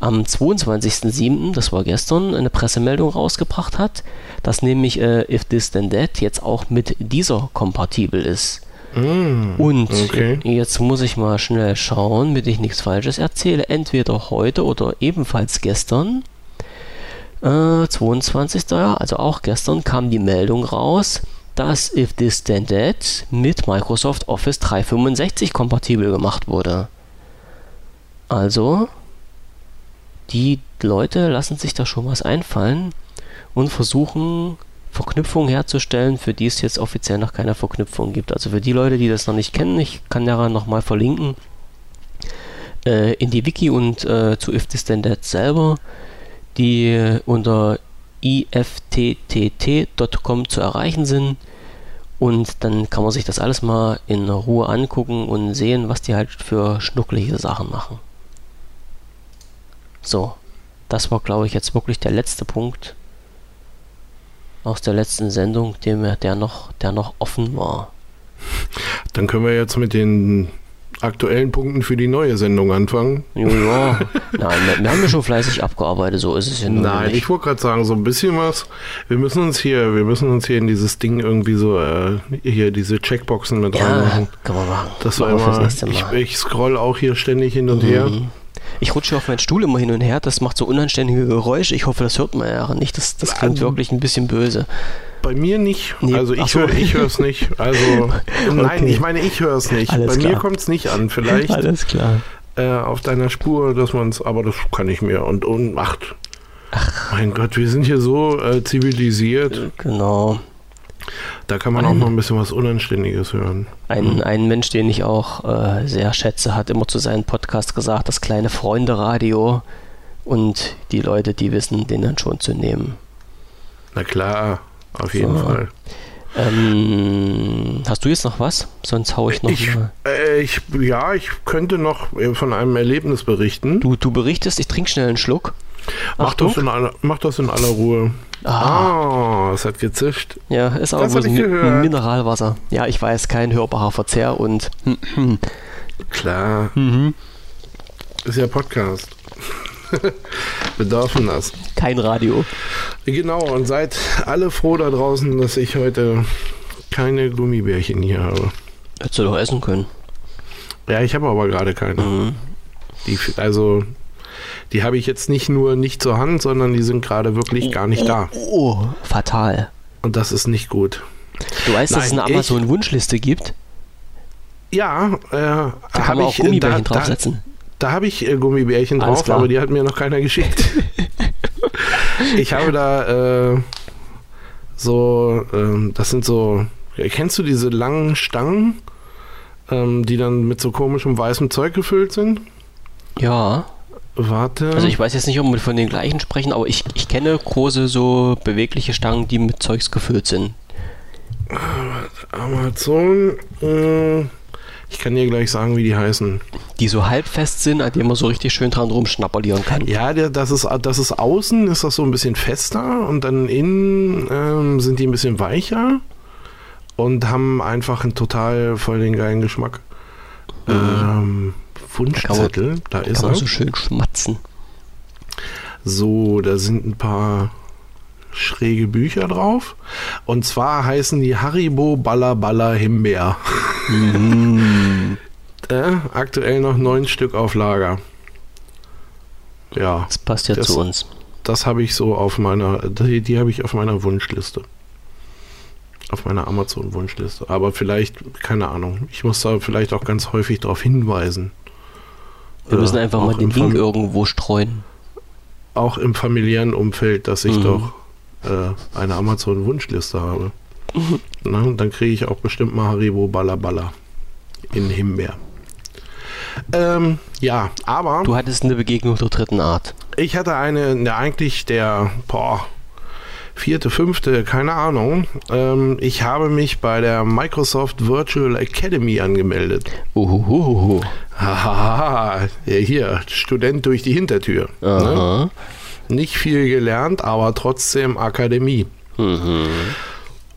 am 22.07., das war gestern, eine Pressemeldung rausgebracht hat, dass nämlich äh, If This Then That jetzt auch mit dieser kompatibel ist. Mm, Und okay. jetzt muss ich mal schnell schauen, damit ich nichts Falsches erzähle. Entweder heute oder ebenfalls gestern äh, 22. Ja, also auch gestern kam die Meldung raus, dass If This Then That mit Microsoft Office 365 kompatibel gemacht wurde. Also, die Leute lassen sich da schon was einfallen und versuchen Verknüpfungen herzustellen, für die es jetzt offiziell noch keine Verknüpfung gibt. Also für die Leute, die das noch nicht kennen, ich kann daran nochmal verlinken, äh, in die Wiki und äh, zu If This Then That selber die unter ifttt.com zu erreichen sind. Und dann kann man sich das alles mal in Ruhe angucken und sehen, was die halt für schnucklige Sachen machen. So, das war, glaube ich, jetzt wirklich der letzte Punkt aus der letzten Sendung, der, noch, der noch offen war. Dann können wir jetzt mit den aktuellen Punkten für die neue Sendung anfangen. Ja, ja. Nein, wir, haben ja schon fleißig abgearbeitet, so ist es ja Nein, nicht. ich wollte gerade sagen, so ein bisschen was. Wir müssen uns hier, wir müssen uns hier in dieses Ding irgendwie so, äh, hier diese Checkboxen mit ja, reinmachen. kann man machen. Das war immer, ich, ich scroll auch hier ständig hin und mhm. her. Ich rutsche auf meinen Stuhl immer hin und her, das macht so unanständige Geräusche. Ich hoffe, das hört man ja nicht. Das, das klingt wirklich ein bisschen böse. Bei mir nicht. Nee, also ich so. höre es nicht. Also *laughs* nein, ich meine, ich höre es nicht. Alles Bei klar. mir kommt es nicht an. Vielleicht Alles klar. Äh, auf deiner Spur, dass man es, aber das kann ich mir und und macht. Ach. Mein Gott, wir sind hier so äh, zivilisiert. Genau. Da kann man ein, auch noch ein bisschen was Unanständiges hören. Ein, mhm. ein Mensch, den ich auch äh, sehr schätze, hat immer zu seinem Podcast gesagt, das kleine Freunde-Radio und die Leute, die wissen, den dann schon zu nehmen. Na klar. Auf jeden so. Fall. Ähm, hast du jetzt noch was? Sonst haue ich noch ich, mal. Äh, ich, ja, ich könnte noch von einem Erlebnis berichten. Du, du berichtest, ich trinke schnell einen Schluck. Mach das, in aller, mach das in aller Ruhe. Ah, oh, es hat gezischt. Ja, ist aber bloß Mineralwasser. Ja, ich weiß, kein hörbarer Verzehr und. *clears throat* Klar. Mhm. Ist ja Podcast. *laughs* Wir dürfen das. Kein Radio. Genau, und seid alle froh da draußen, dass ich heute keine Gummibärchen hier habe. Hättest du doch essen können. Ja, ich habe aber gerade keine. Mhm. Die, also, Die habe ich jetzt nicht nur nicht zur Hand, sondern die sind gerade wirklich gar nicht da. Oh, oh, fatal. Und das ist nicht gut. Du weißt, Nein, dass es eine Amazon-Wunschliste gibt? Ja, äh, da kann man auch Gummibärchen da, draufsetzen. Da, da habe ich äh, Gummibärchen Alles drauf, klar. aber die hat mir noch keiner geschickt. *laughs* ich habe da äh, so, ähm, das sind so, kennst du diese langen Stangen, ähm, die dann mit so komischem weißem Zeug gefüllt sind? Ja. Warte. Also ich weiß jetzt nicht, ob wir von den gleichen sprechen, aber ich, ich kenne große so bewegliche Stangen, die mit Zeugs gefüllt sind. Amazon. Äh, ich kann dir gleich sagen, wie die heißen. Die so halbfest sind, an denen man so richtig schön dran rumschnapperlieren kann. Ja, der, das, ist, das ist außen, ist das so ein bisschen fester und dann innen ähm, sind die ein bisschen weicher und haben einfach einen total voll den geilen Geschmack. Mhm. Ähm, Wunschzettel, da, da ist kann er. so schön schmatzen. So, da sind ein paar schräge Bücher drauf. Und zwar heißen die Haribo Balla Balla Himbeer. Mm. *laughs* äh, aktuell noch neun Stück auf Lager. Ja. Das passt ja das, zu uns. Das habe ich so auf meiner, die, die habe ich auf meiner Wunschliste. Auf meiner Amazon-Wunschliste. Aber vielleicht, keine Ahnung, ich muss da vielleicht auch ganz häufig darauf hinweisen. Wir müssen einfach mal den Link irgendwo streuen. Auch im familiären Umfeld, dass ich mhm. doch äh, eine Amazon-Wunschliste habe. Na, dann kriege ich auch bestimmt mal Haribo Balla Balla in Himbeer. Ähm, ja, aber. Du hattest eine Begegnung der dritten Art. Ich hatte eine, ne, eigentlich der, boah, vierte, fünfte, keine Ahnung. Ähm, ich habe mich bei der Microsoft Virtual Academy angemeldet. Uhuhuhu. Haha, ja, hier, Student durch die Hintertür. Ne? Nicht viel gelernt, aber trotzdem Akademie. Mhm.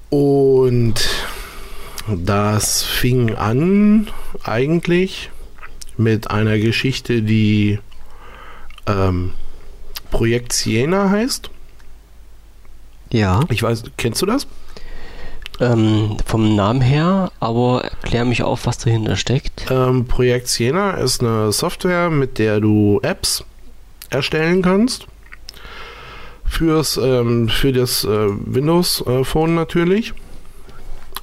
Und das fing an eigentlich mit einer Geschichte, die ähm, Projekt Siena heißt. Ja. Ich weiß, kennst du das? Ähm, vom Namen her, aber erklär mich auf, was dahinter steckt. Ähm, Projekt Siena ist eine Software, mit der du Apps erstellen kannst. Fürs, ähm, für das äh, Windows-Phone äh, natürlich.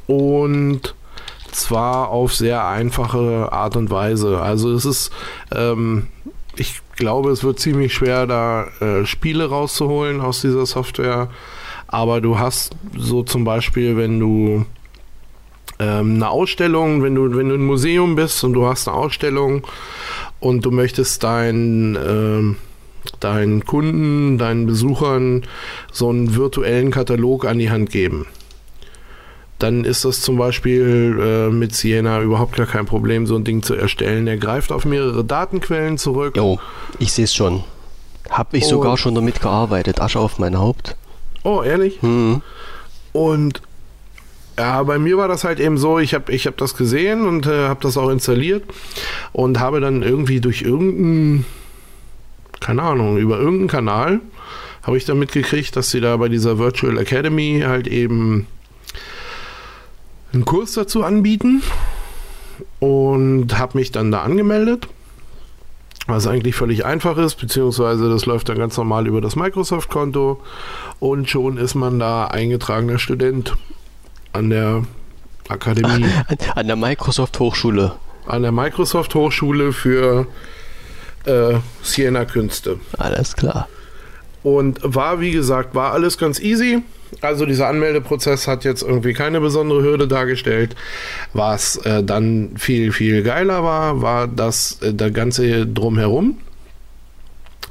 Und zwar auf sehr einfache Art und Weise. Also es ist, ähm, ich glaube, es wird ziemlich schwer, da äh, Spiele rauszuholen aus dieser Software aber du hast so zum Beispiel, wenn du ähm, eine Ausstellung, wenn du, wenn du ein Museum bist und du hast eine Ausstellung und du möchtest dein, äh, deinen Kunden, deinen Besuchern so einen virtuellen Katalog an die Hand geben dann ist das zum Beispiel äh, mit Siena überhaupt gar kein Problem, so ein Ding zu erstellen. Er greift auf mehrere Datenquellen zurück. Jo, ich sehe es schon. Habe ich oh. sogar schon damit gearbeitet. Asche auf mein Haupt. Oh, ehrlich? Mhm. Und ja, bei mir war das halt eben so, ich habe ich hab das gesehen und äh, habe das auch installiert und habe dann irgendwie durch irgendeinen, keine Ahnung, über irgendeinen Kanal habe ich dann mitgekriegt, dass sie da bei dieser Virtual Academy halt eben einen Kurs dazu anbieten und habe mich dann da angemeldet was eigentlich völlig einfach ist, beziehungsweise das läuft dann ganz normal über das Microsoft-Konto und schon ist man da eingetragener Student an der Akademie. *laughs* An der Microsoft Hochschule. An der Microsoft Hochschule für äh, Siena Künste. Alles klar. Und war, wie gesagt, war alles ganz easy. Also dieser Anmeldeprozess hat jetzt irgendwie keine besondere Hürde dargestellt. Was äh, dann viel, viel geiler war, war das äh, der ganze drumherum.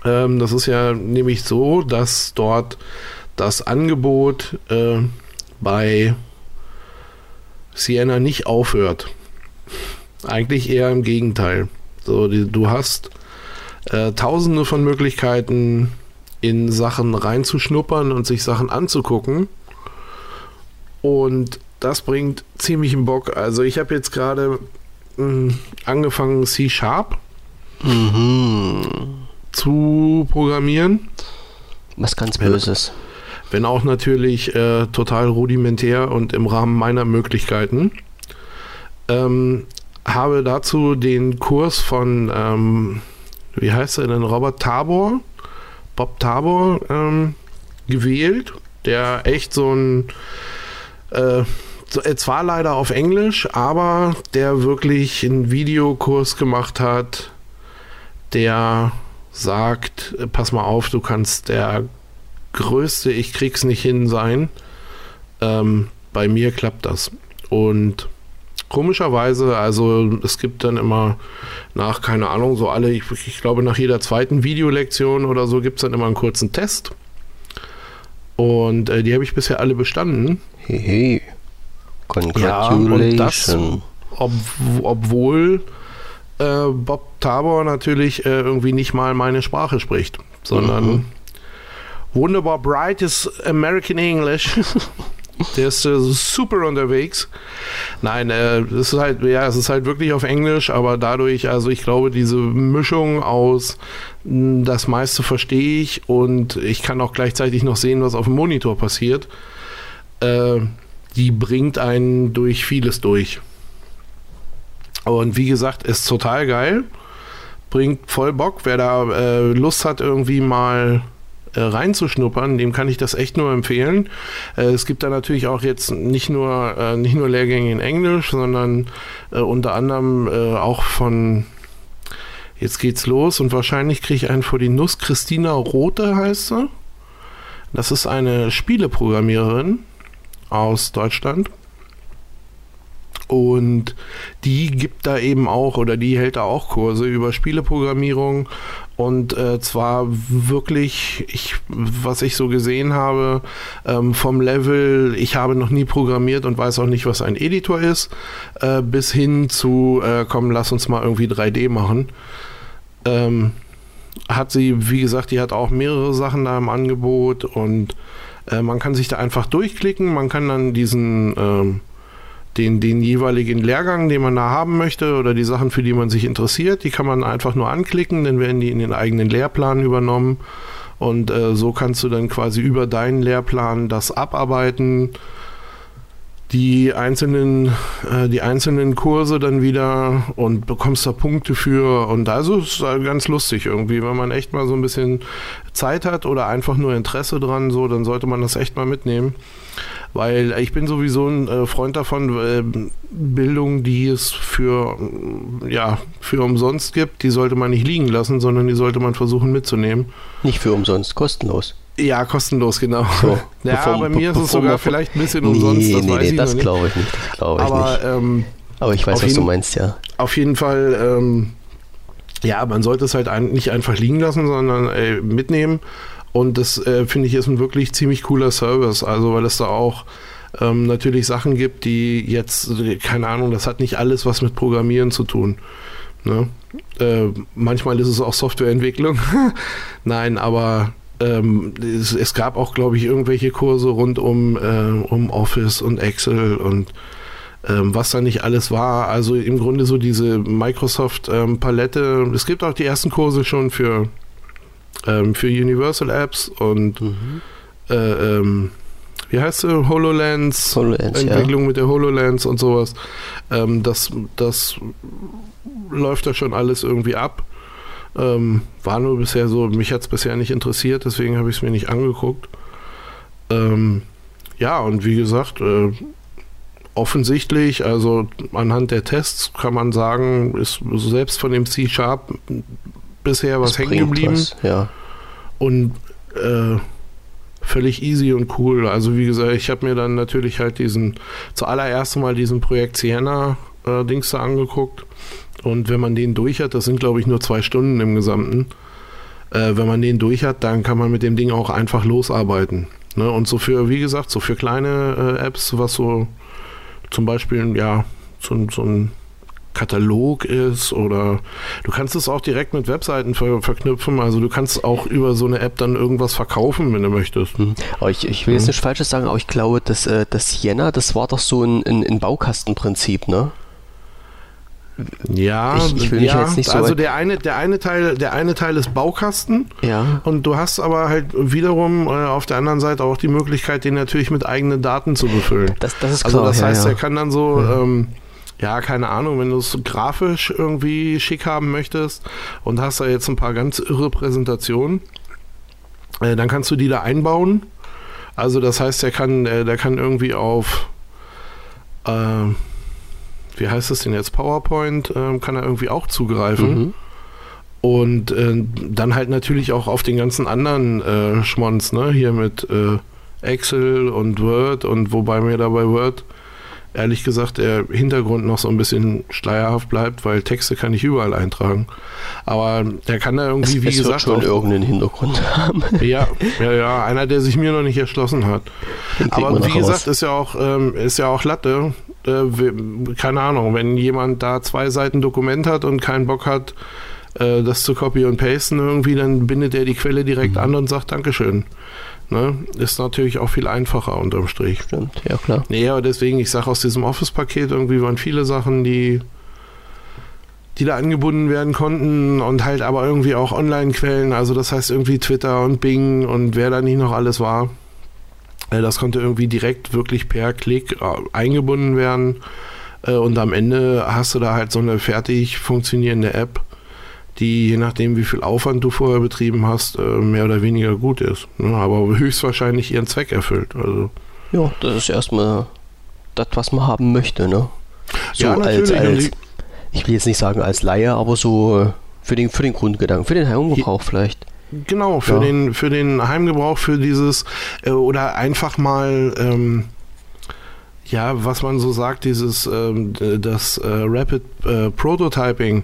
Ähm, das ist ja nämlich so, dass dort das Angebot äh, bei Sienna nicht aufhört. Eigentlich eher im Gegenteil. So, die, du hast äh, tausende von Möglichkeiten, in Sachen reinzuschnuppern und sich Sachen anzugucken. Und das bringt ziemlichen Bock. Also ich habe jetzt gerade hm, angefangen C Sharp mhm. zu programmieren. Was ganz Böses. Wenn auch natürlich äh, total rudimentär und im Rahmen meiner Möglichkeiten. Ähm, habe dazu den Kurs von ähm, wie heißt er denn, Robert Tabor, Bob Tabor ähm, gewählt, der echt so ein, äh, zwar leider auf Englisch, aber der wirklich einen Videokurs gemacht hat, der sagt, äh, pass mal auf, du kannst der größte Ich krieg's nicht hin sein. Ähm, bei mir klappt das. Und komischerweise, also es gibt dann immer nach, keine Ahnung, so alle, ich, ich glaube nach jeder zweiten Videolektion oder so gibt es dann immer einen kurzen Test. Und äh, die habe ich bisher alle bestanden. Hey, hey. Congratulations. Ja, das, ob, obwohl äh, Bob Tabor natürlich äh, irgendwie nicht mal meine Sprache spricht, sondern mhm. wunderbar brightes American English. *laughs* Der ist äh, super unterwegs. Nein, äh, es ist halt, ja, es ist halt wirklich auf Englisch, aber dadurch, also ich glaube, diese Mischung aus hm, das meiste verstehe ich und ich kann auch gleichzeitig noch sehen, was auf dem Monitor passiert, äh, die bringt einen durch vieles durch. Und wie gesagt, ist total geil. Bringt voll Bock. Wer da äh, Lust hat, irgendwie mal äh, reinzuschnuppern, dem kann ich das echt nur empfehlen. Äh, es gibt da natürlich auch jetzt nicht nur, äh, nicht nur Lehrgänge in Englisch, sondern äh, unter anderem äh, auch von Jetzt geht's los und wahrscheinlich kriege ich einen vor die Nuss. Christina Rote heißt sie. Das ist eine Spieleprogrammiererin aus Deutschland. Und die gibt da eben auch oder die hält da auch Kurse über Spieleprogrammierung und äh, zwar wirklich, ich, was ich so gesehen habe, ähm, vom Level, ich habe noch nie programmiert und weiß auch nicht, was ein Editor ist, äh, bis hin zu, äh, komm, lass uns mal irgendwie 3D machen. Ähm, hat sie, wie gesagt, die hat auch mehrere Sachen da im Angebot und äh, man kann sich da einfach durchklicken, man kann dann diesen ähm, den, den jeweiligen Lehrgang, den man da haben möchte oder die Sachen, für die man sich interessiert, die kann man einfach nur anklicken, dann werden die in den eigenen Lehrplan übernommen. Und äh, so kannst du dann quasi über deinen Lehrplan das abarbeiten, die einzelnen, äh, die einzelnen Kurse dann wieder und bekommst da Punkte für. Und also ist es ganz lustig irgendwie, wenn man echt mal so ein bisschen Zeit hat oder einfach nur Interesse dran, so, dann sollte man das echt mal mitnehmen weil ich bin sowieso ein äh, Freund davon, äh, Bildung, die es für, ja, für umsonst gibt, die sollte man nicht liegen lassen, sondern die sollte man versuchen mitzunehmen. Nicht für umsonst, kostenlos. Ja, kostenlos, genau. So, *laughs* ja, bevor, bei mir ist es sogar vielleicht ein bisschen umsonst. Nee, das nee, nee, das glaube ich nicht. Das ich aber, nicht. Ähm, aber ich weiß, was jeden, du meinst, ja. Auf jeden Fall, ähm, ja, man sollte es halt ein, nicht einfach liegen lassen, sondern äh, mitnehmen und das äh, finde ich ist ein wirklich ziemlich cooler Service. Also, weil es da auch ähm, natürlich Sachen gibt, die jetzt, keine Ahnung, das hat nicht alles was mit Programmieren zu tun. Ne? Äh, manchmal ist es auch Softwareentwicklung. *laughs* Nein, aber ähm, es, es, gab auch, glaube ich, irgendwelche Kurse rund um, äh, um Office und Excel und ähm, was da nicht alles war. Also im Grunde so diese Microsoft-Palette. Ähm, es gibt auch die ersten Kurse schon für ähm, für Universal Apps und mhm. äh, ähm, wie heißt sie? HoloLens, HoloLens Entwicklung ja. mit der HoloLens und sowas. Ähm, das, das läuft da schon alles irgendwie ab. Ähm, war nur bisher so, mich hat es bisher nicht interessiert, deswegen habe ich es mir nicht angeguckt. Ähm, ja, und wie gesagt, äh, offensichtlich, also anhand der Tests kann man sagen, ist selbst von dem C-Sharp bisher was hängen geblieben. Was, ja. Und äh, völlig easy und cool. Also wie gesagt, ich habe mir dann natürlich halt diesen, zuallererst mal diesen Projekt Sienna äh, Dings da angeguckt. Und wenn man den durch hat, das sind glaube ich nur zwei Stunden im Gesamten, äh, wenn man den durch hat, dann kann man mit dem Ding auch einfach losarbeiten. Ne? Und so für, wie gesagt, so für kleine äh, Apps, was so zum Beispiel, ja, so, so ein Katalog ist oder du kannst es auch direkt mit Webseiten ver verknüpfen. Also du kannst auch über so eine App dann irgendwas verkaufen, wenn du möchtest. Mhm. ich, ich will jetzt mhm. nichts Falsches sagen, aber ich glaube, dass äh, das Jena, das war doch so ein, ein, ein Baukastenprinzip, ne? Ja, ich, ich will ja, jetzt nicht so also der eine, der eine Teil, der eine Teil ist Baukasten. Ja. Und du hast aber halt wiederum äh, auf der anderen Seite auch die Möglichkeit, den natürlich mit eigenen Daten zu befüllen. Das, das ist also klar. Also das heißt, ja, ja. er kann dann so, ähm, ja, keine Ahnung, wenn du es grafisch irgendwie schick haben möchtest und hast da jetzt ein paar ganz irre Präsentationen, äh, dann kannst du die da einbauen. Also das heißt, der kann, äh, der kann irgendwie auf, äh, wie heißt es denn jetzt, PowerPoint, äh, kann er irgendwie auch zugreifen. Mhm. Und äh, dann halt natürlich auch auf den ganzen anderen äh, Schmons, ne? Hier mit äh, Excel und Word und wobei mir dabei Word ehrlich gesagt der Hintergrund noch so ein bisschen schleierhaft bleibt, weil Texte kann ich überall eintragen. Aber der kann da irgendwie, es, wie es gesagt, schon irgendeinen Hintergrund haben. *laughs* Ja, ja, ja, einer, der sich mir noch nicht erschlossen hat. Aber wie gesagt, ist ja auch, ähm, ist ja auch Latte. Äh, keine Ahnung, wenn jemand da zwei Seiten Dokument hat und keinen Bock hat, äh, das zu copy und pasten irgendwie, dann bindet er die Quelle direkt mhm. an und sagt Dankeschön. Ne? Ist natürlich auch viel einfacher unterm Strich. Stimmt, ja klar. Nee, aber deswegen, ich sage, aus diesem Office-Paket irgendwie waren viele Sachen, die, die da angebunden werden konnten und halt aber irgendwie auch Online-Quellen, also das heißt irgendwie Twitter und Bing und wer da nicht noch alles war. Äh, das konnte irgendwie direkt wirklich per Klick äh, eingebunden werden. Äh, und am Ende hast du da halt so eine fertig funktionierende App, die je nachdem, wie viel Aufwand du vorher betrieben hast, äh, mehr oder weniger gut ist. Ne? Aber höchstwahrscheinlich ihren Zweck erfüllt. Also. Ja, das ist erstmal das, was man haben möchte. Ne? So ja, als, als, ich will jetzt nicht sagen als Laie, aber so äh, für den, für den Grundgedanken, für den Heimgebrauch vielleicht. Genau, für, ja. den, für den Heimgebrauch, für dieses äh, oder einfach mal. Ähm, ja, was man so sagt, dieses ähm, das äh, Rapid äh, Prototyping,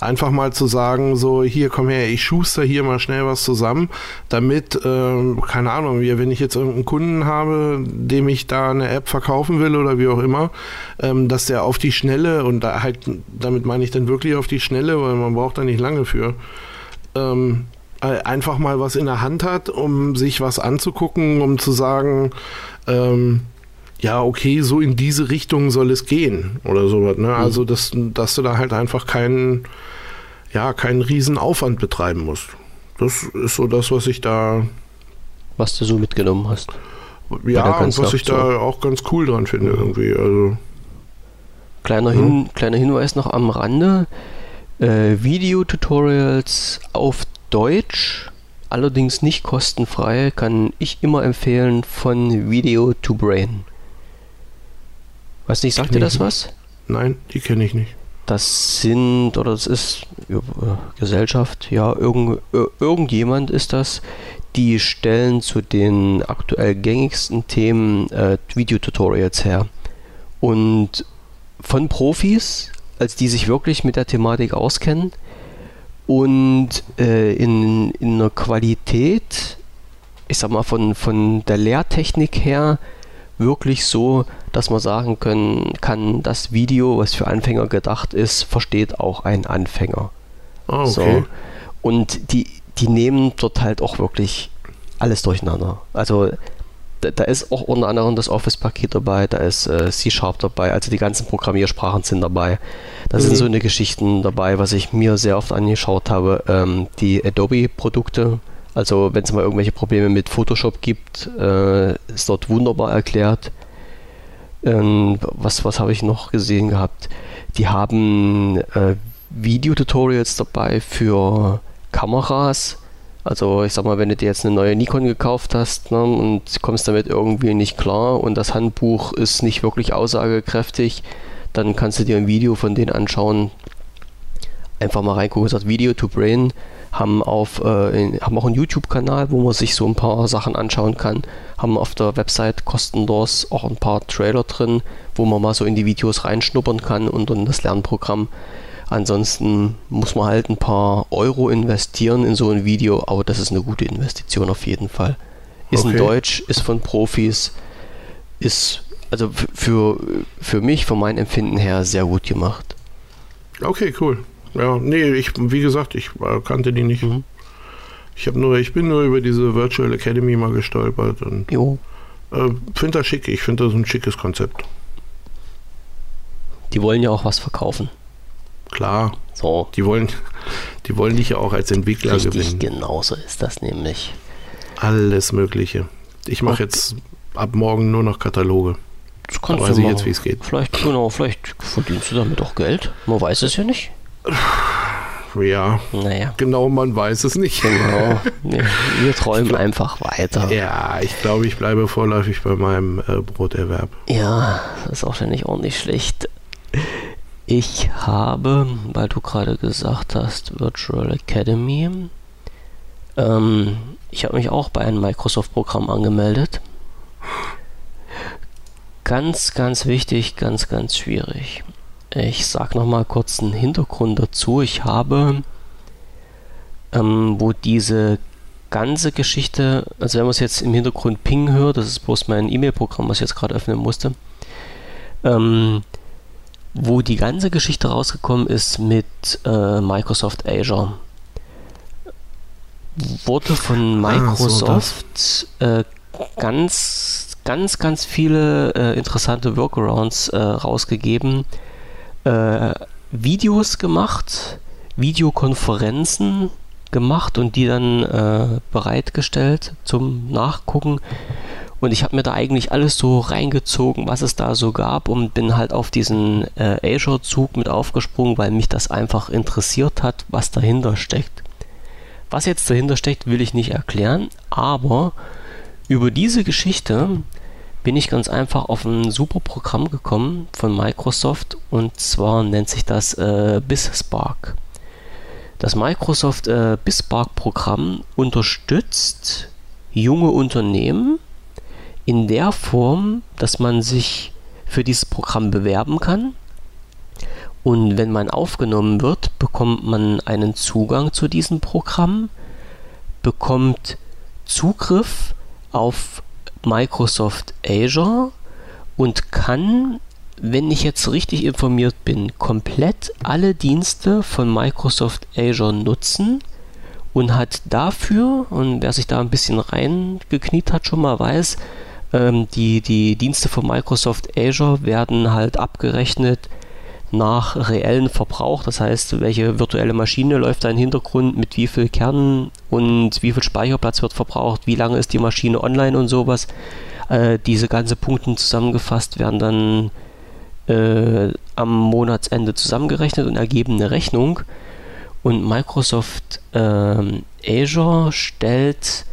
einfach mal zu sagen, so hier komm her, ich schuster hier mal schnell was zusammen, damit, ähm, keine Ahnung, wenn ich jetzt irgendeinen Kunden habe, dem ich da eine App verkaufen will oder wie auch immer, ähm, dass der auf die Schnelle und da halt, damit meine ich dann wirklich auf die Schnelle, weil man braucht da nicht lange für, ähm, einfach mal was in der Hand hat, um sich was anzugucken, um zu sagen, ähm, ja, okay, so in diese Richtung soll es gehen oder sowas. Ne? Mhm. Also, dass, dass du da halt einfach keinen, ja, keinen riesen Aufwand betreiben musst. Das ist so das, was ich da. Was du so mitgenommen hast. Ja, und was ich da auch ganz cool dran finde, mhm. irgendwie. Also. Kleiner, Hin mhm. kleiner Hinweis noch am Rande. Äh, Video-Tutorials auf Deutsch, allerdings nicht kostenfrei, kann ich immer empfehlen von Video to Brain. Weiß nicht, sagt dir das was? Nein, die kenne ich nicht. Das sind, oder das ist äh, Gesellschaft, ja, irgend, irgendjemand ist das, die stellen zu den aktuell gängigsten Themen äh, Videotutorials her. Und von Profis, als die sich wirklich mit der Thematik auskennen und äh, in, in einer Qualität, ich sag mal, von, von der Lehrtechnik her, wirklich so, dass man sagen können kann, das Video, was für Anfänger gedacht ist, versteht auch ein Anfänger. Ah, okay. So. Und die, die nehmen dort halt auch wirklich alles durcheinander. Also da, da ist auch unter anderem das Office-Paket dabei, da ist äh, C-Sharp dabei, also die ganzen Programmiersprachen sind dabei. Da mhm. sind so eine Geschichten dabei, was ich mir sehr oft angeschaut habe, ähm, die Adobe-Produkte, also wenn es mal irgendwelche Probleme mit Photoshop gibt, äh, ist dort wunderbar erklärt. Ähm, was was habe ich noch gesehen gehabt? Die haben äh, Videotutorials dabei für Kameras. Also ich sag mal, wenn du dir jetzt eine neue Nikon gekauft hast ne, und kommst damit irgendwie nicht klar und das Handbuch ist nicht wirklich aussagekräftig, dann kannst du dir ein Video von denen anschauen. Einfach mal reingucken, sagt Video to Brain haben, auf, äh, haben auch einen YouTube-Kanal, wo man sich so ein paar Sachen anschauen kann, haben auf der Website kostenlos auch ein paar Trailer drin, wo man mal so in die Videos reinschnuppern kann und in das Lernprogramm. Ansonsten muss man halt ein paar Euro investieren in so ein Video, aber das ist eine gute Investition auf jeden Fall. Ist okay. in Deutsch, ist von Profis, ist also für, für mich, von meinem Empfinden her, sehr gut gemacht. Okay, cool. Ja, nee, ich, wie gesagt, ich äh, kannte die nicht. Mhm. Ich habe nur, ich bin nur über diese Virtual Academy mal gestolpert und jo. Äh, finde das schick. Ich finde das ein schickes Konzept. Die wollen ja auch was verkaufen. Klar. So. Die wollen, die wollen dich ja auch als Entwickler Richtig, gewinnen. genau so ist das nämlich. Alles Mögliche. Ich mache jetzt ab morgen nur noch Kataloge. Das kannst da weiß ich jetzt, wie es geht. Vielleicht, genau, vielleicht verdienst du damit auch Geld. Man weiß es ja nicht. Ja. Naja. Genau, man weiß es nicht. Genau. Wir träumen glaub, einfach weiter. Ja, ich glaube, ich bleibe vorläufig bei meinem äh, Broterwerb. Ja, das ist auch schon nicht ordentlich schlecht. Ich habe, weil du gerade gesagt hast, Virtual Academy, ähm, ich habe mich auch bei einem Microsoft-Programm angemeldet. Ganz, ganz wichtig, ganz, ganz schwierig. Ich sage nochmal kurz einen Hintergrund dazu. Ich habe, ähm, wo diese ganze Geschichte, also wenn man es jetzt im Hintergrund Ping hört, das ist bloß mein E-Mail-Programm, was ich jetzt gerade öffnen musste, ähm, wo die ganze Geschichte rausgekommen ist mit äh, Microsoft Azure, wurde von Microsoft ah, so äh, ganz, ganz, ganz viele äh, interessante Workarounds äh, rausgegeben, äh, Videos gemacht, Videokonferenzen gemacht und die dann äh, bereitgestellt zum Nachgucken. Und ich habe mir da eigentlich alles so reingezogen, was es da so gab und bin halt auf diesen äh, Azure-Zug mit aufgesprungen, weil mich das einfach interessiert hat, was dahinter steckt. Was jetzt dahinter steckt, will ich nicht erklären, aber über diese Geschichte bin ich ganz einfach auf ein super Programm gekommen von Microsoft und zwar nennt sich das äh, BizSpark. Das Microsoft äh, BizSpark Programm unterstützt junge Unternehmen in der Form, dass man sich für dieses Programm bewerben kann. Und wenn man aufgenommen wird, bekommt man einen Zugang zu diesem Programm, bekommt Zugriff auf Microsoft Azure und kann, wenn ich jetzt richtig informiert bin, komplett alle Dienste von Microsoft Azure nutzen und hat dafür, und wer sich da ein bisschen reingekniet hat, schon mal weiß, ähm, die, die Dienste von Microsoft Azure werden halt abgerechnet nach reellen Verbrauch, das heißt, welche virtuelle Maschine läuft da im Hintergrund, mit wie viel Kernen und wie viel Speicherplatz wird verbraucht, wie lange ist die Maschine online und sowas. Äh, diese ganzen Punkte zusammengefasst werden dann äh, am Monatsende zusammengerechnet und ergeben eine Rechnung. Und Microsoft äh, Azure stellt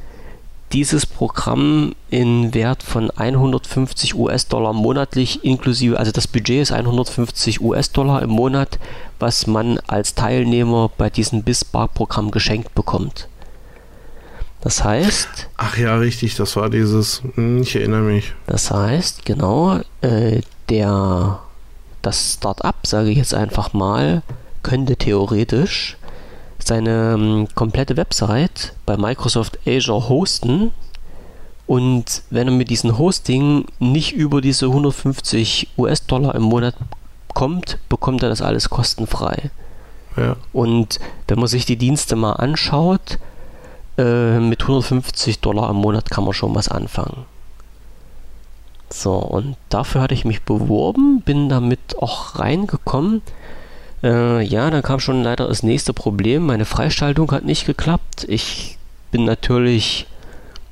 dieses Programm in Wert von 150 US-Dollar monatlich inklusive, also das Budget ist 150 US-Dollar im Monat, was man als Teilnehmer bei diesem BISPARK-Programm geschenkt bekommt. Das heißt. Ach ja, richtig, das war dieses. Hm, ich erinnere mich. Das heißt, genau, äh, der, das Startup, sage ich jetzt einfach mal, könnte theoretisch seine ähm, komplette Website bei Microsoft Azure hosten. Und wenn er mit diesem Hosting nicht über diese 150 US-Dollar im Monat kommt, bekommt er das alles kostenfrei. Ja. Und wenn man sich die Dienste mal anschaut, äh, mit 150 Dollar im Monat kann man schon was anfangen. So, und dafür hatte ich mich beworben, bin damit auch reingekommen. Äh, ja, dann kam schon leider das nächste Problem. Meine Freischaltung hat nicht geklappt. Ich bin natürlich,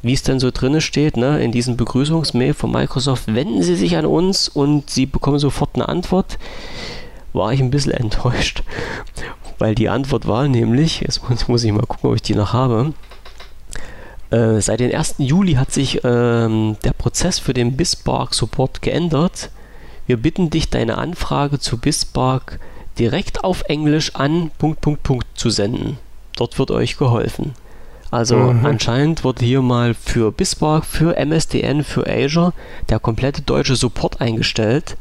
wie es denn so drinne steht, ne, in diesem Begrüßungsmail von Microsoft, wenden Sie sich an uns und Sie bekommen sofort eine Antwort. War ich ein bisschen *laughs* enttäuscht, weil die Antwort war nämlich, jetzt muss, muss ich mal gucken, ob ich die noch habe. Äh, seit dem 1. Juli hat sich ähm, der Prozess für den BISPark Support geändert. Wir bitten dich, deine Anfrage zu BISPark direkt auf Englisch an Punkt, Punkt, Punkt zu senden. Dort wird euch geholfen. Also mhm. anscheinend wurde hier mal für BISPark, für MSDN, für Azure der komplette deutsche Support eingestellt.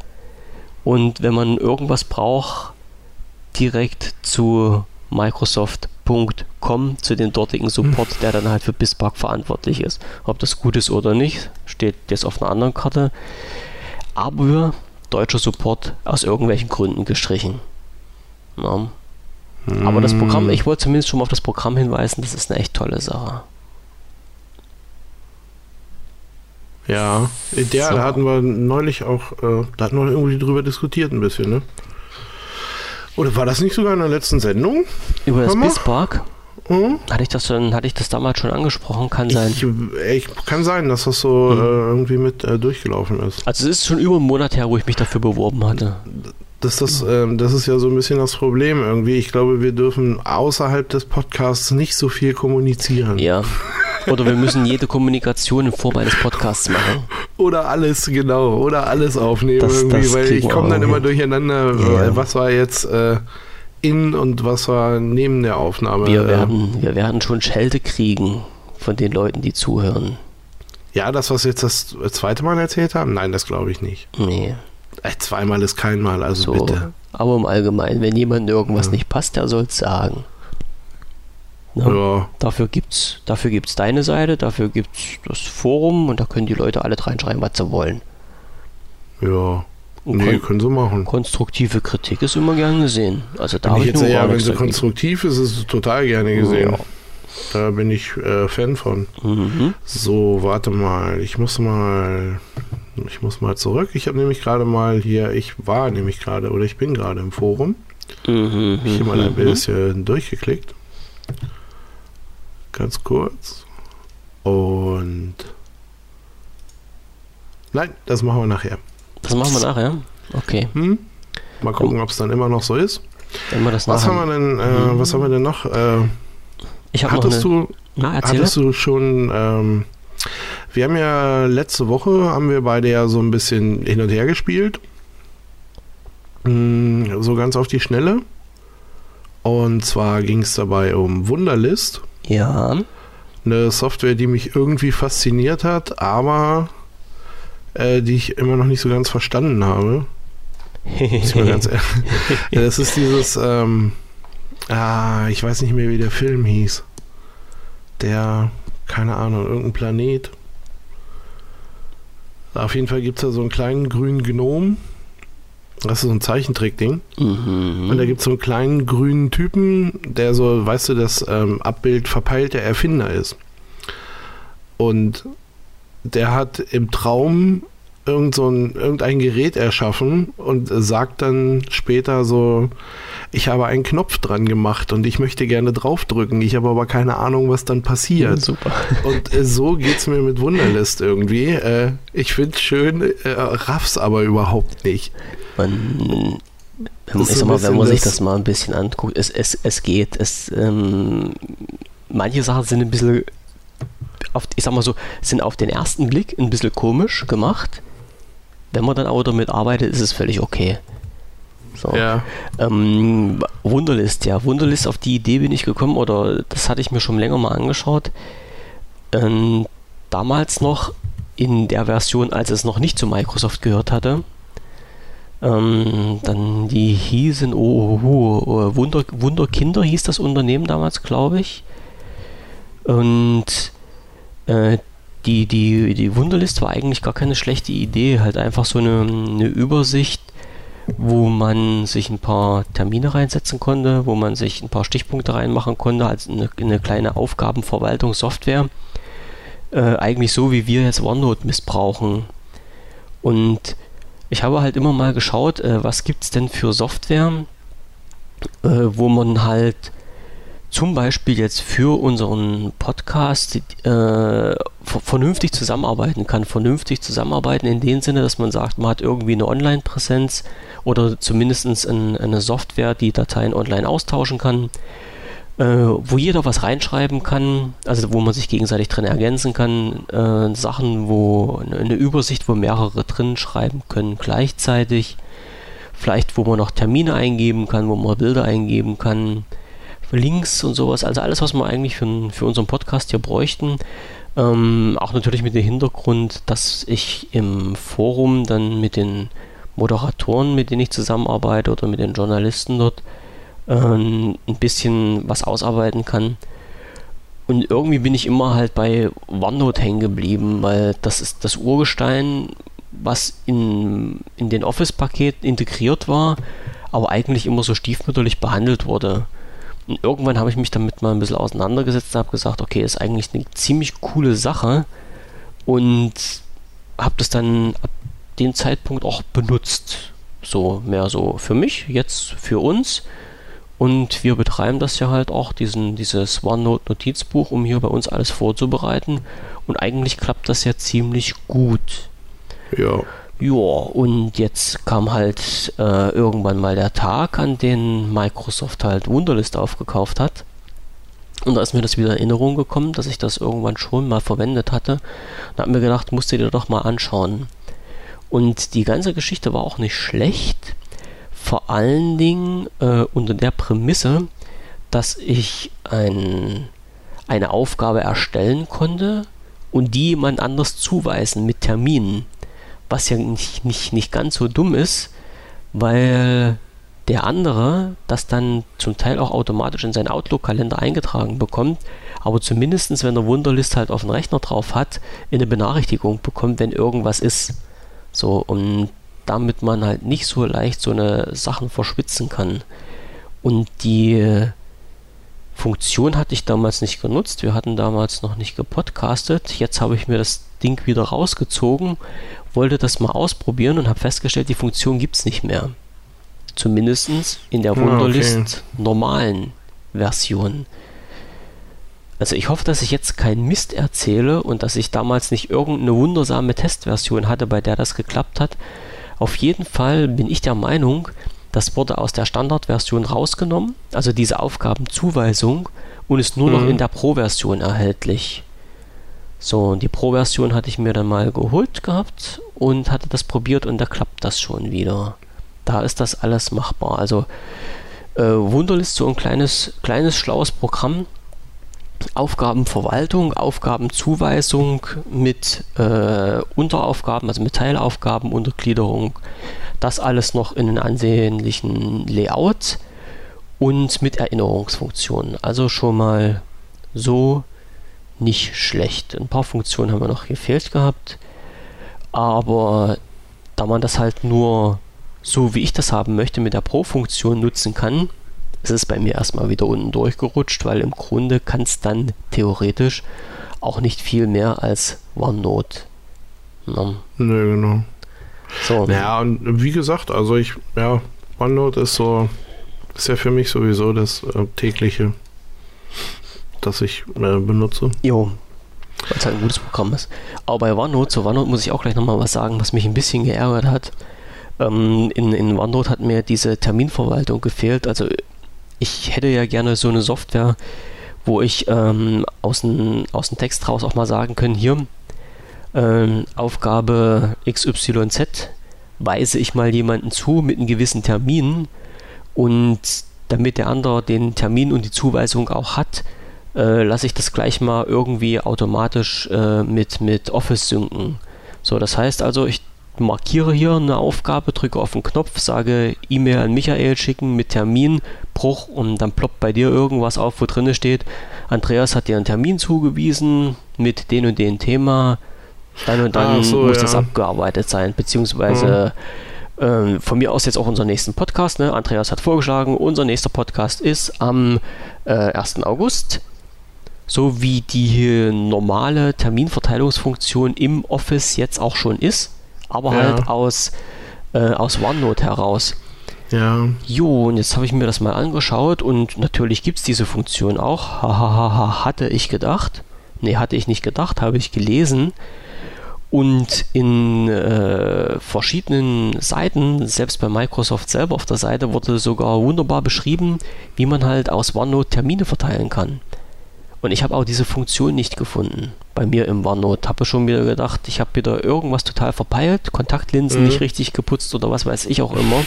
Und wenn man irgendwas braucht, direkt zu Microsoft.com zu den dortigen Support, der dann halt für BISPark verantwortlich ist. Ob das gut ist oder nicht, steht jetzt auf einer anderen Karte. Aber deutscher Support aus irgendwelchen Gründen gestrichen. Ja. Hm. Aber das Programm, ich wollte zumindest schon mal auf das Programm hinweisen, das ist eine echt tolle Sache. Ja, der, so. da hatten wir neulich auch, äh, da hatten wir irgendwie drüber diskutiert ein bisschen, ne? Oder war das nicht sogar in der letzten Sendung? Über das Bispark? Hm? Hatte ich das dann, hatte ich das damals schon angesprochen? Kann sein. Ich, ich kann sein, dass das so hm. äh, irgendwie mit äh, durchgelaufen ist. Also es ist schon über einen Monat her, wo ich mich dafür beworben hatte. Das, das, äh, das ist ja so ein bisschen das Problem irgendwie. Ich glaube, wir dürfen außerhalb des Podcasts nicht so viel kommunizieren. Ja. *laughs* Oder wir müssen jede Kommunikation in Form eines Podcasts machen. Oder alles, genau. Oder alles aufnehmen das, irgendwie, das weil ich komme dann immer durcheinander, ja. was war jetzt äh, in und was war neben der Aufnahme. Wir werden, wir werden schon Schelte kriegen von den Leuten, die zuhören. Ja, das, was wir jetzt das zweite Mal erzählt haben? Nein, das glaube ich nicht. Nee. Äh, zweimal ist kein Mal, also so, bitte. Aber im Allgemeinen, wenn jemand irgendwas ja. nicht passt, der soll es sagen. Ne? Ja. Dafür gibt's, dafür gibt's deine Seite, dafür gibt's das Forum und da können die Leute alle reinschreiben, was sie wollen. Ja. Und nee, können sie machen. Konstruktive Kritik ist immer gern gesehen. Also da habe ich, ich jetzt, ja, wenn sie konstruktiv ist, ist es total gerne gesehen. Ja. Da bin ich äh, Fan von. Mhm. So, warte mal. Ich muss mal. Ich muss mal zurück. Ich habe nämlich gerade mal hier. Ich war nämlich gerade oder ich bin gerade im Forum. Mhm. Ich hier mal ein mhm. bisschen durchgeklickt. Ganz kurz. Und. Nein, das machen wir nachher. Das machen wir nachher? Okay. Hm? Mal gucken, ob es dann immer noch so ist. Wir das was haben wir denn, äh, mhm. was haben wir denn noch? Äh, ich hattest noch eine, du, na, hattest du schon, ähm, wir haben ja letzte Woche, haben wir beide ja so ein bisschen hin und her gespielt. Hm, so ganz auf die Schnelle. Und zwar ging es dabei um Wunderlist. Ja. Eine Software, die mich irgendwie fasziniert hat, aber äh, die ich immer noch nicht so ganz verstanden habe. ganz *laughs* das ist dieses, ähm, ah, ich weiß nicht mehr, wie der Film hieß. Der, keine Ahnung, irgendein Planet. Auf jeden Fall gibt es da so einen kleinen grünen Gnom. Das ist so ein Zeichentrickding. Mhm. Und da gibt es so einen kleinen grünen Typen, der so, weißt du, das ähm, Abbild verpeilt der Erfinder ist. Und der hat im Traum irgend so ein, irgendein Gerät erschaffen und sagt dann später so, ich habe einen Knopf dran gemacht und ich möchte gerne draufdrücken. Ich habe aber keine Ahnung, was dann passiert. *laughs* super. Und äh, so geht es mir mit Wunderlist irgendwie. Äh, ich finde es schön, äh, raff's aber überhaupt nicht. Man, ich sag mal, wenn man sich das mal ein bisschen anguckt, es, es, es geht. Es, ähm, manche Sachen sind ein bisschen auf, ich sag mal so, sind auf den ersten Blick ein bisschen komisch gemacht. Wenn man dann aber damit arbeitet, ist es völlig okay. So. Ja. Ähm, Wunderlist, ja. Wunderlist, auf die Idee bin ich gekommen, oder das hatte ich mir schon länger mal angeschaut. Ähm, damals noch in der Version, als es noch nicht zu Microsoft gehört hatte. Ähm, dann die hießen, oh, oh, oh, Wunder, Wunderkinder hieß das Unternehmen damals, glaube ich. Und äh, die, die, die Wunderlist war eigentlich gar keine schlechte Idee. Halt einfach so eine, eine Übersicht, wo man sich ein paar Termine reinsetzen konnte, wo man sich ein paar Stichpunkte reinmachen konnte, als eine, eine kleine Aufgabenverwaltungssoftware. Äh, eigentlich so, wie wir jetzt OneNote missbrauchen. Und ich habe halt immer mal geschaut, äh, was gibt es denn für Software, äh, wo man halt zum Beispiel jetzt für unseren Podcast äh, vernünftig zusammenarbeiten kann. Vernünftig zusammenarbeiten in dem Sinne, dass man sagt, man hat irgendwie eine Online-Präsenz oder zumindest ein, eine Software, die Dateien online austauschen kann, äh, wo jeder was reinschreiben kann, also wo man sich gegenseitig drin ergänzen kann, äh, Sachen, wo eine Übersicht, wo mehrere drin schreiben können gleichzeitig, vielleicht wo man noch Termine eingeben kann, wo man Bilder eingeben kann Links und sowas. Also alles, was wir eigentlich für, für unseren Podcast hier bräuchten. Ähm, auch natürlich mit dem Hintergrund, dass ich im Forum dann mit den Moderatoren, mit denen ich zusammenarbeite oder mit den Journalisten dort ähm, ein bisschen was ausarbeiten kann. Und irgendwie bin ich immer halt bei OneNote hängen geblieben, weil das ist das Urgestein, was in, in den Office-Paket integriert war, aber eigentlich immer so stiefmütterlich behandelt wurde. Irgendwann habe ich mich damit mal ein bisschen auseinandergesetzt und habe gesagt, okay, ist eigentlich eine ziemlich coole Sache und habe das dann ab dem Zeitpunkt auch benutzt. So mehr so für mich, jetzt für uns. Und wir betreiben das ja halt auch, diesen, dieses OneNote-Notizbuch, um hier bei uns alles vorzubereiten. Und eigentlich klappt das ja ziemlich gut. Ja. Ja, und jetzt kam halt äh, irgendwann mal der Tag, an dem Microsoft halt Wunderlist aufgekauft hat. Und da ist mir das wieder in Erinnerung gekommen, dass ich das irgendwann schon mal verwendet hatte. Da habe mir gedacht, musst du dir doch mal anschauen. Und die ganze Geschichte war auch nicht schlecht. Vor allen Dingen äh, unter der Prämisse, dass ich ein, eine Aufgabe erstellen konnte und die jemand anders zuweisen mit Terminen. Was ja nicht, nicht, nicht ganz so dumm ist, weil der andere das dann zum Teil auch automatisch in seinen Outlook-Kalender eingetragen bekommt, aber zumindest, wenn der Wunderlist halt auf dem Rechner drauf hat, eine Benachrichtigung bekommt, wenn irgendwas ist. So, und damit man halt nicht so leicht so eine Sachen verschwitzen kann. Und die Funktion hatte ich damals nicht genutzt. Wir hatten damals noch nicht gepodcastet. Jetzt habe ich mir das Ding wieder rausgezogen, wollte das mal ausprobieren und habe festgestellt, die Funktion gibt es nicht mehr. Zumindest in der Wunderlist okay. normalen Version. Also ich hoffe, dass ich jetzt keinen Mist erzähle und dass ich damals nicht irgendeine wundersame Testversion hatte, bei der das geklappt hat. Auf jeden Fall bin ich der Meinung, das wurde aus der Standardversion rausgenommen, also diese Aufgabenzuweisung, und ist nur mhm. noch in der Pro-Version erhältlich. So, und die Pro-Version hatte ich mir dann mal geholt gehabt und hatte das probiert und da klappt das schon wieder. Da ist das alles machbar. Also äh, Wunderlist, so ein kleines, kleines, schlaues Programm. Aufgabenverwaltung, Aufgabenzuweisung mit äh, Unteraufgaben, also mit Teilaufgaben, Untergliederung. Das alles noch in einem ansehnlichen Layout und mit Erinnerungsfunktionen. Also schon mal so nicht schlecht. Ein paar Funktionen haben wir noch gefehlt gehabt. Aber da man das halt nur so wie ich das haben möchte, mit der Pro-Funktion nutzen kann, ist es bei mir erstmal wieder unten durchgerutscht, weil im Grunde kann es dann theoretisch auch nicht viel mehr als OneNote. Ne? Nö, genau. So. Ja, und wie gesagt, also ich, ja, OneNote ist so, ist ja für mich sowieso das äh, tägliche, das ich äh, benutze. Jo, weil es halt ein gutes Programm ist. Aber bei OneNote, zu OneNote muss ich auch gleich nochmal was sagen, was mich ein bisschen geärgert hat. Ähm, in, in OneNote hat mir diese Terminverwaltung gefehlt. Also ich hätte ja gerne so eine Software, wo ich ähm, aus, dem, aus dem Text raus auch mal sagen können, hier ähm, Aufgabe XYZ weise ich mal jemanden zu mit einem gewissen Termin und damit der andere den Termin und die Zuweisung auch hat, äh, lasse ich das gleich mal irgendwie automatisch äh, mit, mit Office synken. So, das heißt also, ich markiere hier eine Aufgabe, drücke auf den Knopf, sage E-Mail an Michael schicken mit Termin, Bruch und dann ploppt bei dir irgendwas auf, wo drin steht, Andreas hat dir einen Termin zugewiesen mit dem und dem Thema, dann und dann so, muss ja. das abgearbeitet sein, beziehungsweise mhm. äh, von mir aus jetzt auch unseren nächsten Podcast. Ne? Andreas hat vorgeschlagen, unser nächster Podcast ist am äh, 1. August so wie die normale Terminverteilungsfunktion im Office jetzt auch schon ist aber ja. halt aus, äh, aus OneNote heraus. Ja. Jo, und jetzt habe ich mir das mal angeschaut und natürlich gibt es diese Funktion auch. Hahaha, hatte ich gedacht. Nee, hatte ich nicht gedacht, habe ich gelesen. Und in äh, verschiedenen Seiten, selbst bei Microsoft selber auf der Seite, wurde sogar wunderbar beschrieben, wie man halt aus OneNote Termine verteilen kann. Und ich habe auch diese Funktion nicht gefunden bei mir im OneNote. Habe schon wieder gedacht, ich habe wieder irgendwas total verpeilt, Kontaktlinsen mhm. nicht richtig geputzt oder was weiß ich auch immer.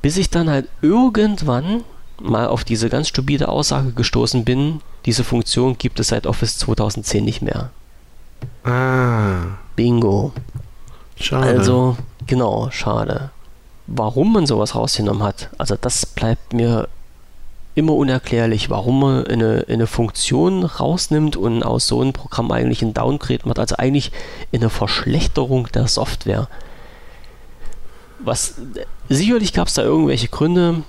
Bis ich dann halt irgendwann mal auf diese ganz stupide Aussage gestoßen bin, diese Funktion gibt es seit Office 2010 nicht mehr. Ah. Bingo. Schade. Also, genau, schade. Warum man sowas rausgenommen hat, also das bleibt mir immer unerklärlich, warum man eine, eine Funktion rausnimmt und aus so einem Programm eigentlich ein Downgrade macht, also eigentlich eine Verschlechterung der Software. Was sicherlich gab es da irgendwelche Gründe,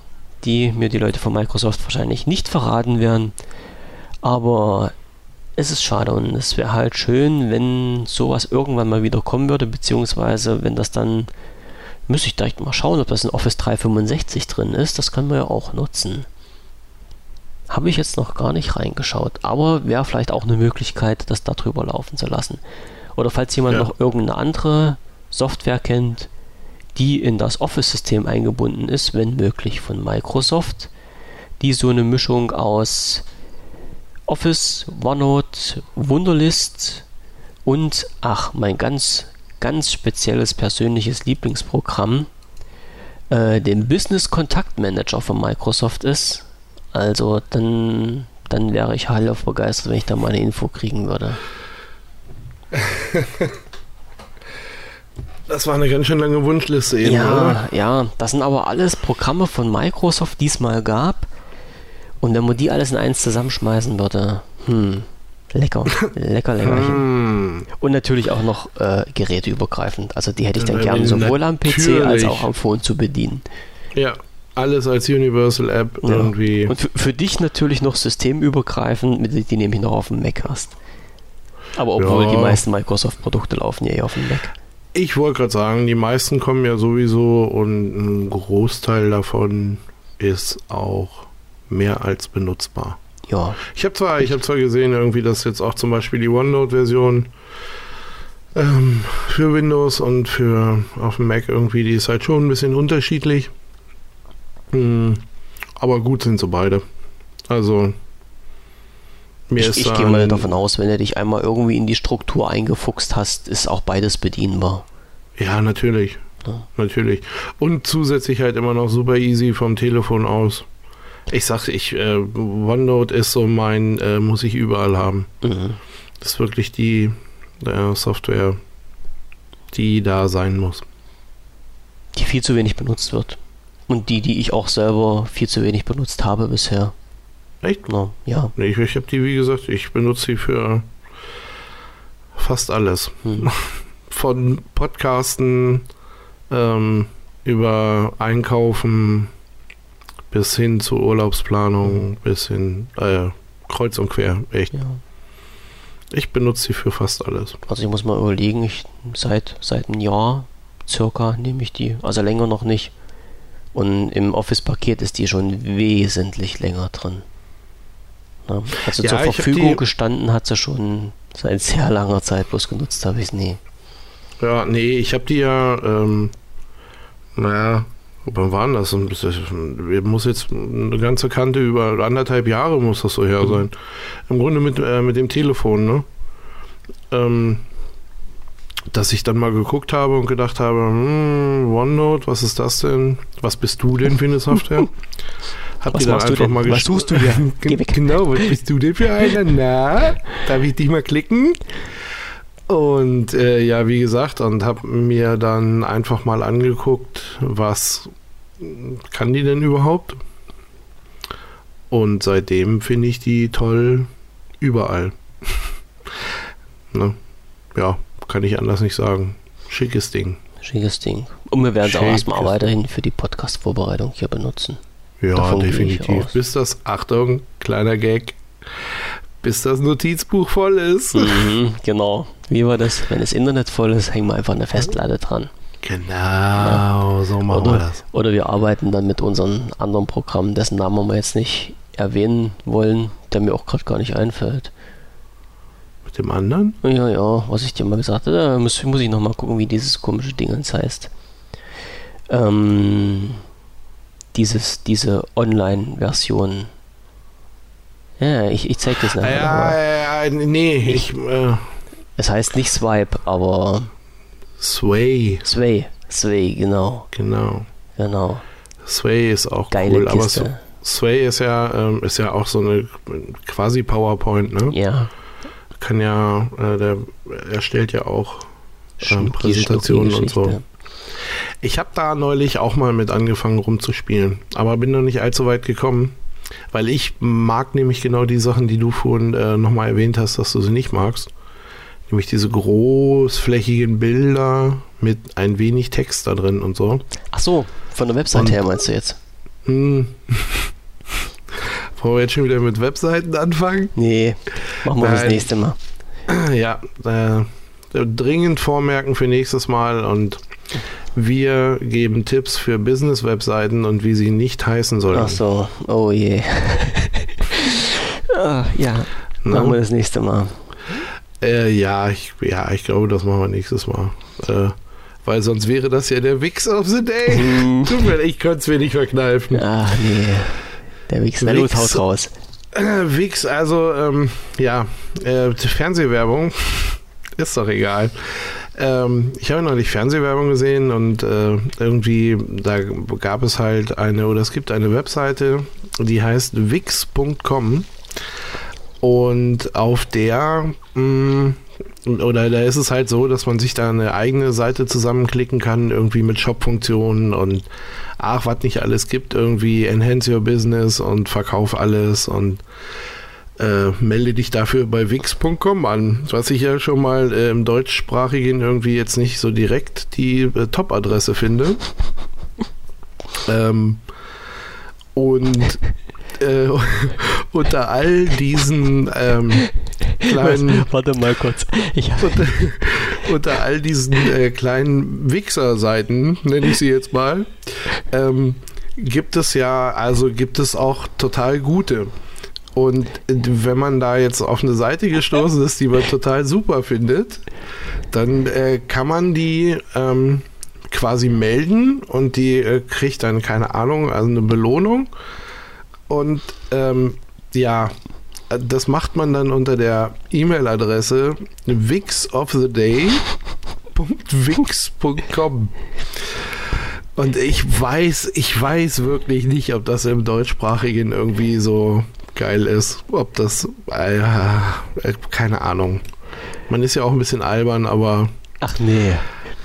die mir die Leute von Microsoft wahrscheinlich nicht verraten werden, aber es ist schade und es wäre halt schön, wenn sowas irgendwann mal wieder kommen würde, beziehungsweise wenn das dann Müsste ich direkt mal schauen, ob das in Office 365 drin ist. Das können wir ja auch nutzen. Habe ich jetzt noch gar nicht reingeschaut, aber wäre vielleicht auch eine Möglichkeit, das darüber laufen zu lassen. Oder falls jemand ja. noch irgendeine andere Software kennt, die in das Office-System eingebunden ist, wenn möglich von Microsoft, die so eine Mischung aus Office, OneNote, Wunderlist und, ach, mein ganz, ganz spezielles persönliches Lieblingsprogramm, äh, dem Business Kontakt Manager von Microsoft ist. Also dann, dann wäre ich hellauf begeistert, wenn ich da mal eine Info kriegen würde. *laughs* Das war eine ganz schön lange Wunschliste eben, Ja, oder? ja. Das sind aber alles Programme von Microsoft, die es mal gab. Und wenn man die alles in eins zusammenschmeißen würde, hm, lecker, *laughs* lecker, leckerchen. Hm. Und natürlich auch noch äh, geräteübergreifend. Also die hätte ich dann gerne sowohl am PC als auch am Phone zu bedienen. Ja, alles als Universal App ja. irgendwie. Und für, für, dich natürlich noch systemübergreifend, mit die nämlich noch auf dem Mac hast. Aber obwohl ja. die meisten Microsoft-Produkte laufen ja eh auf dem Mac. Ich wollte gerade sagen, die meisten kommen ja sowieso und ein Großteil davon ist auch mehr als benutzbar. Ja. Ich habe zwar, ich zwar gesehen, irgendwie, dass jetzt auch zum Beispiel die OneNote-Version ähm, für Windows und für auf dem Mac irgendwie, die ist halt schon ein bisschen unterschiedlich. Hm, aber gut sind sie beide. Also mir ich, ich gehe mal davon aus, wenn du dich einmal irgendwie in die Struktur eingefuchst hast, ist auch beides bedienbar. Ja, natürlich. Ja. Natürlich. Und zusätzlich halt immer noch super easy vom Telefon aus. Ich sagte, ich, äh, OneNote ist so mein, äh, muss ich überall haben. Mhm. Das ist wirklich die äh, Software, die da sein muss. Die viel zu wenig benutzt wird. Und die, die ich auch selber viel zu wenig benutzt habe bisher. Echt? No, ja. Nee, ich, ich habe die, wie gesagt, ich benutze sie für fast alles. Hm. *laughs* Von Podcasten ähm, über Einkaufen bis hin zur Urlaubsplanung, mhm. bis hin äh, kreuz und quer, echt. Ja. Ich benutze sie für fast alles. Also ich muss mal überlegen, ich seit seit einem Jahr circa nehme ich die, also länger noch nicht. Und im Office-Paket ist die schon wesentlich länger drin. Ne? Also ja, zur Verfügung gestanden hat sie schon seit sehr langer Zeit, bloß genutzt habe ich es nie. Ja, nee, ich habe die ja, ähm, naja, wann waren das? Muss jetzt eine ganze Kante über anderthalb Jahre muss das so her mhm. sein. Im Grunde mit, äh, mit dem Telefon, ne? Ähm, dass ich dann mal geguckt habe und gedacht habe, hm, OneNote, was ist das denn? Was bist du denn für eine Software? *laughs* Hab was dann einfach mal Was suchst du denn? *laughs* genau, was bist du denn für einer? *laughs* Na, darf ich dich mal klicken? Und äh, ja, wie gesagt, und habe mir dann einfach mal angeguckt, was kann die denn überhaupt? Und seitdem finde ich die toll überall. ne? Ja, kann ich anders nicht sagen. Schickes Ding. Schickes Ding. Und wir werden es auch erstmal weiterhin für die Podcast-Vorbereitung hier benutzen. Ja, Davon definitiv. Bis das, Achtung, kleiner Gag, bis das Notizbuch voll ist. Mhm, genau. Wie war das? Wenn das Internet voll ist, hängen wir einfach eine Festplatte dran. Genau, ja. so machen oder, wir das. Oder wir arbeiten dann mit unseren anderen Programmen, dessen Namen wir jetzt nicht erwähnen wollen, der mir auch gerade gar nicht einfällt. Dem anderen? Ja, ja, was ich dir mal gesagt habe, da muss, muss ich nochmal gucken, wie dieses komische Ding jetzt heißt. Ähm, dieses, diese Online-Version. Ja, ich, ich zeig das nachher. Ja, ja, ja, nee, ich. ich äh, es heißt nicht Swipe, aber. Sway. Sway, Sway, genau. Genau. Genau. Sway ist auch Geile cool, Kiste. aber Sway ist ja, ähm, ist ja auch so eine quasi PowerPoint, ne? Ja. Kann ja, äh, der erstellt ja auch ähm, Präsentationen und so. Ich habe da neulich auch mal mit angefangen rumzuspielen, aber bin noch nicht allzu weit gekommen, weil ich mag nämlich genau die Sachen, die du vorhin äh, nochmal erwähnt hast, dass du sie nicht magst. Nämlich diese großflächigen Bilder mit ein wenig Text da drin und so. Ach so, von der Website und, her meinst du jetzt? Wollen wir jetzt schon wieder mit Webseiten anfangen? Nee, machen wir Nein. das nächste Mal. Ja, äh, dringend vormerken für nächstes Mal und Wir geben Tipps für Business-Webseiten und wie sie nicht heißen sollen. Ach so, oh je. *laughs* ah, ja, Na? machen wir das nächste Mal. Äh, ja, ich, ja, ich glaube, das machen wir nächstes Mal. Äh, weil sonst wäre das ja der Wix of the Day. *laughs* Tut mir, ich könnte es mir nicht verkneifen. Ach nee. Der Wix, der Wix, haut raus. Äh, Wix, also, ähm, ja, äh, Fernsehwerbung *laughs* ist doch egal. Ähm, ich habe neulich Fernsehwerbung gesehen und äh, irgendwie, da gab es halt eine, oder es gibt eine Webseite, die heißt wix.com und auf der, mh, mm, oder da ist es halt so, dass man sich da eine eigene Seite zusammenklicken kann, irgendwie mit Shop-Funktionen und ach, was nicht alles gibt, irgendwie Enhance Your Business und Verkauf alles und äh, melde dich dafür bei wix.com an, was ich ja schon mal äh, im deutschsprachigen irgendwie jetzt nicht so direkt die äh, Top-Adresse finde. *laughs* ähm, und äh, *laughs* unter all diesen ähm, *laughs* kleinen. Warte mal kurz. unter, *laughs* unter, all diesen äh, kleinen Wichser-Seiten, nenne ich sie jetzt mal, ähm, gibt es ja, also gibt es auch total gute. Und wenn man da jetzt auf eine Seite gestoßen ist, die man total super findet, dann äh, kann man die ähm, quasi melden und die äh, kriegt dann, keine Ahnung, also eine Belohnung. Und ähm, ja, das macht man dann unter der E-Mail-Adresse wixoftheday.wix.com. Und ich weiß, ich weiß wirklich nicht, ob das im deutschsprachigen irgendwie so geil ist. Ob das, äh, keine Ahnung. Man ist ja auch ein bisschen albern, aber. Ach nee.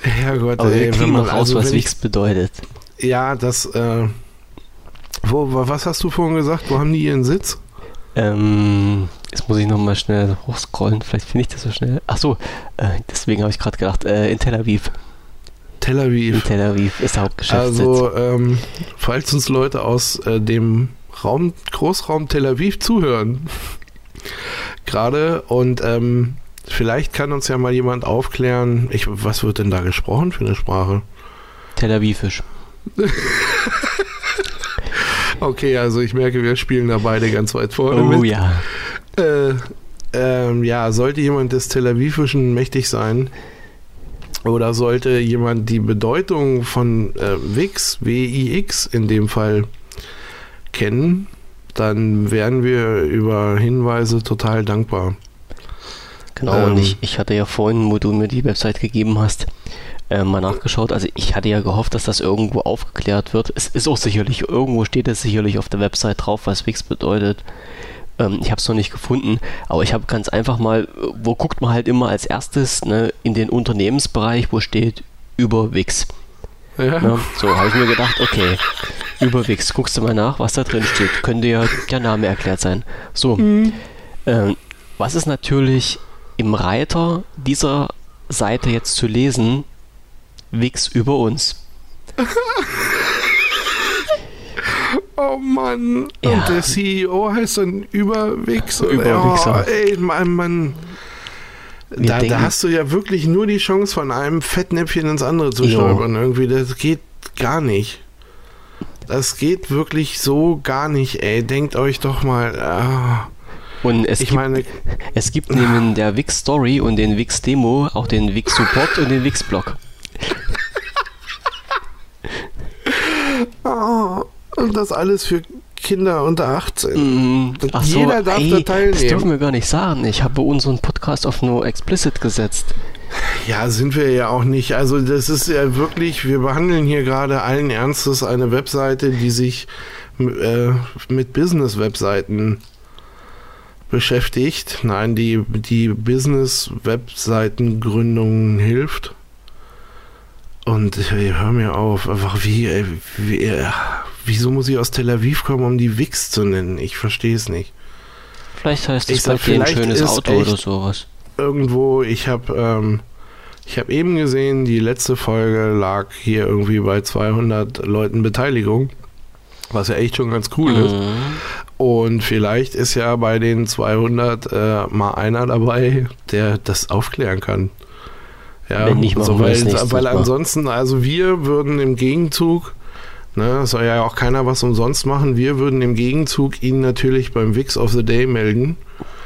Herrgott, aber ey, wenn man raus, also, was Wix bedeutet. Ja, das, äh, wo, was hast du vorhin gesagt? Wo haben die ihren Sitz? Ähm, jetzt muss ich nochmal schnell hochscrollen, vielleicht finde ich das so schnell. Ach so, äh, deswegen habe ich gerade gedacht, äh, in Tel Aviv. Tel Aviv. In Tel Aviv ist der Hauptgeschäftssitz. Also, ähm, falls uns Leute aus äh, dem Raum, Großraum Tel Aviv zuhören. *laughs* Gerade und ähm, vielleicht kann uns ja mal jemand aufklären, ich, was wird denn da gesprochen für eine Sprache? Tel Avivisch. *laughs* okay, also ich merke, wir spielen da beide ganz weit vorne. Oh mit. ja. Äh, ähm, ja, sollte jemand des Tel Avivischen mächtig sein, oder sollte jemand die Bedeutung von äh, Wix, W-I-X in dem Fall, kennen, dann wären wir über Hinweise total dankbar. Genau, ähm, und ich, ich hatte ja vorhin, wo du mir die Website gegeben hast, äh, mal nachgeschaut. Also ich hatte ja gehofft, dass das irgendwo aufgeklärt wird. Es ist auch sicherlich, irgendwo steht es sicherlich auf der Website drauf, was Wix bedeutet. Ähm, ich habe es noch nicht gefunden, aber ich habe ganz einfach mal, wo guckt man halt immer als erstes, ne, in den Unternehmensbereich, wo steht über Wix. Ja. Ne, so habe ich mir gedacht, okay, Überwegs, guckst du mal nach, was da drin steht. Könnte ja der Name erklärt sein. So, mhm. ähm, was ist natürlich im Reiter dieser Seite jetzt zu lesen? Wix über uns. *laughs* oh Mann. Ja. Und der CEO heißt dann Überwix. Überwixer. Oh, ey, Mann, Mann. Da, da, hast du ja wirklich nur die Chance, von einem Fettnäpfchen ins andere zu stolpern. Irgendwie, das geht gar nicht. Das geht wirklich so gar nicht, ey. Denkt euch doch mal. Ah. Und es ich gibt, meine, es gibt neben der Wix Story und den Wix Demo auch den Wix Support und den Wix Blog. Oh, *laughs* und das alles für Kinder unter 18. Mm, ach jeder so, darf ey, da teilnehmen. Das dürfen wir gar nicht sagen. Ich habe unseren Podcast auf No Explicit gesetzt. Ja, sind wir ja auch nicht. Also das ist ja wirklich, wir behandeln hier gerade allen Ernstes eine Webseite, die sich äh, mit Business-Webseiten beschäftigt. Nein, die, die Business-Webseitengründung hilft. Und ey, hör mir auf, einfach wie, ey, wie, äh, wieso muss ich aus Tel Aviv kommen, um die Wix zu nennen? Ich verstehe es nicht. Vielleicht heißt es bei dir ein schönes Auto oder sowas. Irgendwo, ich habe ähm, ich habe eben gesehen, die letzte Folge lag hier irgendwie bei 200 Leuten Beteiligung, was ja echt schon ganz cool mhm. ist. Und vielleicht ist ja bei den 200 äh, mal einer dabei, der das aufklären kann. Ja, Wenn nicht, so, weil, weil ansonsten, also wir würden im Gegenzug, ne, soll ja auch keiner was umsonst machen, wir würden im Gegenzug ihn natürlich beim Wix of the Day melden.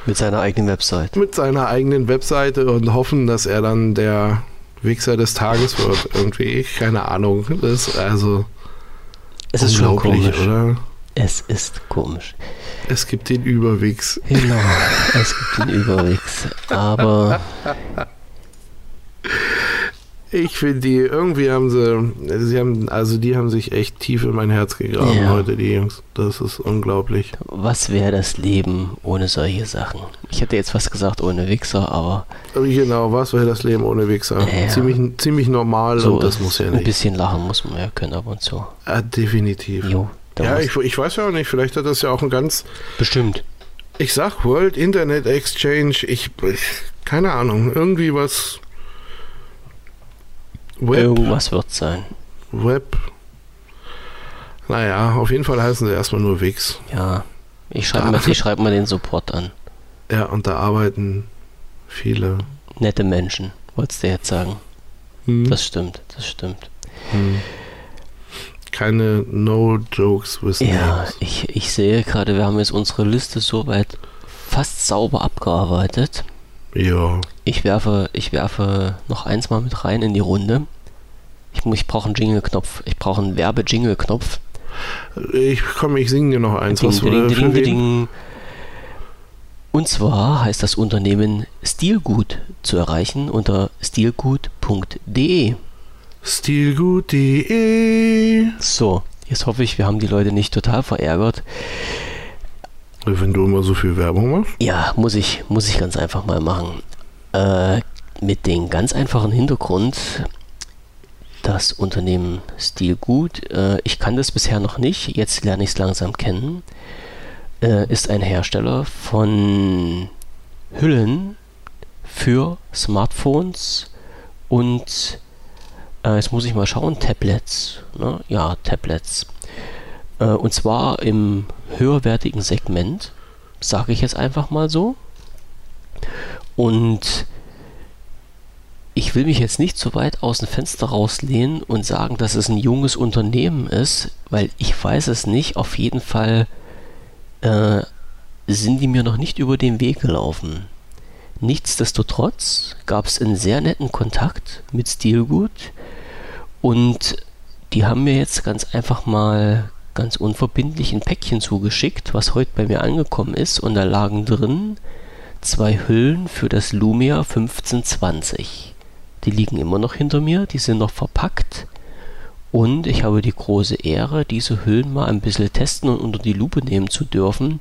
Mit seiner eigenen Website. Mit seiner eigenen Webseite und hoffen, dass er dann der Wichser des Tages wird. Irgendwie, keine Ahnung. Das ist also. Es ist schon komisch, oder? Es ist komisch. Es gibt den Überwichs. Genau, es gibt den Überwichs. Aber *laughs* ich finde die, irgendwie haben sie, sie haben, also die haben sich echt tief in mein Herz gegraben ja. heute, die Jungs. Das ist unglaublich. Was wäre das Leben ohne solche Sachen? Ich hätte jetzt was gesagt ohne Wichser, aber. Genau, was wäre das Leben ohne Wichser? Ja. Ziemlich, ziemlich normal so und das muss ja nicht. Ein bisschen lachen muss man ja können ab und zu. Ja, definitiv. Jo, ja, ich, ich weiß ja auch nicht, vielleicht hat das ja auch ein ganz. Bestimmt. Ich sag World Internet Exchange, ich, ich keine Ahnung, irgendwie was Web. Irgendwas wird sein. Web. Naja, auf jeden Fall heißen sie erstmal nur Wix. Ja, ich schreibe mal, schreib mal den Support an. Ja, und da arbeiten viele. Nette Menschen, wolltest du jetzt sagen. Hm. Das stimmt, das stimmt. Hm. Keine No-Jokes wissen. Ja, ich, ich sehe gerade, wir haben jetzt unsere Liste soweit fast sauber abgearbeitet. Ja. Ich werfe, ich werfe noch eins mal mit rein in die Runde. Ich, ich brauche einen Jingle-Knopf. Ich brauche einen Werbe-Jingle-Knopf. Ich komme, ich singe dir noch eins. Ding, was ding, ding, ding, ding. Und zwar heißt das Unternehmen Stilgut zu erreichen unter stilgut.de. Stilgut.de. So, jetzt hoffe ich, wir haben die Leute nicht total verärgert. Wenn du immer so viel Werbung machst? Ja, muss ich, muss ich ganz einfach mal machen. Äh, mit dem ganz einfachen Hintergrund, das Unternehmen Stilgut, äh, ich kann das bisher noch nicht, jetzt lerne ich es langsam kennen, äh, ist ein Hersteller von Hüllen für Smartphones und äh, jetzt muss ich mal schauen, Tablets. Ne? Ja, Tablets. Äh, und zwar im höherwertigen Segment, sage ich jetzt einfach mal so. Und ich will mich jetzt nicht so weit aus dem Fenster rauslehnen und sagen, dass es ein junges Unternehmen ist, weil ich weiß es nicht. Auf jeden Fall äh, sind die mir noch nicht über den Weg gelaufen. Nichtsdestotrotz gab es einen sehr netten Kontakt mit Stilgut und die haben mir jetzt ganz einfach mal ganz unverbindlich ein Päckchen zugeschickt, was heute bei mir angekommen ist und da lagen drin zwei Hüllen für das Lumia 1520. Die liegen immer noch hinter mir, die sind noch verpackt und ich habe die große Ehre, diese Hüllen mal ein bisschen testen und unter die Lupe nehmen zu dürfen.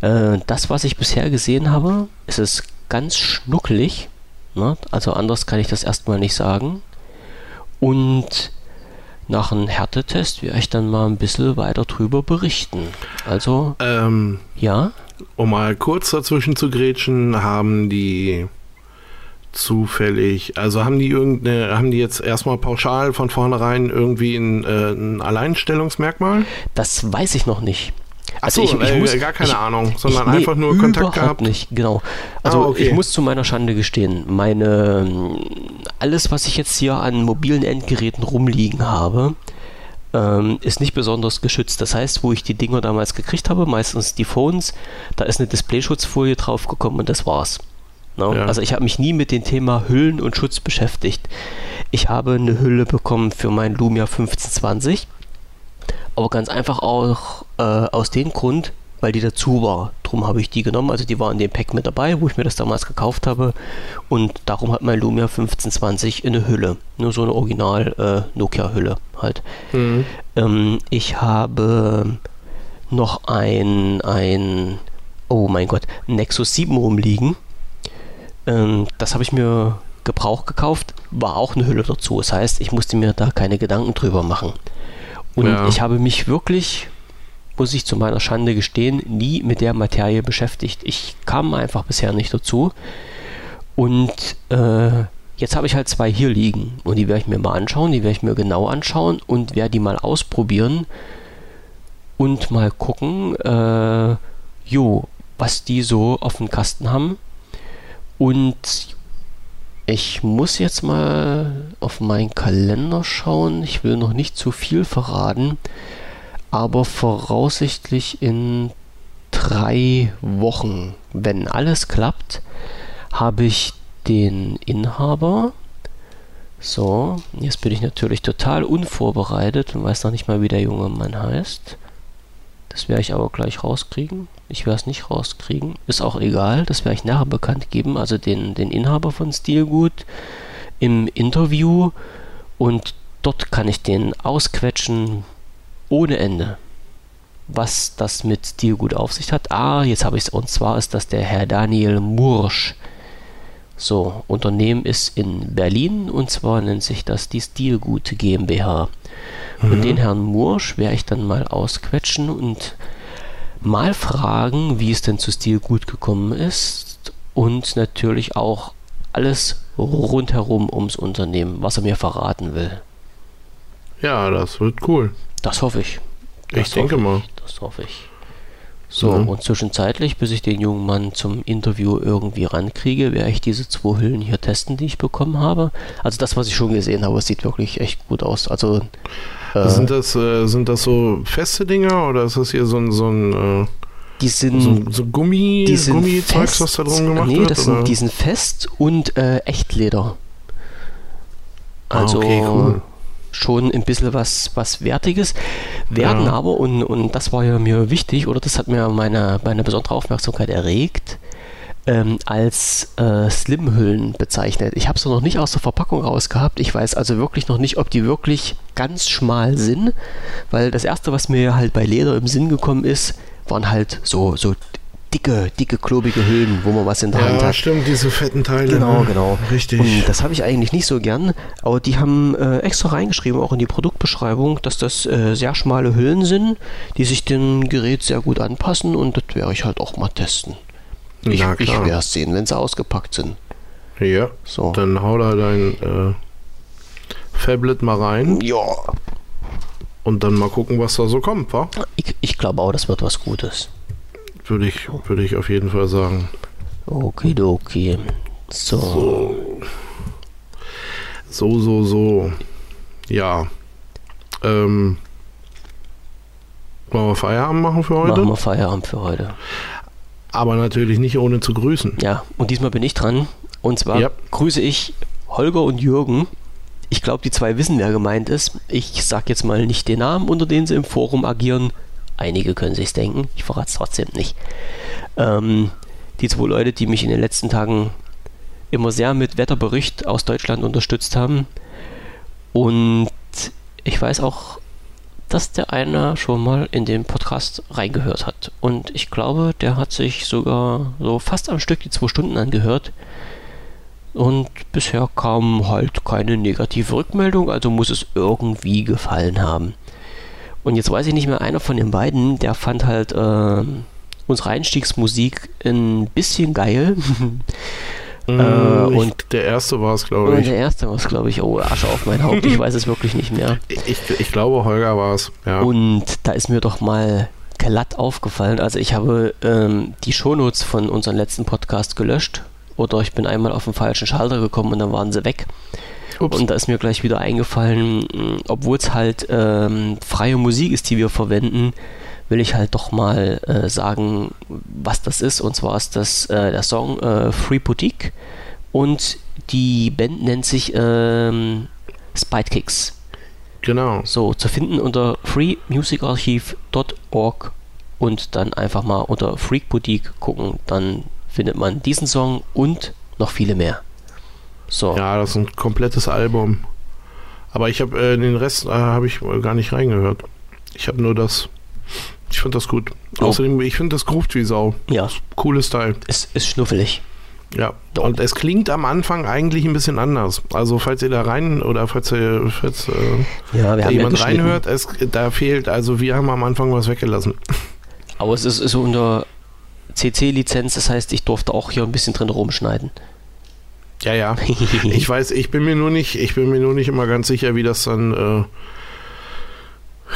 Äh, das, was ich bisher gesehen habe, ist es ganz schnuckelig. Ne? Also anders kann ich das erstmal nicht sagen. Und nach einem Härtetest werde ich dann mal ein bisschen weiter drüber berichten. Also, ähm, ja. Um mal kurz dazwischen zu grätschen, haben die zufällig, also haben die irgendeine, haben die jetzt erstmal pauschal von vornherein irgendwie ein, äh, ein Alleinstellungsmerkmal? Das weiß ich noch nicht. Also Achso, ich, ich muss, gar keine ich, Ahnung, sondern ich, nee, einfach nur Kontakt gehabt. nicht, genau. Also ah, okay. ich muss zu meiner Schande gestehen, meine alles, was ich jetzt hier an mobilen Endgeräten rumliegen habe, ähm, ist nicht besonders geschützt. Das heißt, wo ich die Dinger damals gekriegt habe, meistens die Phones, da ist eine Displayschutzfolie draufgekommen und das war's. No? Ne? Ja. Also ich habe mich nie mit dem Thema Hüllen und Schutz beschäftigt. Ich habe eine Hülle bekommen für mein Lumia 1520 aber ganz einfach auch äh, aus dem Grund, weil die dazu war. Darum habe ich die genommen. Also die war in dem Pack mit dabei, wo ich mir das damals gekauft habe. Und darum hat mein Lumia 1520 eine Hülle. Nur so eine Original äh, Nokia-Hülle halt. Mhm. Ähm, ich habe noch ein, ein, oh mein Gott, Nexus 7 rumliegen. Ähm, das habe ich mir Gebrauch gekauft, war auch eine Hülle dazu. Das heißt, ich musste mir da keine Gedanken drüber machen. Und ja. ich habe mich wirklich, muss ich zu meiner Schande gestehen, nie mit der Materie beschäftigt. Ich kam einfach bisher nicht dazu. Und äh, jetzt habe ich halt zwei hier liegen. Und die werde ich mir mal anschauen, die werde ich mir genau anschauen und werde die mal ausprobieren und mal gucken, äh, jo, was die so auf dem Kasten haben. Und Ich muss jetzt mal auf meinen Kalender schauen. Ich will noch nicht zu viel verraten, aber voraussichtlich in drei Wochen, wenn alles klappt, habe ich den Inhaber. So, jetzt bin ich natürlich total unvorbereitet und weiß noch nicht mal, wie der junge Mann heißt. Das werde ich aber gleich rauskriegen. Ich werde es nicht rauskriegen. Ist auch egal, das werde ich nachher bekannt geben. Also den, den Inhaber von Stilgut im Interview und dort kann ich den ausquetschen ohne Ende. Was das mit Stilgut auf sich hat. Ah, jetzt habe ich es. Und zwar ist das der Herr Daniel Mursch. So, Unternehmen ist in Berlin und zwar nennt sich das die Stilgut GmbH. Mhm. Und den Herrn Mursch werde ich dann mal ausquetschen und mal fragen, wie es denn zu Stil gut gekommen ist und natürlich auch alles rundherum ums Unternehmen, was er mir verraten will. Ja, das wird cool. Das hoffe ich. Das ich denke ich. mal. Das hoffe ich. So, mhm. und zwischenzeitlich, bis ich den jungen Mann zum Interview irgendwie rankriege, werde ich diese zwei Hüllen hier testen, die ich bekommen habe. Also das, was ich schon gesehen habe, sieht wirklich echt gut aus. Also äh, sind das äh, sind das so feste Dinger oder ist das hier so ein so ein äh, die sind so, so Gummi die sind Gummizeugs, was da drum gemacht nee, wird? Nee, sind, die sind fest und äh, Echtleder. Also ah, okay, cool schon ein bisschen was, was Wertiges, werden ja. aber, und, und das war ja mir wichtig, oder das hat mir meine, meine besondere Aufmerksamkeit erregt, ähm, als äh, Slim-Hüllen bezeichnet. Ich habe sie noch nicht aus der Verpackung rausgehabt. Ich weiß also wirklich noch nicht, ob die wirklich ganz schmal sind, weil das erste, was mir halt bei Leder im Sinn gekommen ist, waren halt so, so dicke, dicke, klobige Hüllen, wo man was in der ja, Hand hat. Ja, stimmt, diese fetten Teile. Genau, ne? genau. Richtig. Und das habe ich eigentlich nicht so gern, aber die haben äh, extra reingeschrieben, auch in die Produktbeschreibung, dass das äh, sehr schmale Hüllen sind, die sich dem Gerät sehr gut anpassen und das werde ich halt auch mal testen. Ich, ich werde es sehen, wenn sie ausgepackt sind. Ja, so. dann hau da dein äh, Fablet mal rein. Ja. Und dann mal gucken, was da so kommt, wa? Ich, ich glaube auch, das wird was Gutes würde ich, würde ich auf jeden Fall sagen. Okidoki. So. So, so, so. so. Ja. Ähm. Wollen wir Feierabend machen für heute? Machen wir Feierabend für heute. Aber natürlich nicht ohne zu grüßen. Ja, und diesmal bin ich dran. Und zwar ja. grüße ich Holger und Jürgen. Ich glaube, die zwei wissen, wer gemeint ist. Ich sage jetzt mal nicht den Namen, unter denen sie im Forum agieren. Einige können sich's denken, ich verrate es trotzdem nicht. Ähm, die zwei Leute, die mich in den letzten Tagen immer sehr mit Wetterbericht aus Deutschland unterstützt haben. Und ich weiß auch, dass der eine schon mal in den Podcast reingehört hat. Und ich glaube, der hat sich sogar so fast am Stück die zwei Stunden angehört. Und bisher kam halt keine negative Rückmeldung, also muss es irgendwie gefallen haben. Und jetzt weiß ich nicht mehr, einer von den beiden, der fand halt äh, unsere Einstiegsmusik ein bisschen geil. *laughs* äh, mm, und der erste war es, glaube ich. Der erste war es, glaube ich. Oh, Asche auf mein Haupt, ich weiß es wirklich nicht mehr. *laughs* Ich, ich glaube, Holger war es, ja. Und da ist mir doch mal glatt aufgefallen. Also ich habe ähm, die Shownotes von unserem letzten Podcast gelöscht oder ich bin einmal auf den falschen Schalter gekommen und dann waren sie weg. Ups. Und da ist mir gleich wieder eingefallen, obwohl es halt ähm, freie Musik ist, die wir verwenden, will ich halt doch mal äh, sagen, was das ist. Und zwar ist das äh, der Song äh, Free Boutique und die Band nennt sich ähm, Kicks. Genau. So, zu finden unter freemusicarchive.org und dann einfach mal unter Freak Boutique gucken. Dann findet man diesen Song und noch viele mehr. So. Ja, das ist ein komplettes Album. Aber ich habe äh, den Rest äh, habe ich gar nicht reingehört. Ich habe nur das. Ich finde das gut. Oh. Außerdem, ich finde das gruft wie Sau. Ja. Cooles Teil. Es ist schnuffelig. Ja, Doch. und es klingt am Anfang eigentlich ein bisschen anders. Also falls ihr da rein oder falls, ihr, falls äh, ja, da jemand reinhört, es, da fehlt, also wir haben am Anfang was weggelassen. Aber es ist, ist unter CC-Lizenz, das heißt, ich durfte auch hier ein bisschen drin rumschneiden. Ja, ja. *laughs* ich weiß, ich bin mir nur nicht, ich bin mir nur nicht immer ganz sicher, wie das dann äh,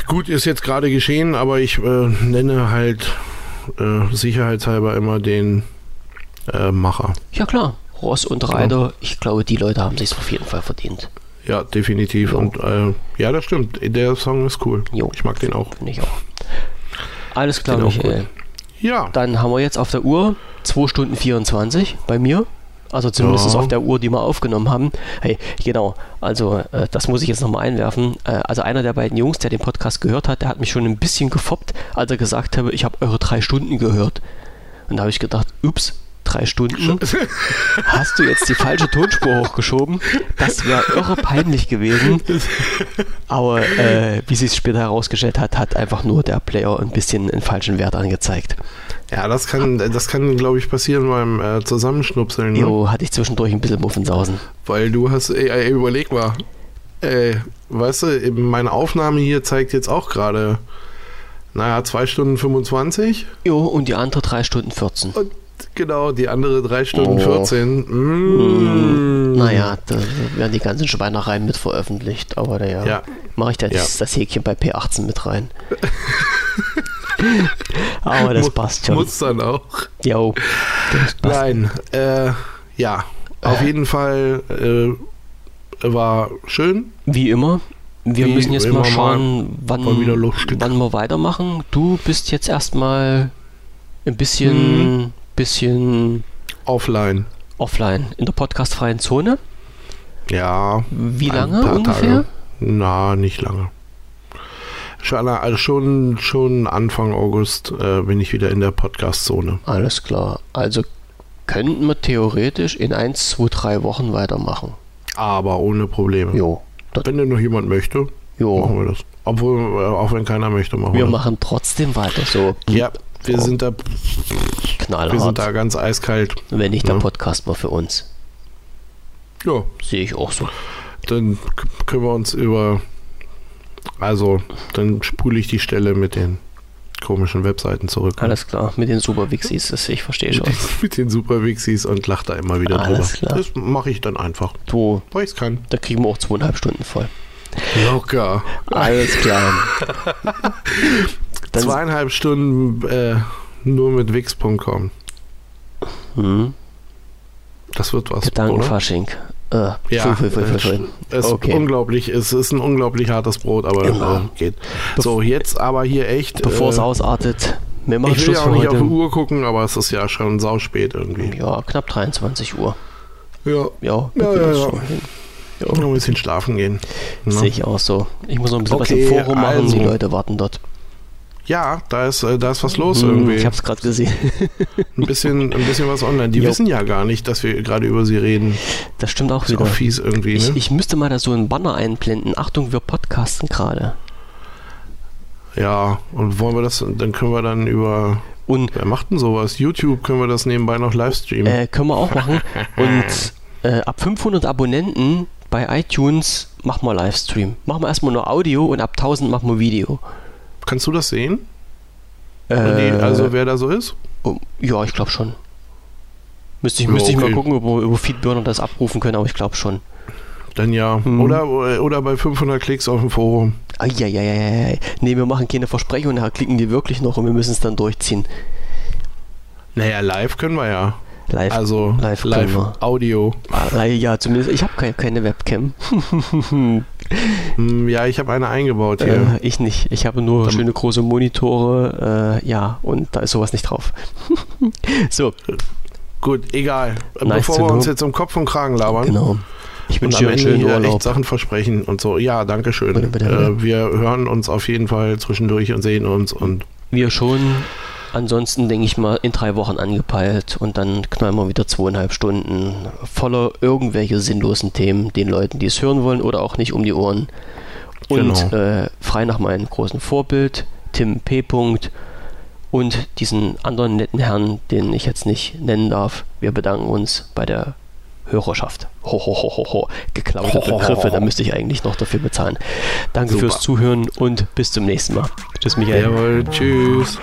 gut ist jetzt gerade geschehen, aber ich äh, nenne halt äh, sicherheitshalber immer den äh, Macher. Ja klar, Ross und Reiter, ich glaube, die Leute haben sich auf jeden Fall verdient. Ja, definitiv. Jo. Und äh, ja, das stimmt. Der Song ist cool. Jo. Ich mag den auch. Finde ich auch. Alles klar, Michael. Ja. Dann haben wir jetzt auf der Uhr 2 Stunden 24 bei mir. Also zumindest ja. auf der Uhr, die wir aufgenommen haben. Hey, genau. Also äh, das muss ich jetzt nochmal einwerfen. Äh, also einer der beiden Jungs, der den Podcast gehört hat, der hat mich schon ein bisschen gefoppt, als er gesagt habe, ich habe eure drei Stunden gehört. Und da habe ich gedacht, ups, drei Stunden. *laughs* Hast du jetzt die falsche Tonspur hochgeschoben? Das wäre irre peinlich gewesen. Aber äh, wie sich später herausgestellt hat, hat einfach nur der Player ein bisschen einen falschen Wert angezeigt. Ja, das kann, das kann, glaube ich, passieren beim äh, Zusammenschnupseln. Ne? Jo, hatte ich zwischendurch ein bisschen Muffensausen. Weil du hast, ey, ey überleg mal, ey, weißt du, meine Aufnahme hier zeigt jetzt auch gerade, naja, 2 Stunden 25. Jo, und die andere 3 Stunden 14. Und genau, die andere 3 Stunden oh. 14. Mm. Naja, da werden die ganzen Schweinereien mit veröffentlicht, aber da ja, mache ich da ja. das Häkchen bei P18 mit rein. *laughs* aber das passt schon. Muss dann auch. Jo, Nein, äh, ja, auf äh. jeden Fall äh, war schön. Wie immer. Wir Wie müssen jetzt mal schauen, wann, wann wir weitermachen. Du bist jetzt erstmal ein bisschen hm bisschen offline. Offline, in der podcastfreien Zone. Ja. Wie lange ungefähr? Tage. Na, nicht lange. Schon, also schon, schon Anfang August äh, bin ich wieder in der Podcast-Zone. Alles klar. Also könnten wir theoretisch in 1, 2, 3 Wochen weitermachen. Aber ohne Probleme. Jo. Wenn denn noch jemand möchte, jo. machen wir das. Obwohl, äh, auch wenn keiner möchte, machen wir, wir das. Machen trotzdem weiter so. Ja, wir oh. sind da knallhart. Wir sind da ganz eiskalt. Wenn nicht, der ja. Podcast mal für uns. Ja. Sehe ich auch so. Dann können wir uns über. Also, dann spule ich die Stelle mit den komischen Webseiten zurück. Alles klar, mit den Superwixis, das ich verstehe schon. *laughs* mit den Superwixis und lach da immer wieder Alles drüber. Klar. Das mache ich dann einfach. Du, weil ich kann. Da kriegen wir auch zweieinhalb Stunden voll. Locker. Alles klar. *laughs* Zweieinhalb Stunden äh, nur mit wix.com. Hm. Das wird was. Gedankenfasching. Äh, ja, *laughs* voll, voll, voll, es ist okay. unglaublich. Es ist ein unglaublich hartes Brot, aber genau. äh, geht. So, jetzt aber hier echt. Bevor äh, es ausartet, wir machen ich will ja auch nicht heute. auf die Uhr gucken, aber es ist ja schon sauspät irgendwie. Ja, knapp 23 Uhr. Ja. Ja, ja, ja, ja. ja. Noch ein bisschen schlafen gehen. Ne? Sehe ich auch so. Ich muss noch ein bisschen okay, was im Forum machen. Also. Die Leute warten dort. Ja, da ist, äh, da ist was los hm, irgendwie. Ich habe es gerade gesehen. *laughs* ein, bisschen, ein bisschen was online. Die jo. wissen ja gar nicht, dass wir gerade über sie reden. Das stimmt auch ist wieder. Auch fies irgendwie. Ich, ne? ich müsste mal da so einen Banner einblenden. Achtung, wir podcasten gerade. Ja, und wollen wir das, dann können wir dann über. Und Wer macht denn sowas? YouTube können wir das nebenbei noch live streamen. Äh, können wir auch machen. Und äh, ab 500 Abonnenten bei iTunes machen wir Livestream. Machen wir erstmal nur Audio und ab 1000 machen wir Video. Kannst du das sehen? Äh, also wer da so ist? Oh, ja, ich glaube schon. Müsste ich, ja, müsste okay. ich mal gucken, ob wir über Feedburner das abrufen können, aber ich glaube schon. Dann ja. Hm. Oder, oder bei 500 Klicks auf dem Forum. Eieieiei. Nee, wir machen keine Versprechungen, da klicken die wirklich noch und wir müssen es dann durchziehen. Naja, live können wir ja. Live, also live, live Audio. Ah, ja, zumindest ich habe keine, keine Webcam. *laughs* Hm, ja, ich habe eine eingebaut hier. Äh, ich nicht. Ich habe nur Dann schöne große Monitore. Äh, ja, und da ist sowas nicht drauf. *laughs* so. Gut, egal. Nice Bevor wir uns jetzt um Kopf und Kragen labern. Genau. Ich wünsche einen schönen Urlaub. echt Sachen versprechen und so. Ja, danke schön. Bitte, bitte, bitte. Äh, wir hören uns auf jeden Fall zwischendurch und sehen uns und. Wir schon. Ansonsten denke ich mal in drei Wochen angepeilt und dann knallen wir wieder zweieinhalb Stunden voller irgendwelche sinnlosen Themen den Leuten, die es hören wollen oder auch nicht um die Ohren. Und genau. äh, frei nach meinem großen Vorbild, Tim P. und diesen anderen netten Herrn, den ich jetzt nicht nennen darf. Wir bedanken uns bei der Hörerschaft. Ho, ho, ho, ho. Geklaute Begriffe, da müsste ich eigentlich noch dafür bezahlen. Danke Super. fürs Zuhören und bis zum nächsten Mal. Tschüss, Michael. Jawohl, tschüss.